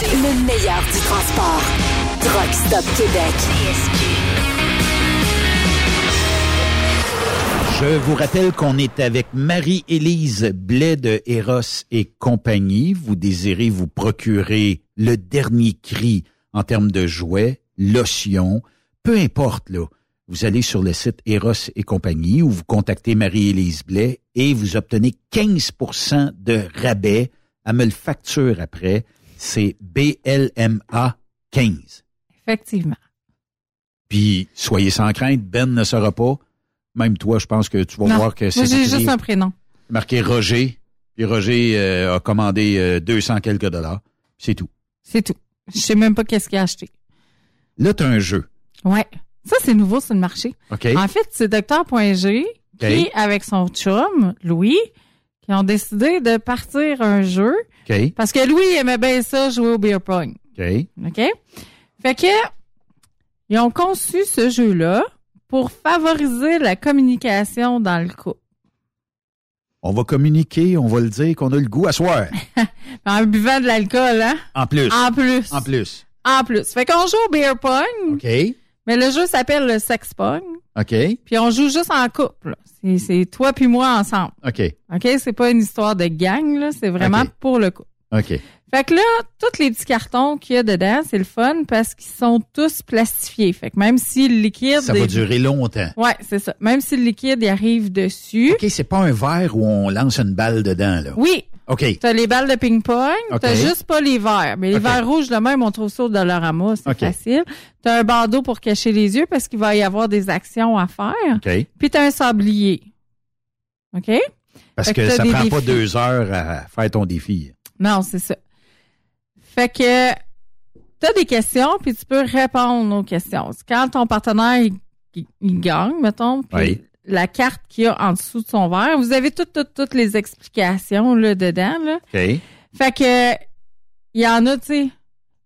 le meilleur du transport. Truck Stop Québec. Je vous rappelle qu'on est avec Marie-Élise Blais de Eros et compagnie. Vous désirez vous procurer le dernier cri en termes de jouets, lotion, peu importe, là. Vous allez sur le site Eros et compagnie ou vous contactez Marie-Élise Blais et vous obtenez 15% de rabais. Elle me le facture après. C'est BLMA 15. Effectivement. Puis soyez sans crainte, Ben ne sera pas. Même toi, je pense que tu vas Non. voir que c'est j'ai juste un prénom. marqué Roger. Puis Roger euh, a commandé euh, 200 quelques dollars. C'est tout. C'est tout. Je sais même pas qu'est-ce qu'il a acheté. Là, tu as un jeu. Ouais. Ça, c'est nouveau sur le marché. OK? En fait, c'est Docteur.g qui, avec son chum, Louis, qui ont décidé de partir un jeu. OK. Parce que Louis aimait bien ça, jouer au beer pong. OK. OK? Fait que, ils ont conçu ce jeu-là pour favoriser la communication dans le couple. On va communiquer, on va le dire qu'on a le goût à soir. En buvant de l'alcool, hein? En plus. En plus. En plus. En plus. Fait qu'on joue au beer pong. OK. Mais le jeu s'appelle le sex pong. OK. Puis on joue juste en couple. C'est- toi puis moi ensemble. OK. OK? C'est pas une histoire de gang, là. C'est vraiment pour le couple. OK. Fait que là, tous les petits cartons qu'il y a dedans, c'est le fun parce qu'ils sont tous plastifiés. Fait que même si le liquide... Ça va est- durer longtemps. Ouais, c'est ça. Même si le liquide y arrive dessus. OK, c'est pas un verre où on lance une balle dedans, là. Oui. OK. T'as les balles de ping-pong, OK. t'as juste pas les verres. Mais les verres rouges, de même, on trouve ça au Dollarama, c'est facile. T'as un bandeau pour cacher les yeux parce qu'il va y avoir des actions à faire. OK. Puis t'as un sablier. OK? Parce Fait que, t'as ça prend pas deux heures à faire ton défi. Non, c'est ça. Fait que t'as des questions, puis tu peux répondre aux questions. Quand ton partenaire, il, il- il gagne, mettons, puis Oui. la carte qu'il y a en dessous de son verre, vous avez toutes, toutes, toutes les explications là, dedans. Là. Fait que il y en a, tu sais.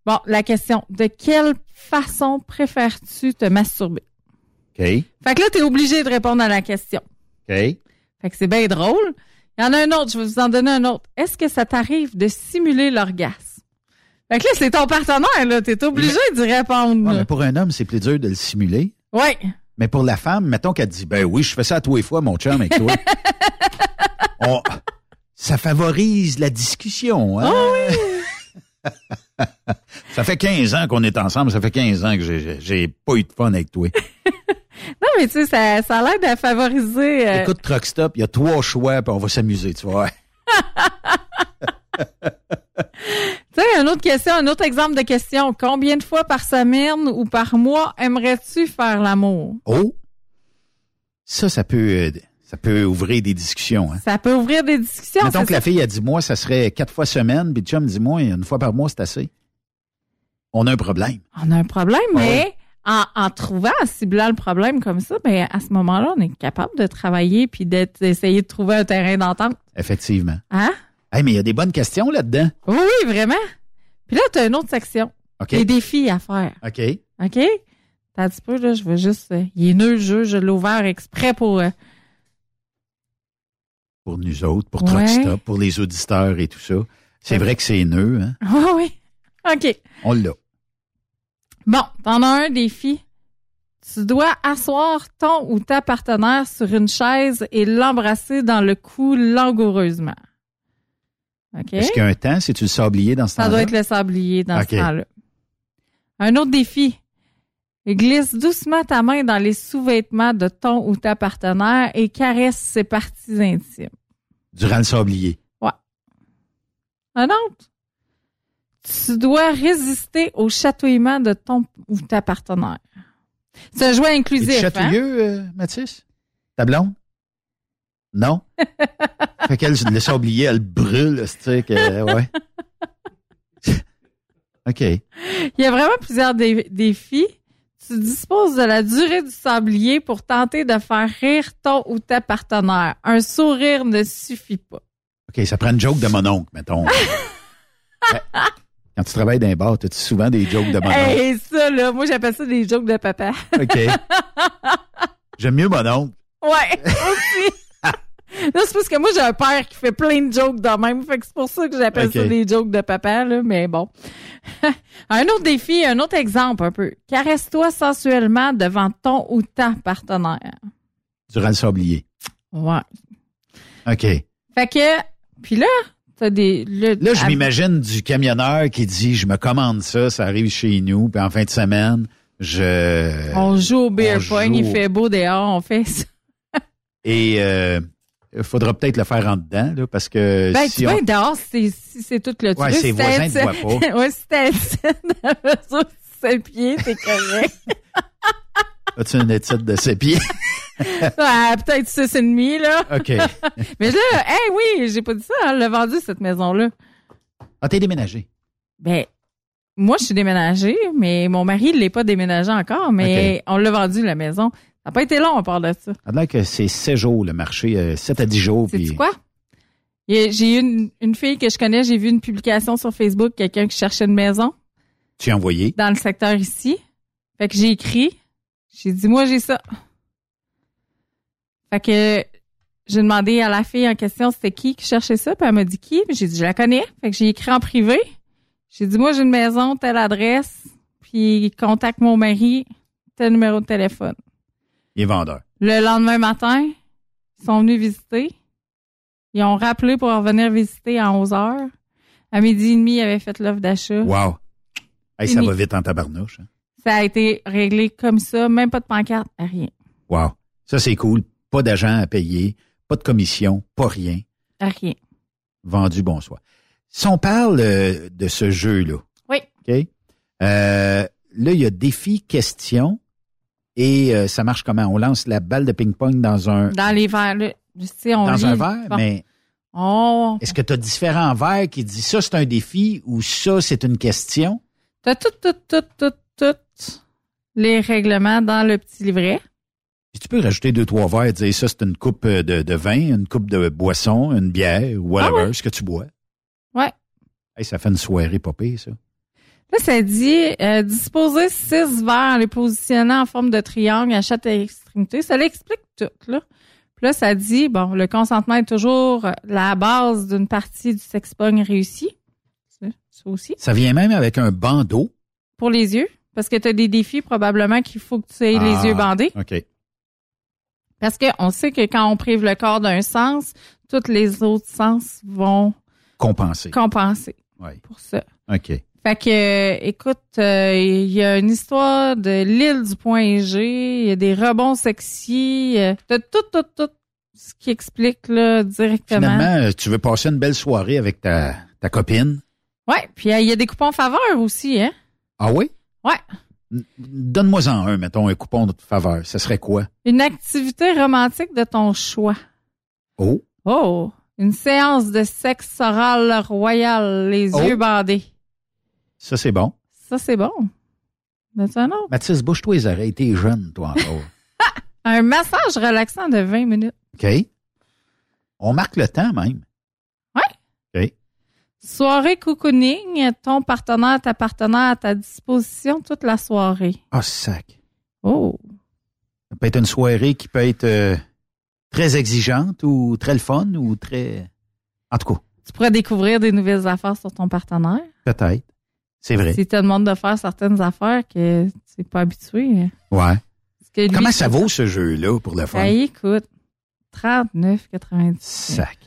Bon, la question, de quelle façon préfères-tu te masturber? OK. Fait que là, t'es obligé de répondre à la question. OK. Fait que c'est bien drôle. Il y en a un autre, je vais vous en donner un autre. Est-ce que ça t'arrive de simuler l'orgasme? Fait que là, c'est ton partenaire, là. T'es obligé d'y répondre. Ouais, mais pour un homme, c'est plus dur de le simuler. Ouais. Mais pour la femme, mettons qu'elle dit, ben oui, je fais ça à tous les fois, mon chum, avec toi. On- ça favorise la discussion. Hein? ça fait 15 ans qu'on est ensemble, ça fait 15 ans que j'ai- pas eu de fun avec toi. Non, mais tu sais, ça, ça a l'air de favoriser. euh, Écoute, Truck Stop, il y a trois choix, puis on va s'amuser, tu vois. Tu sais, une autre question, un autre exemple de question. Combien de fois par semaine ou par mois aimerais-tu faire l'amour? Oh! Ça, ça peut, euh, ça peut ouvrir des discussions. Hein? Ça peut ouvrir des discussions. Que la fille a dit, moi, ça serait quatre fois semaine, puis chum dit, moi, une fois par mois, c'est assez. On a un problème. On a un problème, Ah mais en, en trouvant, en ciblant le problème comme ça, ben, à ce moment-là, on est capable de travailler puis d'essayer de trouver un terrain d'entente. Effectivement. Hein? Hey, mais il y a des bonnes questions là-dedans. Oui, oui, vraiment. Puis là, tu as une autre section. OK. Les défis à faire. OK. OK? T'as un petit peu, là, je veux juste. euh, il est nœud le jeu, je l'ai ouvert exprès pour. euh, Pour nous autres, pour Ouais. Truck Stop, pour les auditeurs et tout ça. C'est vrai que c'est nœud, hein? Oui, oui. OK. On l'a. Bon, t'en as un défi. Tu dois asseoir ton ou ta partenaire sur une chaise et l'embrasser dans le cou langoureusement. OK? Est-ce qu'il y a un temps, c'est-tu le sablier dans ce Ça temps-là? doit être le sablier dans ce temps-là. Un autre défi. Glisse doucement ta main dans les sous-vêtements de ton ou ta partenaire et caresse ses parties intimes. Durant le sablier. Ouais. Un autre. Tu dois résister au chatouillement de ton ou ta partenaire. C'est un jouet Es-tu inclusif. hein? chatouilleux, euh, Mathis? Ta blonde? Non? fait qu'elle, le sablier, elle brûle, c'est que, ouais. OK. Il y a vraiment plusieurs dé- défis. Tu disposes de la durée du sablier pour tenter de faire rire ton ou ta partenaire. Un sourire ne suffit pas. OK, ça prend une joke de mon oncle, mettons. Ouais. Quand tu travailles dans un bar, as-tu souvent des jokes de mon oncle? Hey, ça, là, moi, j'appelle ça des jokes de papa. OK. J'aime mieux mon oncle. Ouais, aussi. Là, c'est parce que moi, j'ai un père qui fait plein de jokes de même. Fait que c'est pour ça que j'appelle ça des jokes de papa, là. Mais bon. un autre défi, un autre exemple, un peu. Caresse-toi sensuellement devant ton ou ta partenaire. Durant le sablier. Ouais. OK. Fait que, puis là, t'as des... le- Là, je à- m'imagine du camionneur qui dit, je me commande ça, ça arrive chez nous, puis en fin de semaine, je... On joue au beer on pong, il fait beau dehors, on fait ça. Et euh, il faudra peut-être le faire en dedans, là, parce que Ben, si tu on... être dehors si c'est tout le Ouais, truc. ses Si voisins te voient pas. ouais, si t'as une mesure de 5 pieds, c'est correct. As-tu une étude de ses pieds? Ah, Peut-être six et demi, là. OK. Mais là, hey, oui, j'ai pas dit ça. hein, Elle l'a vendu, cette maison-là. Ah, t'es déménagé. Ben, moi, je suis déménagée, mais mon mari ne l'est pas déménagé encore, mais on l'a vendu, la maison. Ça n'a pas été long, on parle de ça. Ça a l'air que c'est 7 jours, le marché, euh, 7 à 10 jours. C'est puis- quoi? J'ai eu une, une fille que je connais, j'ai vu une publication sur Facebook, quelqu'un qui cherchait une maison Tu as envoyé? dans le secteur ici. Fait que j'ai écrit. J'ai dit, moi, j'ai ça. Fait que j'ai demandé à la fille en question c'était qui qui cherchait ça, puis elle m'a dit qui, puis j'ai dit, je la connais. Fait que j'ai écrit en privé. J'ai dit, moi, j'ai une maison, telle adresse, puis contacte mon mari, tel numéro de téléphone. Il est vendeur. Le lendemain matin, ils sont venus visiter. Ils ont rappelé pour revenir visiter à 11 heures. À midi et demi, ils avaient fait l'offre d'achat. Wow. Hey, ça va vite en tabarnouche. hein. Ça a été réglé comme ça, même pas de pancarte, rien. Wow. Ça, c'est cool. Pas d'agent à payer, pas de commission, pas rien. Rien. Vendu, bonsoir. Si on parle euh, de ce jeu-là, Oui. OK? Euh, là, il y a défi, question, et euh, ça marche comment? On lance la balle de ping-pong dans un, Dans les verres. Tu on dans lit. un verre, Bon. mais Oh. est-ce que tu as différents verres qui disent ça, c'est un défi ou ça, c'est une question? T'as tout, tout, tout, tout, tout les règlements dans le petit livret. Puis tu peux rajouter deux, trois verres et dire ça, c'est une coupe euh, de, de vin, une coupe de boisson, une bière, whatever, Ah ouais. ce que tu bois. Ouais. Hey, ça fait une soirée pire, ça. Là, ça dit euh, disposer six verres, les positionner en forme de triangle à chaque extrémité. Ça l'explique tout, là. Puis là, ça dit, bon, le consentement est toujours la base d'une partie du sexpong réussi. Ça, ça aussi. Ça vient même avec un bandeau. Pour les yeux. Parce que tu as des défis, probablement, qu'il faut que tu aies Ah, les yeux bandés. OK. Parce qu'on sait que quand on prive le corps d'un sens, tous les autres sens vont Compensé. compenser Ouais. pour ça. OK. Fait que, euh, écoute, euh, il y a une histoire de l'île du point G, il y a des rebonds sexy, euh, t'as tout, tout, tout ce qui explique là directement. Finalement, euh, tu veux passer une belle soirée avec ta, ta copine? Ouais, puis il y a des coupons faveur aussi, hein? Ah oui? Ouais. Donne-moi-en un, mettons, un coupon de faveur. Ce serait quoi? Une activité romantique de ton choix. Oh. Oh! Une séance de sexe oral royal, les Oh. yeux bandés. Ça, c'est bon. Ça, c'est bon. Un autre? Mathis, bouge-toi les oreilles. T'es jeune, toi, encore. Un massage relaxant de 20 minutes. OK? On marque le temps, même. Ouais. OK. Soirée cocooning, ton partenaire, ta partenaire à ta disposition toute la soirée. Ah, sac. Oh. Ça peut être une soirée qui peut être euh, très exigeante ou très le fun ou très... En tout cas, Tu pourrais découvrir des nouvelles affaires sur ton partenaire. peut-être. C'est vrai. Si te demande de faire certaines affaires que tu n'es pas habitué. Ouais. Parce que lui, Comment ça vaut, ce jeu-là, pour le fun? Ben, écoute, 39,90. Sac.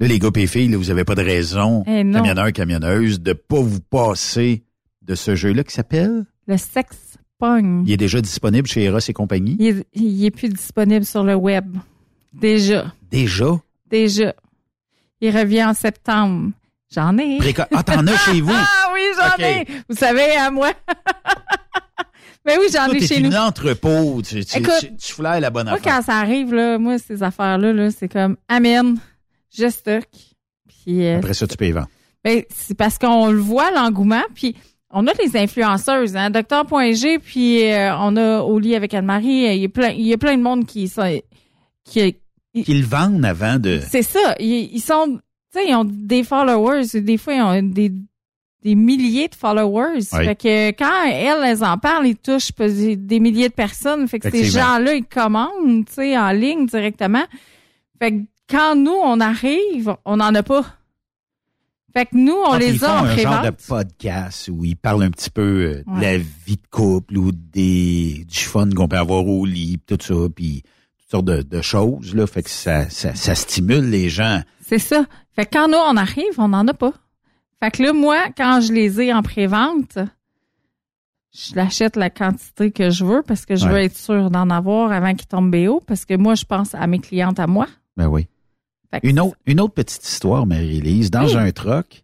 Là, les gars et les filles, là, vous avez pas de raison, Eh non. camionneurs, camionneuses, de pas vous passer de ce jeu-là qui s'appelle... Le sexe pogne. Il est déjà disponible chez Eros et compagnie? Il est, il est plus disponible sur le web. Déjà. Déjà? Déjà. Il revient en septembre. J'en ai. Préco- Ah, t'en as chez vous? Oui, j'en ai. Vous savez, à moi. Mais oui, j'en ai chez une nous. entrepôt. Tu, Écoute, tu, tu flaires la bonne Moi, affaire. quand ça arrive, là, moi, ces affaires-là, là, c'est comme, amen, je stocke. Puis, euh, Après ça, tu peux y vendre. ben, c'est parce qu'on le voit, l'engouement. Puis, on a les influenceuses, hein, Docteur.g, puis euh, on a au lit avec Anne-Marie. Il y a plein, il y a plein de monde qui sont, qui, le vendent avant de... c'est ça. Ils, ils sont, tu sais, ils ont des followers. Des fois, ils ont des, des milliers de followers. Oui. Fait que quand elles, elles en parlent, ils touchent des milliers de personnes. Fait que ces gens-là, ils commandent, tu sais, en ligne directement. Fait que quand nous, on arrive, on n'en a pas. Fait que nous, on Quand les ils font a en un genre de podcast où ils parlent un petit peu euh, de la vie de couple ou des du fun qu'on peut avoir au lit, tout ça, puis toutes sortes de, de choses là, fait que ça, ça, ça stimule les gens. C'est ça. Fait que quand nous, on arrive, on n'en a pas. Fait que là, moi, quand je les ai en prévente, je l'achète la quantité que je veux parce que je veux être sûr d'en avoir avant qu'ils tombent BO parce que moi, je pense à mes clientes à moi. Ben oui. Une autre, une autre petite histoire, Marie-Élise, dans un truck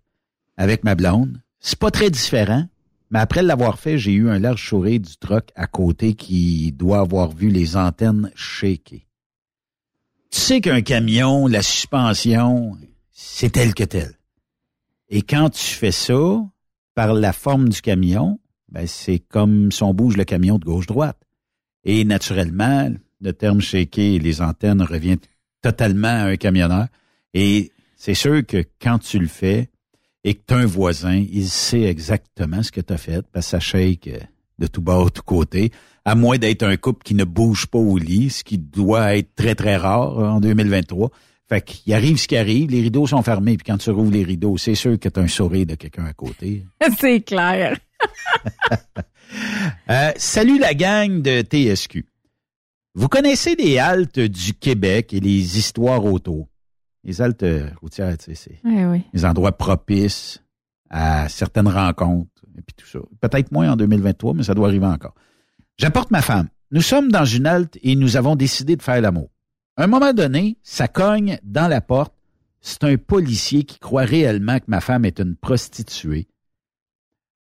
avec ma blonde. C'est pas très différent, Mais après l'avoir fait, j'ai eu un large sourire du truck à côté qui doit avoir vu les antennes shaker. Tu sais qu'un camion, la suspension, c'est tel que tel. Et quand tu fais ça, par la forme du camion, ben c'est comme si on bouge le camion de gauche-droite. Et naturellement, le terme shaker, les antennes revient totalement à un camionneur. Et c'est sûr que quand tu le fais et que tu un voisin, il sait exactement ce que tu as fait parce que ça shake de tout bas, de tout côté, à moins d'être un couple qui ne bouge pas au lit, ce qui doit être très, très rare en 2023. Fait qu'il arrive ce qui arrive, les rideaux sont fermés, puis quand tu rouvres les rideaux, c'est sûr que tu as un sourire de quelqu'un à côté. c'est clair. Euh, salut la gang de TSQ. Vous connaissez les haltes du Québec et les histoires autour. Les haltes routières, tu sais, c'est Oui, oui. les endroits propices à certaines rencontres et puis tout ça. Peut-être moins en 2023, mais ça doit arriver encore. J'apporte ma femme. Nous sommes dans une halte et nous avons décidé de faire l'amour. À un moment donné, ça cogne dans la porte. C'est un policier qui croit réellement que ma femme est une prostituée.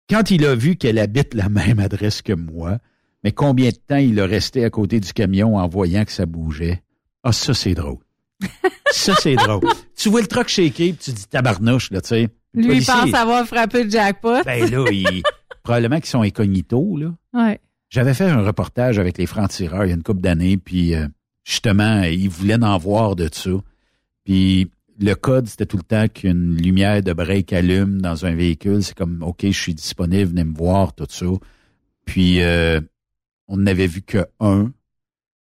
Quand il a vu qu'elle habite la même adresse que moi, mais combien de temps il a resté à côté du camion en voyant que ça bougeait? Ah, ça, c'est drôle. ça, c'est drôle. Tu vois le truck shaker, puis tu dis tabarnouche, là, tu sais. Lui, policier- pense avoir frappé le jackpot. Ben là, il- probablement qu'ils sont incognito, là. Ouais. J'avais fait un reportage avec les francs-tireurs il y a une couple d'années, puis euh, justement, ils voulaient en voir de ça. Puis le code, c'était tout le temps qu'une lumière de break allume dans un véhicule. C'est comme, OK, je suis disponible, venez me voir, tout ça. Puis euh, on n'avait vu que un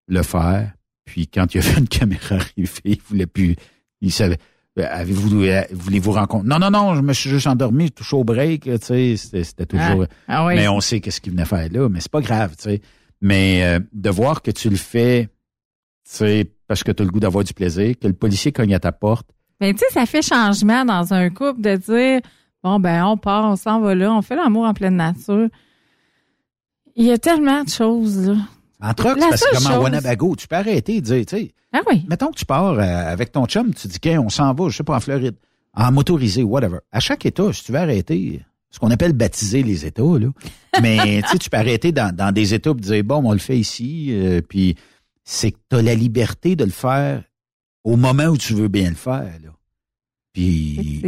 le faire. Puis quand il a vu une caméra arriver, il voulait plus... Il savait... euh, Avez-vous, euh, voulez-vous rencontrer? Non, non, non, je me suis juste endormi, je touche au break, tu sais, c'était, c'était toujours. Ah, ah oui. Mais on sait qu'est-ce qu'il venait faire là, mais c'est pas grave, tu sais. Mais euh, de voir que tu le fais, tu sais, parce que tu as le goût d'avoir du plaisir, que le policier cogne à ta porte. Mais tu sais, ça fait changement dans un couple de dire bon ben on part, on s'en va là, on fait l'amour en pleine nature. Il y a tellement de choses là. En truck, La c'est parce que comme en Wanabago, tu peux arrêter et dire, tu sais, Ah oui. mettons que tu pars euh, avec ton chum, tu dis, Qu'un, on s'en va, je sais pas, en Floride, en motorisé, whatever. À chaque État, si tu veux arrêter, ce qu'on appelle baptiser les États, là, mais tu sais, tu peux arrêter dans, dans des États et dire, bon, on le fait ici, euh, puis c'est que tu as la liberté de le faire au moment où tu veux bien le faire. Là. Puis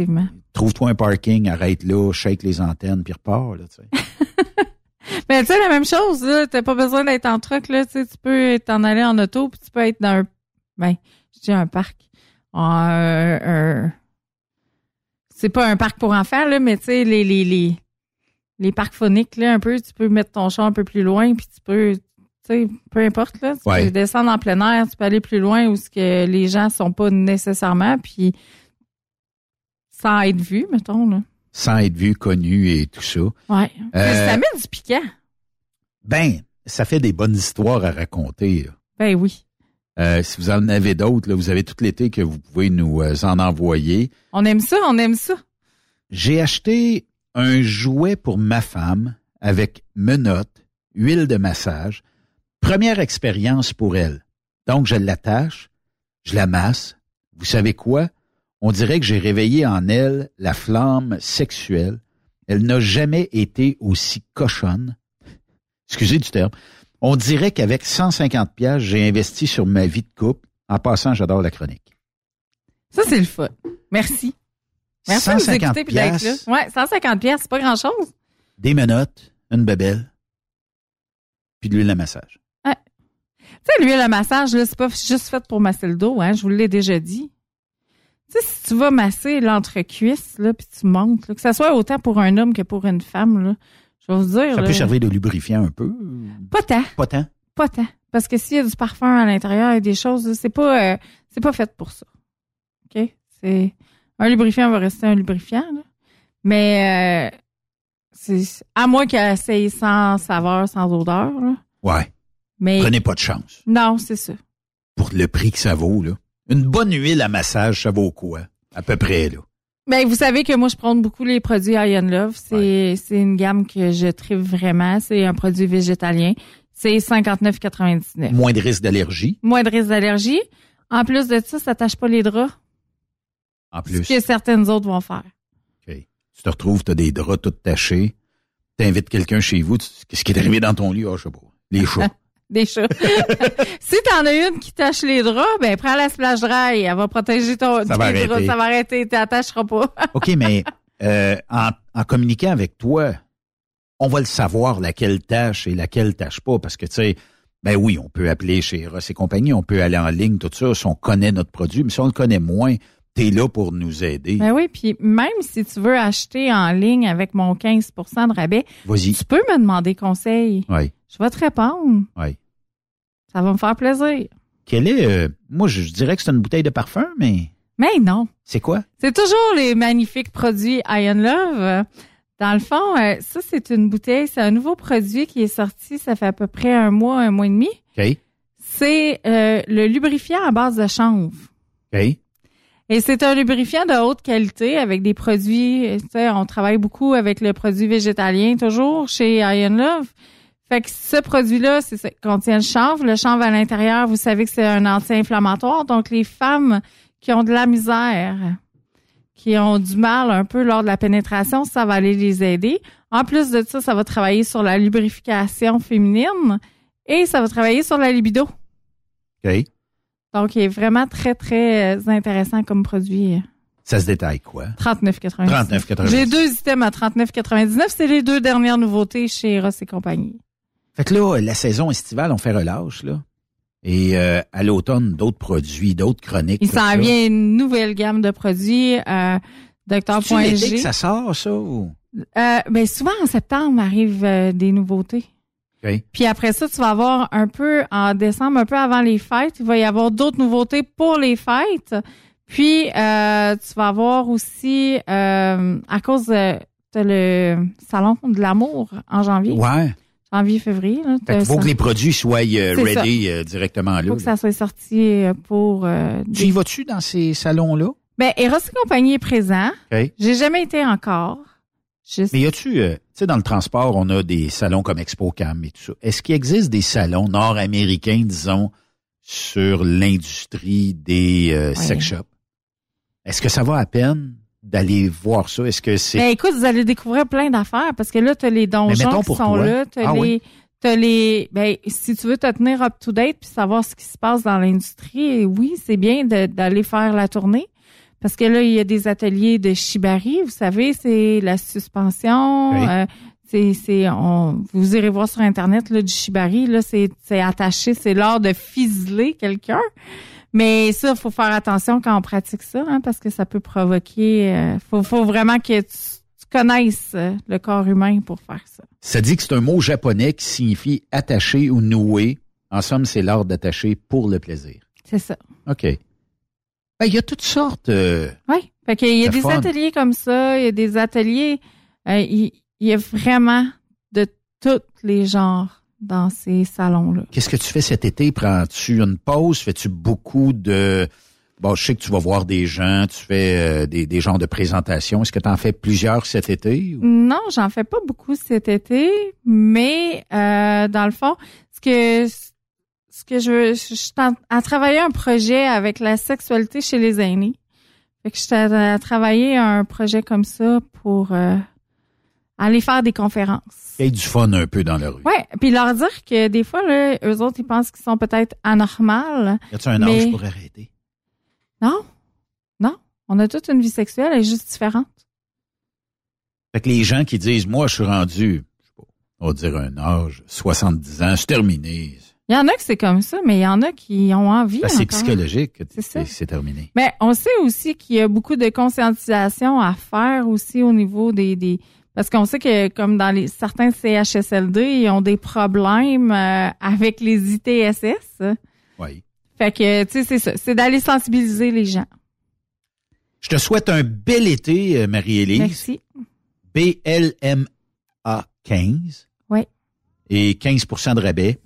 trouve-toi un parking, arrête là, shake les antennes, puis repars. Là, tu sais. Mais tu sais, la même chose, là, t'as pas besoin d'être en truck, là, tu tu peux t'en aller en auto, puis tu peux être dans un, ben, je dis un parc, un, un- c'est pas un parc pour enfants, là, mais tu sais, les, les, les, les parcs phoniques, là, un peu, tu peux mettre ton char un peu plus loin, puis tu peux, tu sais, peu importe, là, tu Ouais. peux descendre en plein air, tu peux aller plus loin où ce que les gens sont pas nécessairement, puis sans être vu, mettons, là. Sans être vu, connu et tout ça. Ouais. Euh, ça met du piquant. Ben, ça fait des bonnes histoires à raconter. là. Ben oui. Euh, si vous en avez d'autres, là, vous avez tout l'été que vous pouvez nous euh, en envoyer. On aime ça, on aime ça. J'ai acheté un jouet pour ma femme avec menottes, huile de massage. Première expérience pour elle. Donc, je l'attache, je la masse. Vous savez quoi? On dirait que j'ai réveillé en elle la flamme sexuelle. Elle n'a jamais été aussi cochonne. Excusez du terme. On dirait qu'avec 150 pièces, j'ai investi sur ma vie de couple. En passant, j'adore la chronique. Ça, c'est le fun. Merci. Merci de nous 150 écouter puis d'être là. Ouais, 150 pièces, c'est pas grand-chose. Des menottes, une bebelle, puis de l'huile à massage. Tu sais, l'huile à massage, là, c'est pas juste fait pour masser le dos, hein, je vous l'ai déjà dit. Tu sais, si tu vas masser l'entrecuisse, là, puis tu montes, là, que ça soit autant pour un homme que pour une femme, là, je vais vous dire... Ça là, peut servir de lubrifiant un peu? Pas tant. Pas tant? Pas tant. Parce que s'il y a du parfum à l'intérieur et des choses, c'est pas, euh, c'est pas fait pour ça. OK? C'est, un lubrifiant va rester un lubrifiant, là. Mais, euh, c'est, à moins qu'elle essaye sans saveur, sans odeur, là. Ouais. Mais. Prenez pas de chance. Non, c'est ça. Pour le prix que ça vaut, là. Une bonne huile à massage, ça vaut quoi? À peu près, là. Ben, vous savez que moi, je prends beaucoup les produits Iron Love. C'est, une gamme que je tripe vraiment. C'est un produit végétalien. C'est 59,99. Moins de risque d'allergie, Moins de risque d'allergie. En plus de ça, ça tâche pas les draps. en plus. Ce que certaines autres vont faire. Tu te retrouves, tu as des draps tout tachés. T'invites quelqu'un chez vous, qu'est-ce qui est arrivé dans ton lit? Ah, je sais pas. Les chats. Des chats. si t'en as une qui tâche les draps, ben prends la splash dry. Elle va protéger ton Ça va tes draps. arrêter. Ça va arrêter. T'attacheras pas. OK, mais euh, en, en communiquant avec toi, on va le savoir laquelle tâche et laquelle tâche pas. Parce que, tu sais, ben oui, on peut appeler chez Ross et compagnie, on peut aller en ligne, tout ça, si on connaît notre produit, mais si on le connaît moins, t'es là pour nous aider. Ben oui, puis même si tu veux acheter en ligne avec mon 15% de rabais, tu peux me demander conseil. Oui, Je vais te répondre. oui. Ça va me faire plaisir. Quel est, euh, moi, je, je dirais que c'est une bouteille de parfum, mais Mais non. c'est quoi? C'est toujours les magnifiques produits Iron Love. Dans le fond, euh, ça, c'est une bouteille, c'est un nouveau produit qui est sorti, ça fait à peu près un mois, un mois et demi. OK, C'est euh, le lubrifiant à base de chanvre. OK. Et c'est un lubrifiant de haute qualité avec des produits, euh, tu sais, on travaille beaucoup avec le produit végétalien toujours chez Iron Love. Fait que ce produit-là, c'est ça, contient le chanvre. Le chanvre à l'intérieur, vous savez que c'est un anti-inflammatoire. Donc, les femmes qui ont de la misère, qui ont du mal un peu lors de la pénétration, ça va aller les aider. En plus de ça, ça va travailler sur la lubrification féminine et ça va travailler sur la libido. OK. Donc, il est vraiment très, très euh, intéressant comme produit. Ça se détaille quoi? 39,99. 39,99. J'ai deux items à 39,99. C'est les deux dernières nouveautés chez Ross et compagnie. Fait que là, la saison estivale, on fait relâche, là. Et euh, à l'automne, d'autres produits, d'autres chroniques. Il s'en vient une nouvelle gamme de produits. Euh, Docteur.g. que ça sort, ça? Ou? Euh, ben souvent en septembre arrivent euh, des nouveautés. Puis après ça, tu vas avoir un peu en décembre, un peu avant les fêtes, il va y avoir d'autres nouveautés pour les fêtes. Puis euh, tu vas avoir aussi euh, à cause de le salon de l'amour en janvier. Ouais. Janvier, février. Qu'il faut ça. que les produits soient euh, ready euh, directement là. Il faut que ça soit sorti euh, pour. euh, Tu des- y vas-tu dans ces salons-là? Ben, Eros et compagnie est présent. J'ai jamais été encore. Juste- Mais y a-tu, euh, tu sais, dans le transport, on a des salons comme ExpoCam et tout ça. Est-ce qu'il existe des salons nord-américains, disons, sur l'industrie des euh, sex shops? Est-ce que ça va à peine d'aller voir ça? Est-ce que c'est... Ben, écoute, vous allez découvrir plein d'affaires parce que là, tu as les donjons qui sont toi. là. Tu as Ah les. oui? T'as les. Ben, si tu veux te tenir up to date puis savoir ce qui se passe dans l'industrie, oui, c'est bien d'aller faire la tournée. Parce que là, il y a des ateliers de shibari, vous savez, c'est la suspension. Oui. euh, c'est, c'est, on, vous irez voir sur Internet, là, du shibari, là, c'est, c'est attaché, c'est l'art de fiseler quelqu'un. Mais ça, il faut faire attention quand on pratique ça, hein, parce que ça peut provoquer. euh, faut, faut vraiment que tu, tu connaisses euh, le corps humain pour faire ça. Ça dit que c'est un mot japonais qui signifie attacher ou nouer. En somme, c'est l'art d'attacher pour le plaisir. C'est ça. OK. Ben, il y a toutes sortes. euh, Oui. Fait qu'il y a des fun. ateliers comme ça, il y a des ateliers. euh, il, il y a vraiment de tous les genres dans ces salons-là. Qu'est-ce que tu fais cet été? Prends-tu une pause? Fais-tu beaucoup de... Bon, je sais que tu vas voir des gens, tu fais euh, des, des genres de présentations. Est-ce que tu en fais plusieurs cet été? ou- Non, j'en fais pas beaucoup cet été, mais euh, dans le fond, ce que ce que je je suis en- à travailler un projet avec la sexualité chez les aînés. Fait que je suis à, à travailler un projet comme ça pour euh, aller faire des conférences. Ait du fun un peu dans la rue. Ouais, puis leur dire que des fois là, eux autres ils pensent qu'ils sont peut-être anormales. Y a-tu un mais- âge pour arrêter? Non, non, on a toute une vie sexuelle, elle est juste différente. Fait que les gens qui disent, moi, je suis rendu, je sais pas, on va dire un âge, 70 ans, c'est terminé. Il y en a que c'est comme ça, mais il y en a qui ont envie. Ben, c'est psychologique. C'est terminé. Mais on sait aussi qu'il y a beaucoup de conscientisation à faire aussi au niveau des, des parce qu'on sait que comme dans les certains CHSLD, ils ont des problèmes euh, avec les ITSS. Oui. Fait que tu sais c'est ça, c'est d'aller sensibiliser les gens. Je te souhaite un bel été, euh, Marie-Élise. Merci. BLMA 15. Oui. Et 15% de rabais.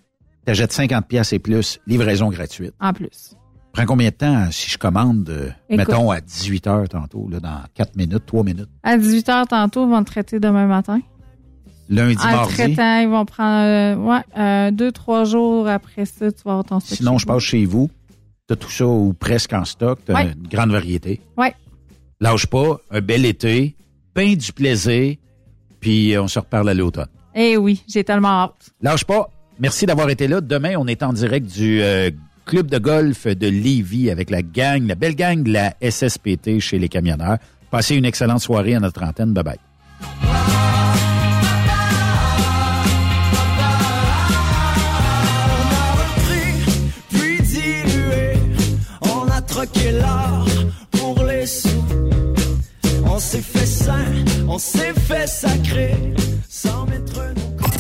T'achètes 50 pièces et plus, livraison gratuite. En plus. Prends combien de temps euh, si je commande, euh, Écoute. mettons, à 18 heures tantôt, là, dans 4 minutes, 3 minutes? À 18h tantôt, ils vont te traiter demain matin. Lundi, en mardi? traitant, ils vont prendre euh, ouais, euh, deux, trois jours après ça, tu vas avoir ton stock Sinon, je passe chez vous. T'as tout ça ou presque en stock. T'as Ouais. une grande variété. Ouais. Lâche pas, un bel été, ben du plaisir. puis on se reparle à l'automne. Eh oui, j'ai tellement hâte. Lâche pas. Merci d'avoir été là. Demain, on est en direct du euh, club de golf de Lévis avec la gang, la belle gang de la SSPT chez les camionneurs. Passez une excellente soirée à notre antenne. Bye bye. pour les sous. On s'est fait on s'est fait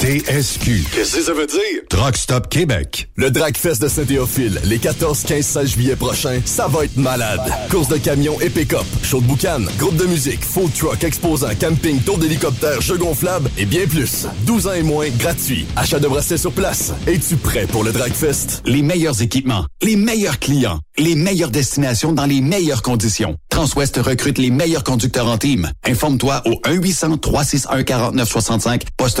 TSQ. Qu'est-ce que ça veut dire? Truck Stop Québec. Le Dragfest de Saint-Théophile, les 14, 15, 16 juillet prochains, ça va être malade. Course de camions et pick-up, show de boucan, groupe de musique, food truck, exposant, camping, tour d'hélicoptère, jeux gonflables et bien plus. 12 ans et moins, gratuit. Achat de bracelets sur place. Es-tu prêt pour le Dragfest? Les meilleurs équipements, les meilleurs clients, les meilleures destinations dans les meilleures conditions. Transwest recrute les meilleurs conducteurs en team. Informe-toi au 1-800-361-4965, poste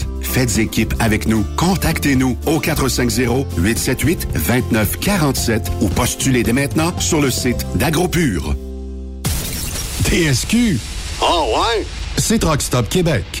Faites équipe avec nous. Contactez-nous au 450-878-2947 ou postulez dès maintenant sur le site d'AgroPure. TSQ. Oh ouais? C'est Truck Stop Québec.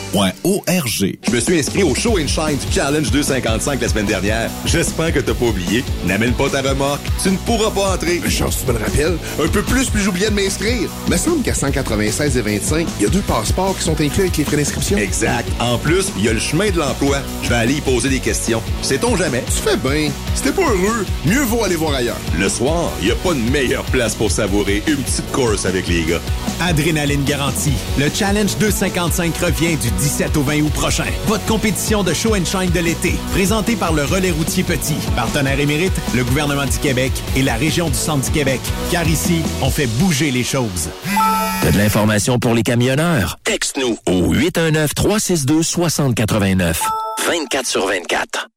Je me suis inscrit au Show and Shine du Challenge 255 la semaine dernière. J'espère que t'as pas oublié. N'amène pas ta remorque. Tu ne pourras pas entrer. Chance, tu me le rappelles? Un peu plus, puis j'oubliais de m'inscrire. Me semble qu'à 196 et 25, il y a deux passeports qui sont inclus avec les frais d'inscription. Exact. En plus, il y a le chemin de l'emploi. Je vais aller y poser des questions. Sait-on jamais? Tu fais bien. Si t'es pas heureux, mieux vaut aller voir ailleurs. Le soir, il n'y a pas de meilleure place pour savourer une petite course avec les gars. Adrénaline garantie. Le Challenge 255 revient du 17 au 20 août prochain. Votre compétition de show and shine de l'été, présentée par le Relais routier Petit, partenaire émérite, le gouvernement du Québec et la région du Centre du Québec. Car ici, on fait bouger les choses. T'as de l'information pour les camionneurs? Texte-nous au 819-362-6089. 24 sur 24.